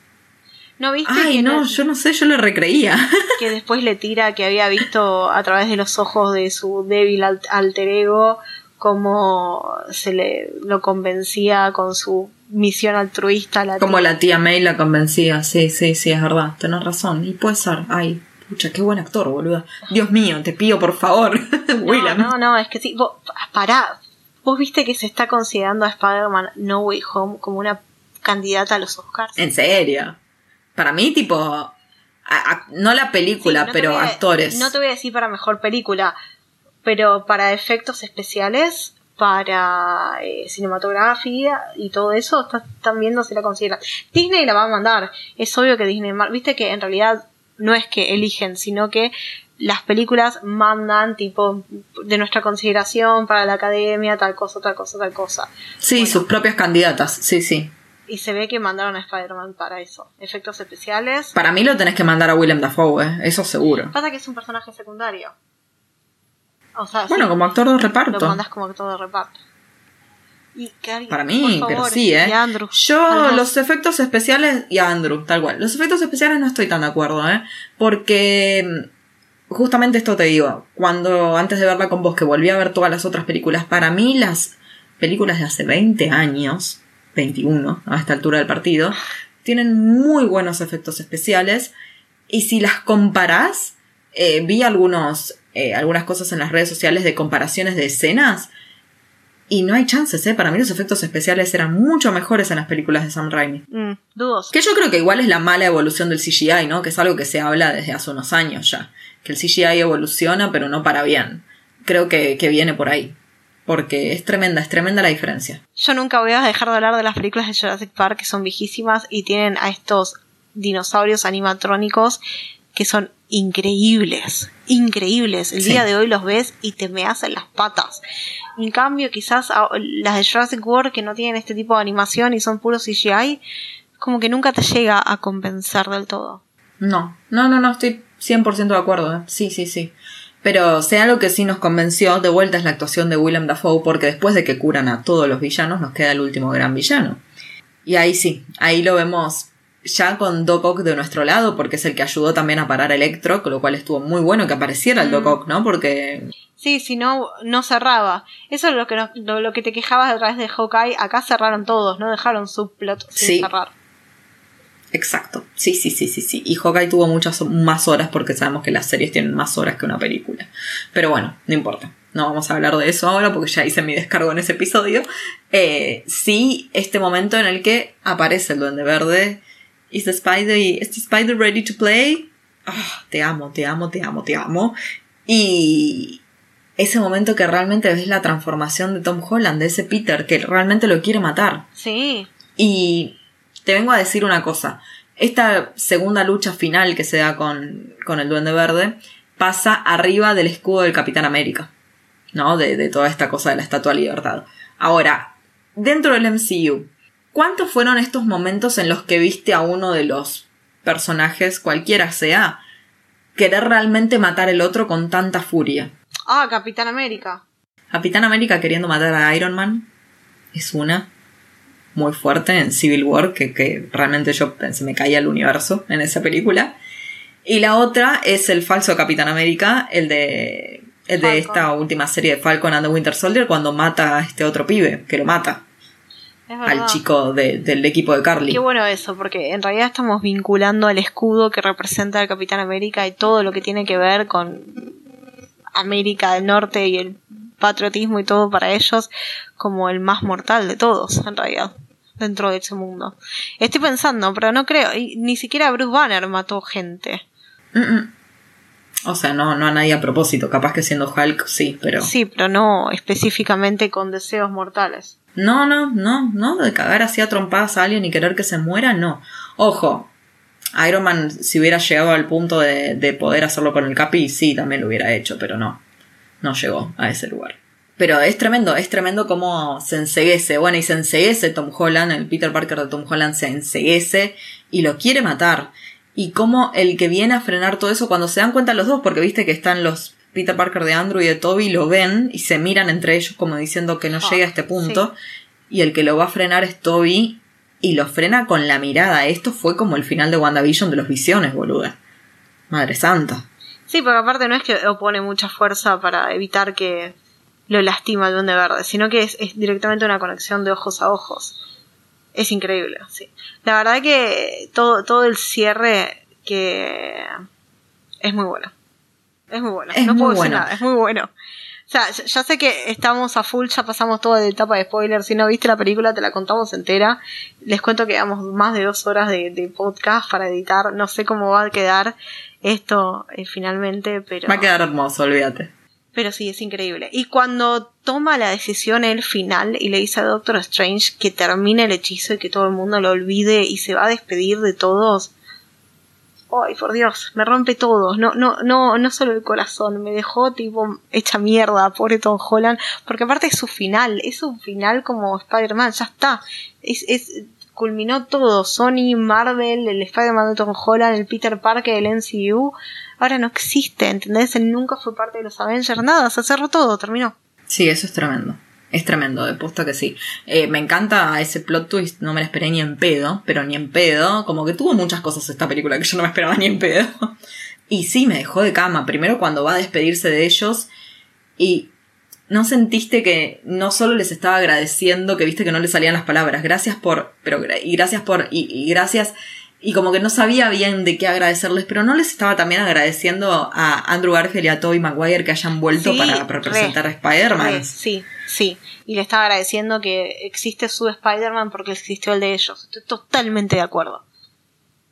¿No viste Ay, que, no, yo no sé, yo le recreía. [LAUGHS] que después le tira que había visto a través de los ojos de su débil al- alter ego cómo se le lo convencía con su misión altruista la Como tía? la tía May la convencía, sí, sí, sí, es verdad, tenés razón. Y puede ser, ay, pucha, qué buen actor, boluda. Dios mío, te pido por favor, [LAUGHS] no, no, no, es que sí, vos, pará, vos viste que se está considerando a Spider-Man No Way Home como una candidata a los Oscars. En serio. Para mí, tipo, a- a- no la película, Sí, no te pero a- actores. No te voy a decir para mejor película, pero para efectos especiales, para eh, cinematografía y todo eso, está- están viendo si la consideran. Disney la va a mandar. Es obvio que Disney. Viste que en realidad no es que eligen, sino que las películas mandan tipo de nuestra consideración para la academia, tal cosa, tal cosa, tal cosa. Sí, Bueno. sus propias candidatas, sí, sí. Y se ve que mandaron a Spider-Man para eso. Efectos especiales. Para mí lo tenés que mandar a Willem Dafoe, ¿eh? eso seguro. Pasa que es un personaje secundario. O sea, Bueno, sí, como actor de lo reparto. mandas como actor de reparto. Y Para mí, por pero sí, ¿eh? y Andrew, Yo, los efectos especiales, y a Andrew, tal cual. Los efectos especiales no estoy tan de acuerdo, ¿eh? Porque, mm, justamente esto te digo, cuando antes de verla con vos, que volví a ver todas las otras películas, para mí las películas de hace 20 años, 21 a esta altura del partido, tienen muy buenos efectos especiales. Y si las comparás, eh, vi algunos, eh, algunas cosas en las redes sociales de comparaciones de escenas. Y no hay chances, ¿eh? Para mí los efectos especiales eran mucho mejores en las películas de Sam Raimi. Mm, dudos. Que yo creo que igual es la mala evolución del CGI, ¿no? Que es algo que se habla desde hace unos años ya. Que el CGI evoluciona, pero no para bien. Creo que, que viene por ahí. Porque es tremenda, es tremenda la diferencia. Yo nunca voy a dejar de hablar de las películas de Jurassic Park que son viejísimas y tienen a estos dinosaurios animatrónicos que son increíbles, increíbles. El Sí. día de hoy los ves y te me hacen las patas. En cambio, quizás las de Jurassic World que no tienen este tipo de animación y son puro CGI, como que nunca te llega a convencer del todo. No, no, no, no, estoy 100% de acuerdo. ¿eh? Sí, sí, sí. Pero sea lo que sí nos convenció, de vuelta es la actuación de Willem Dafoe, porque después de que curan a todos los villanos, nos queda el último gran villano. Y ahí sí, ahí lo vemos ya con Doc Ock de nuestro lado, porque es el que ayudó también a parar a Electro, con lo cual estuvo muy bueno que apareciera el Doc Mm. Ock, ¿no? Porque Sí, si no, no cerraba. Eso es lo que, no- lo que te quejabas a través de Hawkeye. Acá cerraron todos, no dejaron subplot sin Sí. cerrar. Exacto. Sí, sí, sí, sí, sí. Y Hawkeye tuvo muchas más horas porque sabemos que las series tienen más horas que una película. Pero bueno, no importa. No vamos a hablar de eso ahora porque ya hice mi descargo en ese episodio. Eh, sí, este momento en el que aparece el Duende Verde. Is the Spider, is the Spider ready to play? Ah, te amo, te amo, te amo, te amo. Y ese momento que realmente ves la transformación de Tom Holland, de ese Peter, que realmente lo quiere matar. Sí. Y te vengo a decir una cosa. Esta segunda lucha final que se da con, con el Duende Verde pasa arriba del escudo del Capitán América. ¿No? De, de toda esta cosa de la Estatua de Libertad. Ahora, dentro del MCU, ¿cuántos fueron estos momentos en los que viste a uno de los personajes, cualquiera sea, querer realmente matar al otro con tanta furia? Ah, Capitán América. Capitán América queriendo matar a Iron Man es una muy fuerte en Civil War, que, que realmente yo se me caía el universo en esa película. Y la otra es el falso Capitán América, el de, el de esta última serie de Falcon and the Winter Soldier, cuando mata a este otro pibe, que lo mata. Al chico del equipo de Carly. Qué bueno eso, porque en realidad estamos vinculando al escudo que representa al Capitán América y todo lo que tiene que ver con América del Norte y el patriotismo y todo para ellos como el más mortal de todos, en realidad, dentro de ese mundo. Estoy pensando, pero no creo, ni siquiera Bruce Banner mató gente. O sea, no, no a nadie a propósito, capaz que siendo Hulk sí, pero... Sí, pero no específicamente con deseos mortales. No, no, no, no, de cagar así a trompadas a alguien y querer que se muera, no. Ojo, Iron Man si hubiera llegado al punto de, de poder hacerlo con el Capi, sí, también lo hubiera hecho, pero no, no llegó a ese lugar. Pero es tremendo, es tremendo cómo se enseguece. Bueno, y se enseguece Tom Holland, el Peter Parker de Tom Holland se enseguece y lo quiere matar. Y cómo el que viene a frenar todo eso, cuando se dan cuenta los dos, porque viste que están los Peter Parker de Andrew y de Toby, lo ven y se miran entre ellos como diciendo que no ah, llegue a este punto. Y el que lo va a frenar es Toby y lo frena con la mirada. Esto fue como el final de WandaVision de los visiones, boluda. Madre santa. Sí, porque aparte no es que opone mucha fuerza para evitar que lo lastima el duende verde, sino que es, directamente una conexión de ojos a ojos. Es increíble, sí. La verdad que todo, todo el cierre que es muy bueno. Es muy bueno. no puedo decir nada, es muy bueno. O sea, ya sé que estamos a full, ya pasamos toda la etapa de spoilers. Si no viste la película, te la contamos entera. Les cuento que llevamos más de dos horas de, podcast para editar. No sé cómo va a quedar esto eh, finalmente, pero. Va a quedar hermoso, olvídate. Pero sí, es increíble. Y cuando toma la decisión el final y le dice a Doctor Strange que termine el hechizo y que todo el mundo lo olvide y se va a despedir de todos. Ay, por Dios, me rompe todo. No, no, no, no solo el corazón, me dejó tipo hecha mierda, pobre Tom Holland, porque aparte es su final, es un final como Spider-Man, ya está. Es, es, culminó todo, Sony, Marvel, el Spider-Man de Tom Holland, el Peter Parker del MCU, ahora no existe, ¿entendés? Él nunca fue parte de los Avengers, nada, se cerró todo, terminó. Sí, eso es tremendo. Es tremendo, de puesto que sí. Eh, me encanta ese plot twist, no me lo esperé ni en pedo, pero ni en pedo. Como que tuvo muchas cosas esta película que yo no me esperaba ni en pedo. [LAUGHS] Y sí, me dejó de cama. Primero cuando va a despedirse de ellos y no sentiste que no solo les estaba agradeciendo que viste que no le salían las palabras, gracias por, pero, y gracias por, y gracias y como que no sabía bien de qué agradecerles, pero no les estaba también agradeciendo a Andrew Garfield y a Tobey Maguire que hayan vuelto para representar a Spider-Man. Sí, sí. Y le estaba agradeciendo que existe su Spider-Man porque existió el de ellos. Estoy totalmente de acuerdo.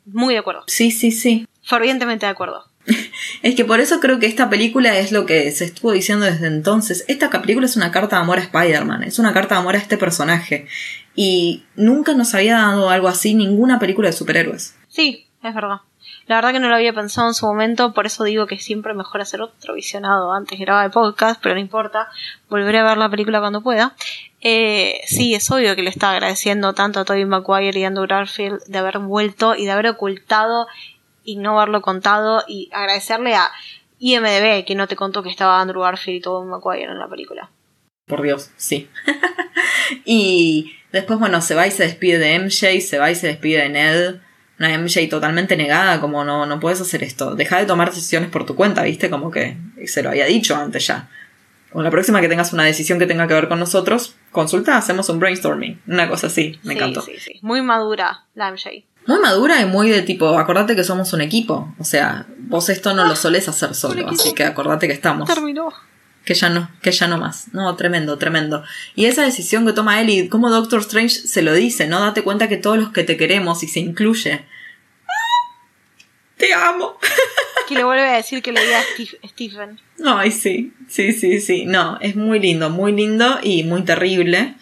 Muy de acuerdo. Sí, sí, sí. Fervientemente de acuerdo. [LAUGHS] es que por eso creo que esta película es lo que se estuvo diciendo desde entonces. Esta película es una carta de amor a Spider-Man, es una carta de amor a este personaje. Y nunca nos había dado algo así ninguna película de superhéroes. Sí, es verdad. La verdad que no lo había pensado en su momento, por eso digo que siempre mejor hacer otro visionado antes de grabar el podcast, pero no importa, volveré a ver la película cuando pueda. Eh, sí, es obvio que le está agradeciendo tanto a Tobey Maguire y Andrew Garfield de haber vuelto y de haber ocultado y no haberlo contado y agradecerle a IMDB que no te contó que estaba Andrew Garfield y Tobey Maguire en la película. Por Dios, sí. [LAUGHS] y después, bueno, se va y se despide de MJ, se va y se despide de Ned. Una MJ totalmente negada, como no, no puedes hacer esto. Deja de tomar decisiones por tu cuenta, ¿viste? Como que se lo había dicho antes ya. O la próxima que tengas una decisión que tenga que ver con nosotros, consulta, hacemos un brainstorming. Una cosa así, me encantó. Sí, sí. Muy madura la MJ. Muy madura y muy de tipo, acordate que somos un equipo. O sea, vos esto no lo solés hacer solo, así que acordate que estamos. Terminó que ya no, que ya no más. No, tremendo, tremendo. Y esa decisión que toma él y como Doctor Strange se lo dice, ¿no? Date cuenta que todos los que te queremos y se incluye. Te amo. Que le vuelve a decir que le diga a Stephen. Ay, sí, sí, sí, sí. No, es muy lindo, muy lindo y muy terrible.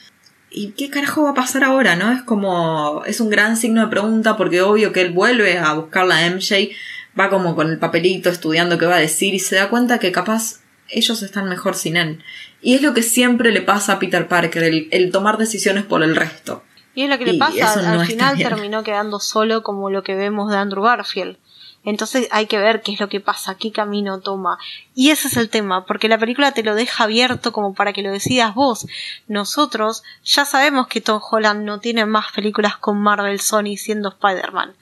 ¿Y qué carajo va a pasar ahora, no? Es como. Es un gran signo de pregunta porque obvio que él vuelve a buscar la MJ, va como con el papelito estudiando qué va a decir y se da cuenta que capaz ellos están mejor sin él. Y es lo que siempre le pasa a Peter Parker, el, tomar decisiones por el resto. Y es lo que le pasa, al final terminó quedando solo como lo que vemos de Andrew Garfield. Entonces hay que ver qué es lo que pasa, qué camino toma. Y ese es el tema, porque la película te lo deja abierto como para que lo decidas vos. Nosotros ya sabemos que Tom Holland no tiene más películas con Marvel Sony siendo Spider-Man.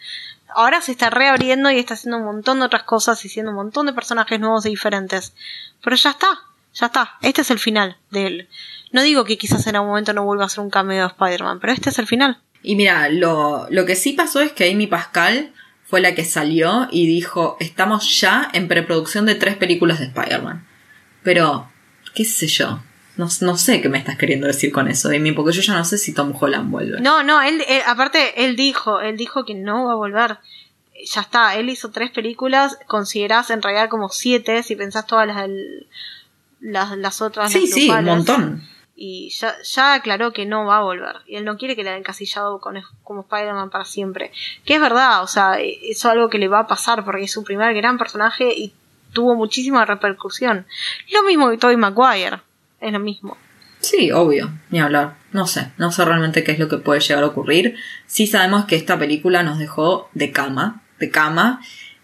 Ahora se está reabriendo y está haciendo un montón de otras cosas y siendo un montón de personajes nuevos y diferentes. Pero ya está, ya está. Este es el final de él. No digo que quizás en algún momento no vuelva a ser un cameo de Spider-Man, pero este es el final. Y mira, lo, lo que sí pasó es que Amy Pascal fue la que salió y dijo, estamos ya en preproducción de tres películas de Spider-Man. Pero, qué sé yo. No, no, sé qué me estás queriendo decir con eso, Amy, porque yo ya no sé si Tom Holland vuelve. No, no, él, aparte, él dijo, él dijo que no va a volver. Ya está, él hizo tres películas, considerás en realidad como siete, si pensás todas las, las, las otras. Sí, sí, un montón y ya, ya, aclaró que no va a volver. Y él no quiere que le hayan encasillado con, como Spider-Man para siempre. Que es verdad, o sea, eso es algo que le va a pasar porque es su primer gran personaje y tuvo muchísima repercusión. Lo mismo que Tobey Maguire, es lo mismo. Sí, obvio, ni hablar. No sé, no sé realmente qué es lo que puede llegar a ocurrir. Sí sabemos que esta película nos dejó de cama, de cama.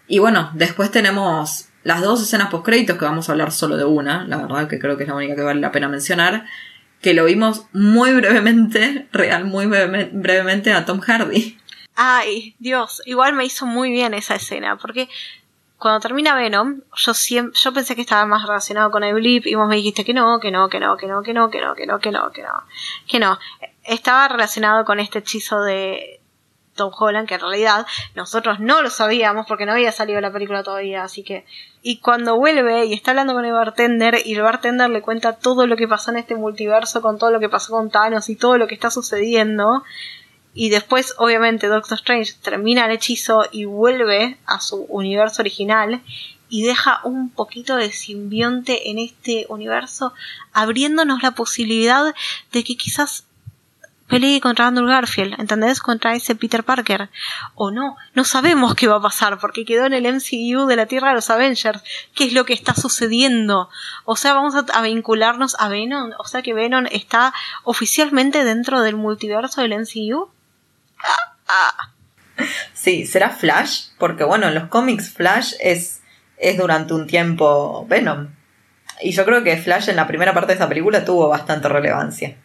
Y bueno, después tenemos las dos escenas post créditos que vamos a hablar solo de una, la verdad que creo que es la única que vale la pena mencionar que lo vimos muy brevemente, [LAUGHS] real, muy brevemente a Tom Hardy. Ay, Dios, igual me hizo muy bien esa escena, porque cuando termina Venom, yo siempre, yo pensé que estaba más relacionado con el blip y vos me dijiste que no, que no, que no, que no, que no, que no, que no, que no, que no, que no. Estaba relacionado con este hechizo de Tom Holland, que en realidad nosotros no lo sabíamos porque no había salido la película todavía, así que... Y cuando vuelve y está hablando con el bartender y el bartender le cuenta todo lo que pasó en este multiverso, con todo lo que pasó con Thanos y todo lo que está sucediendo, y después obviamente Doctor Strange termina el hechizo y vuelve a su universo original y deja un poquito de simbionte en este universo, abriéndonos la posibilidad de que quizás pelee contra Andrew Garfield, ¿entendés? Contra ese Peter Parker. O no, no sabemos qué va a pasar porque quedó en el MCU de la Tierra de los Avengers. ¿Qué es lo que está sucediendo? O sea, vamos a, vincularnos a Venom. O sea que Venom está oficialmente dentro del multiverso del MCU. Ah, ah. Sí, será Flash, porque bueno, en los cómics Flash es, es durante un tiempo Venom. Y yo creo que Flash en la primera parte de esa película tuvo bastante relevancia.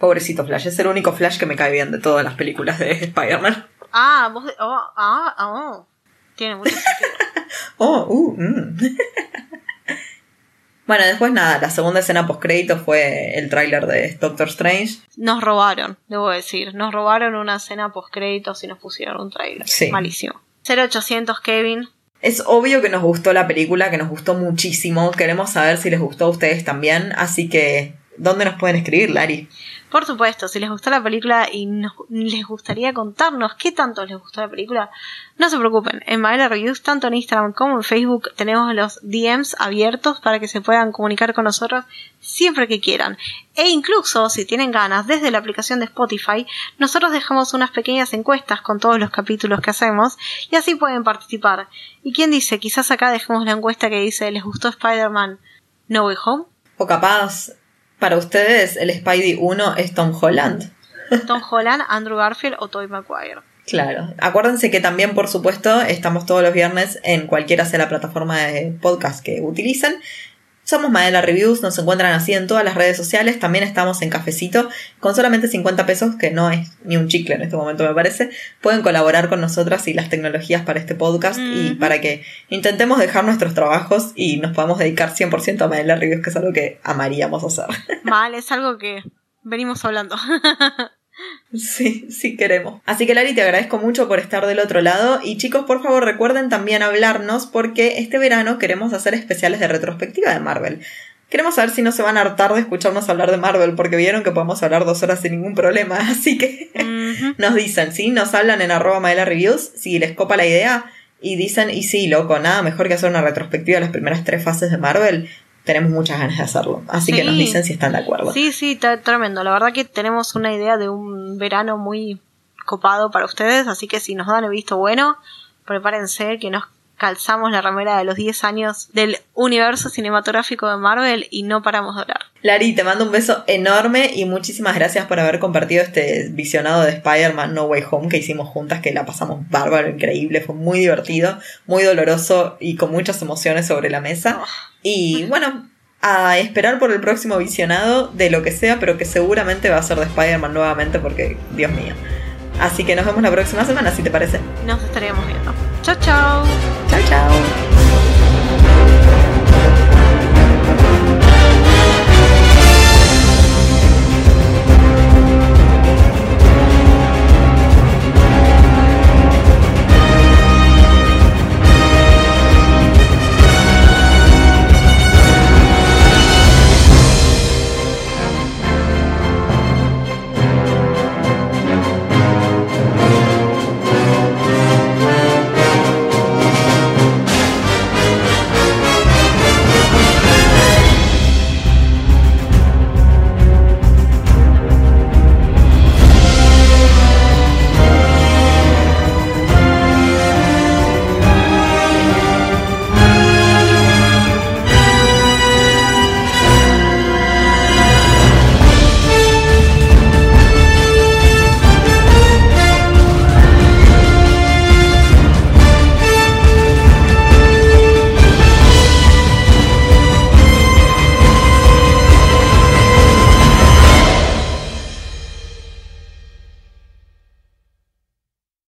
Pobrecito Flash, es el único Flash que me cae bien de todas las películas de Spider-Man. Ah, vos. Oh, ah, oh. Tiene mucho sentido. [LAUGHS] oh, uh, mm. [LAUGHS] bueno, después nada, la segunda escena post-crédito fue el tráiler de Doctor Strange. Nos robaron, debo decir. Nos robaron una escena post-créditos y nos pusieron un tráiler. Sí. Malísimo. 0800 Kevin. Es obvio que nos gustó la película, que nos gustó muchísimo. Queremos saber si les gustó a ustedes también. Así que, ¿dónde nos pueden escribir, Lari? Por supuesto, si les gustó la película y les gustaría contarnos qué tanto les gustó la película, no se preocupen. En Maela Reviews, tanto en Instagram como en Facebook, tenemos los DMs abiertos para que se puedan comunicar con nosotros siempre que quieran. E incluso, si tienen ganas, desde la aplicación de Spotify, nosotros dejamos unas pequeñas encuestas con todos los capítulos que hacemos y así pueden participar. ¿Y quién dice? Quizás acá dejemos la encuesta que dice ¿Les gustó Spider-Man No Way Home? O capaz para ustedes, el Spidey 1 es Tom Holland. [LAUGHS] Tom Holland, Andrew Garfield o Tobey Maguire. Claro. Acuérdense que también, por supuesto, estamos todos los viernes en cualquiera sea la plataforma de podcast que utilicen. Somos Madela Reviews, nos encuentran así en todas las redes sociales, también estamos en Cafecito, con solamente 50 pesos, que no es ni un chicle en este momento me parece, pueden colaborar con nosotras y las tecnologías para este podcast y para que intentemos dejar nuestros trabajos y nos podamos dedicar 100% a Madela Reviews, que es algo que amaríamos hacer. Mal, es algo que venimos hablando. [LAUGHS] [LAUGHS] Sí, sí queremos. Así que Lari, te agradezco mucho por estar del otro lado y chicos, por favor recuerden también hablarnos porque este verano queremos hacer especiales de retrospectiva de Marvel. Queremos saber si no se van a hartar de escucharnos hablar de Marvel porque vieron que podemos hablar dos horas sin ningún problema, [LAUGHS] así que [LAUGHS] nos dicen, ¿sí? Nos hablan en arroba Madela Reviews si les copa la idea y dicen, y sí, loco, nada mejor que hacer una retrospectiva de las primeras tres fases de Marvel tenemos muchas ganas de hacerlo. Así que nos dicen si están de acuerdo. Sí, sí, tremendo. La verdad que tenemos una idea de un verano muy copado para ustedes, así que si nos dan el visto bueno, prepárense que nos calzamos la remera de los 10 años del universo cinematográfico de Marvel y no paramos de hablar. Lari, te mando un beso enorme y muchísimas gracias por haber compartido este visionado de Spider-Man No Way Home que hicimos juntas, que la pasamos bárbaro, increíble, fue muy divertido, muy doloroso y con muchas emociones sobre la mesa. Y bueno, a esperar por el próximo visionado de lo que sea, pero que seguramente va a ser de Spider-Man nuevamente porque, Dios mío. Así que nos vemos la próxima semana, si te parece. Nos estaremos viendo. Chao, chao. Chao, chao.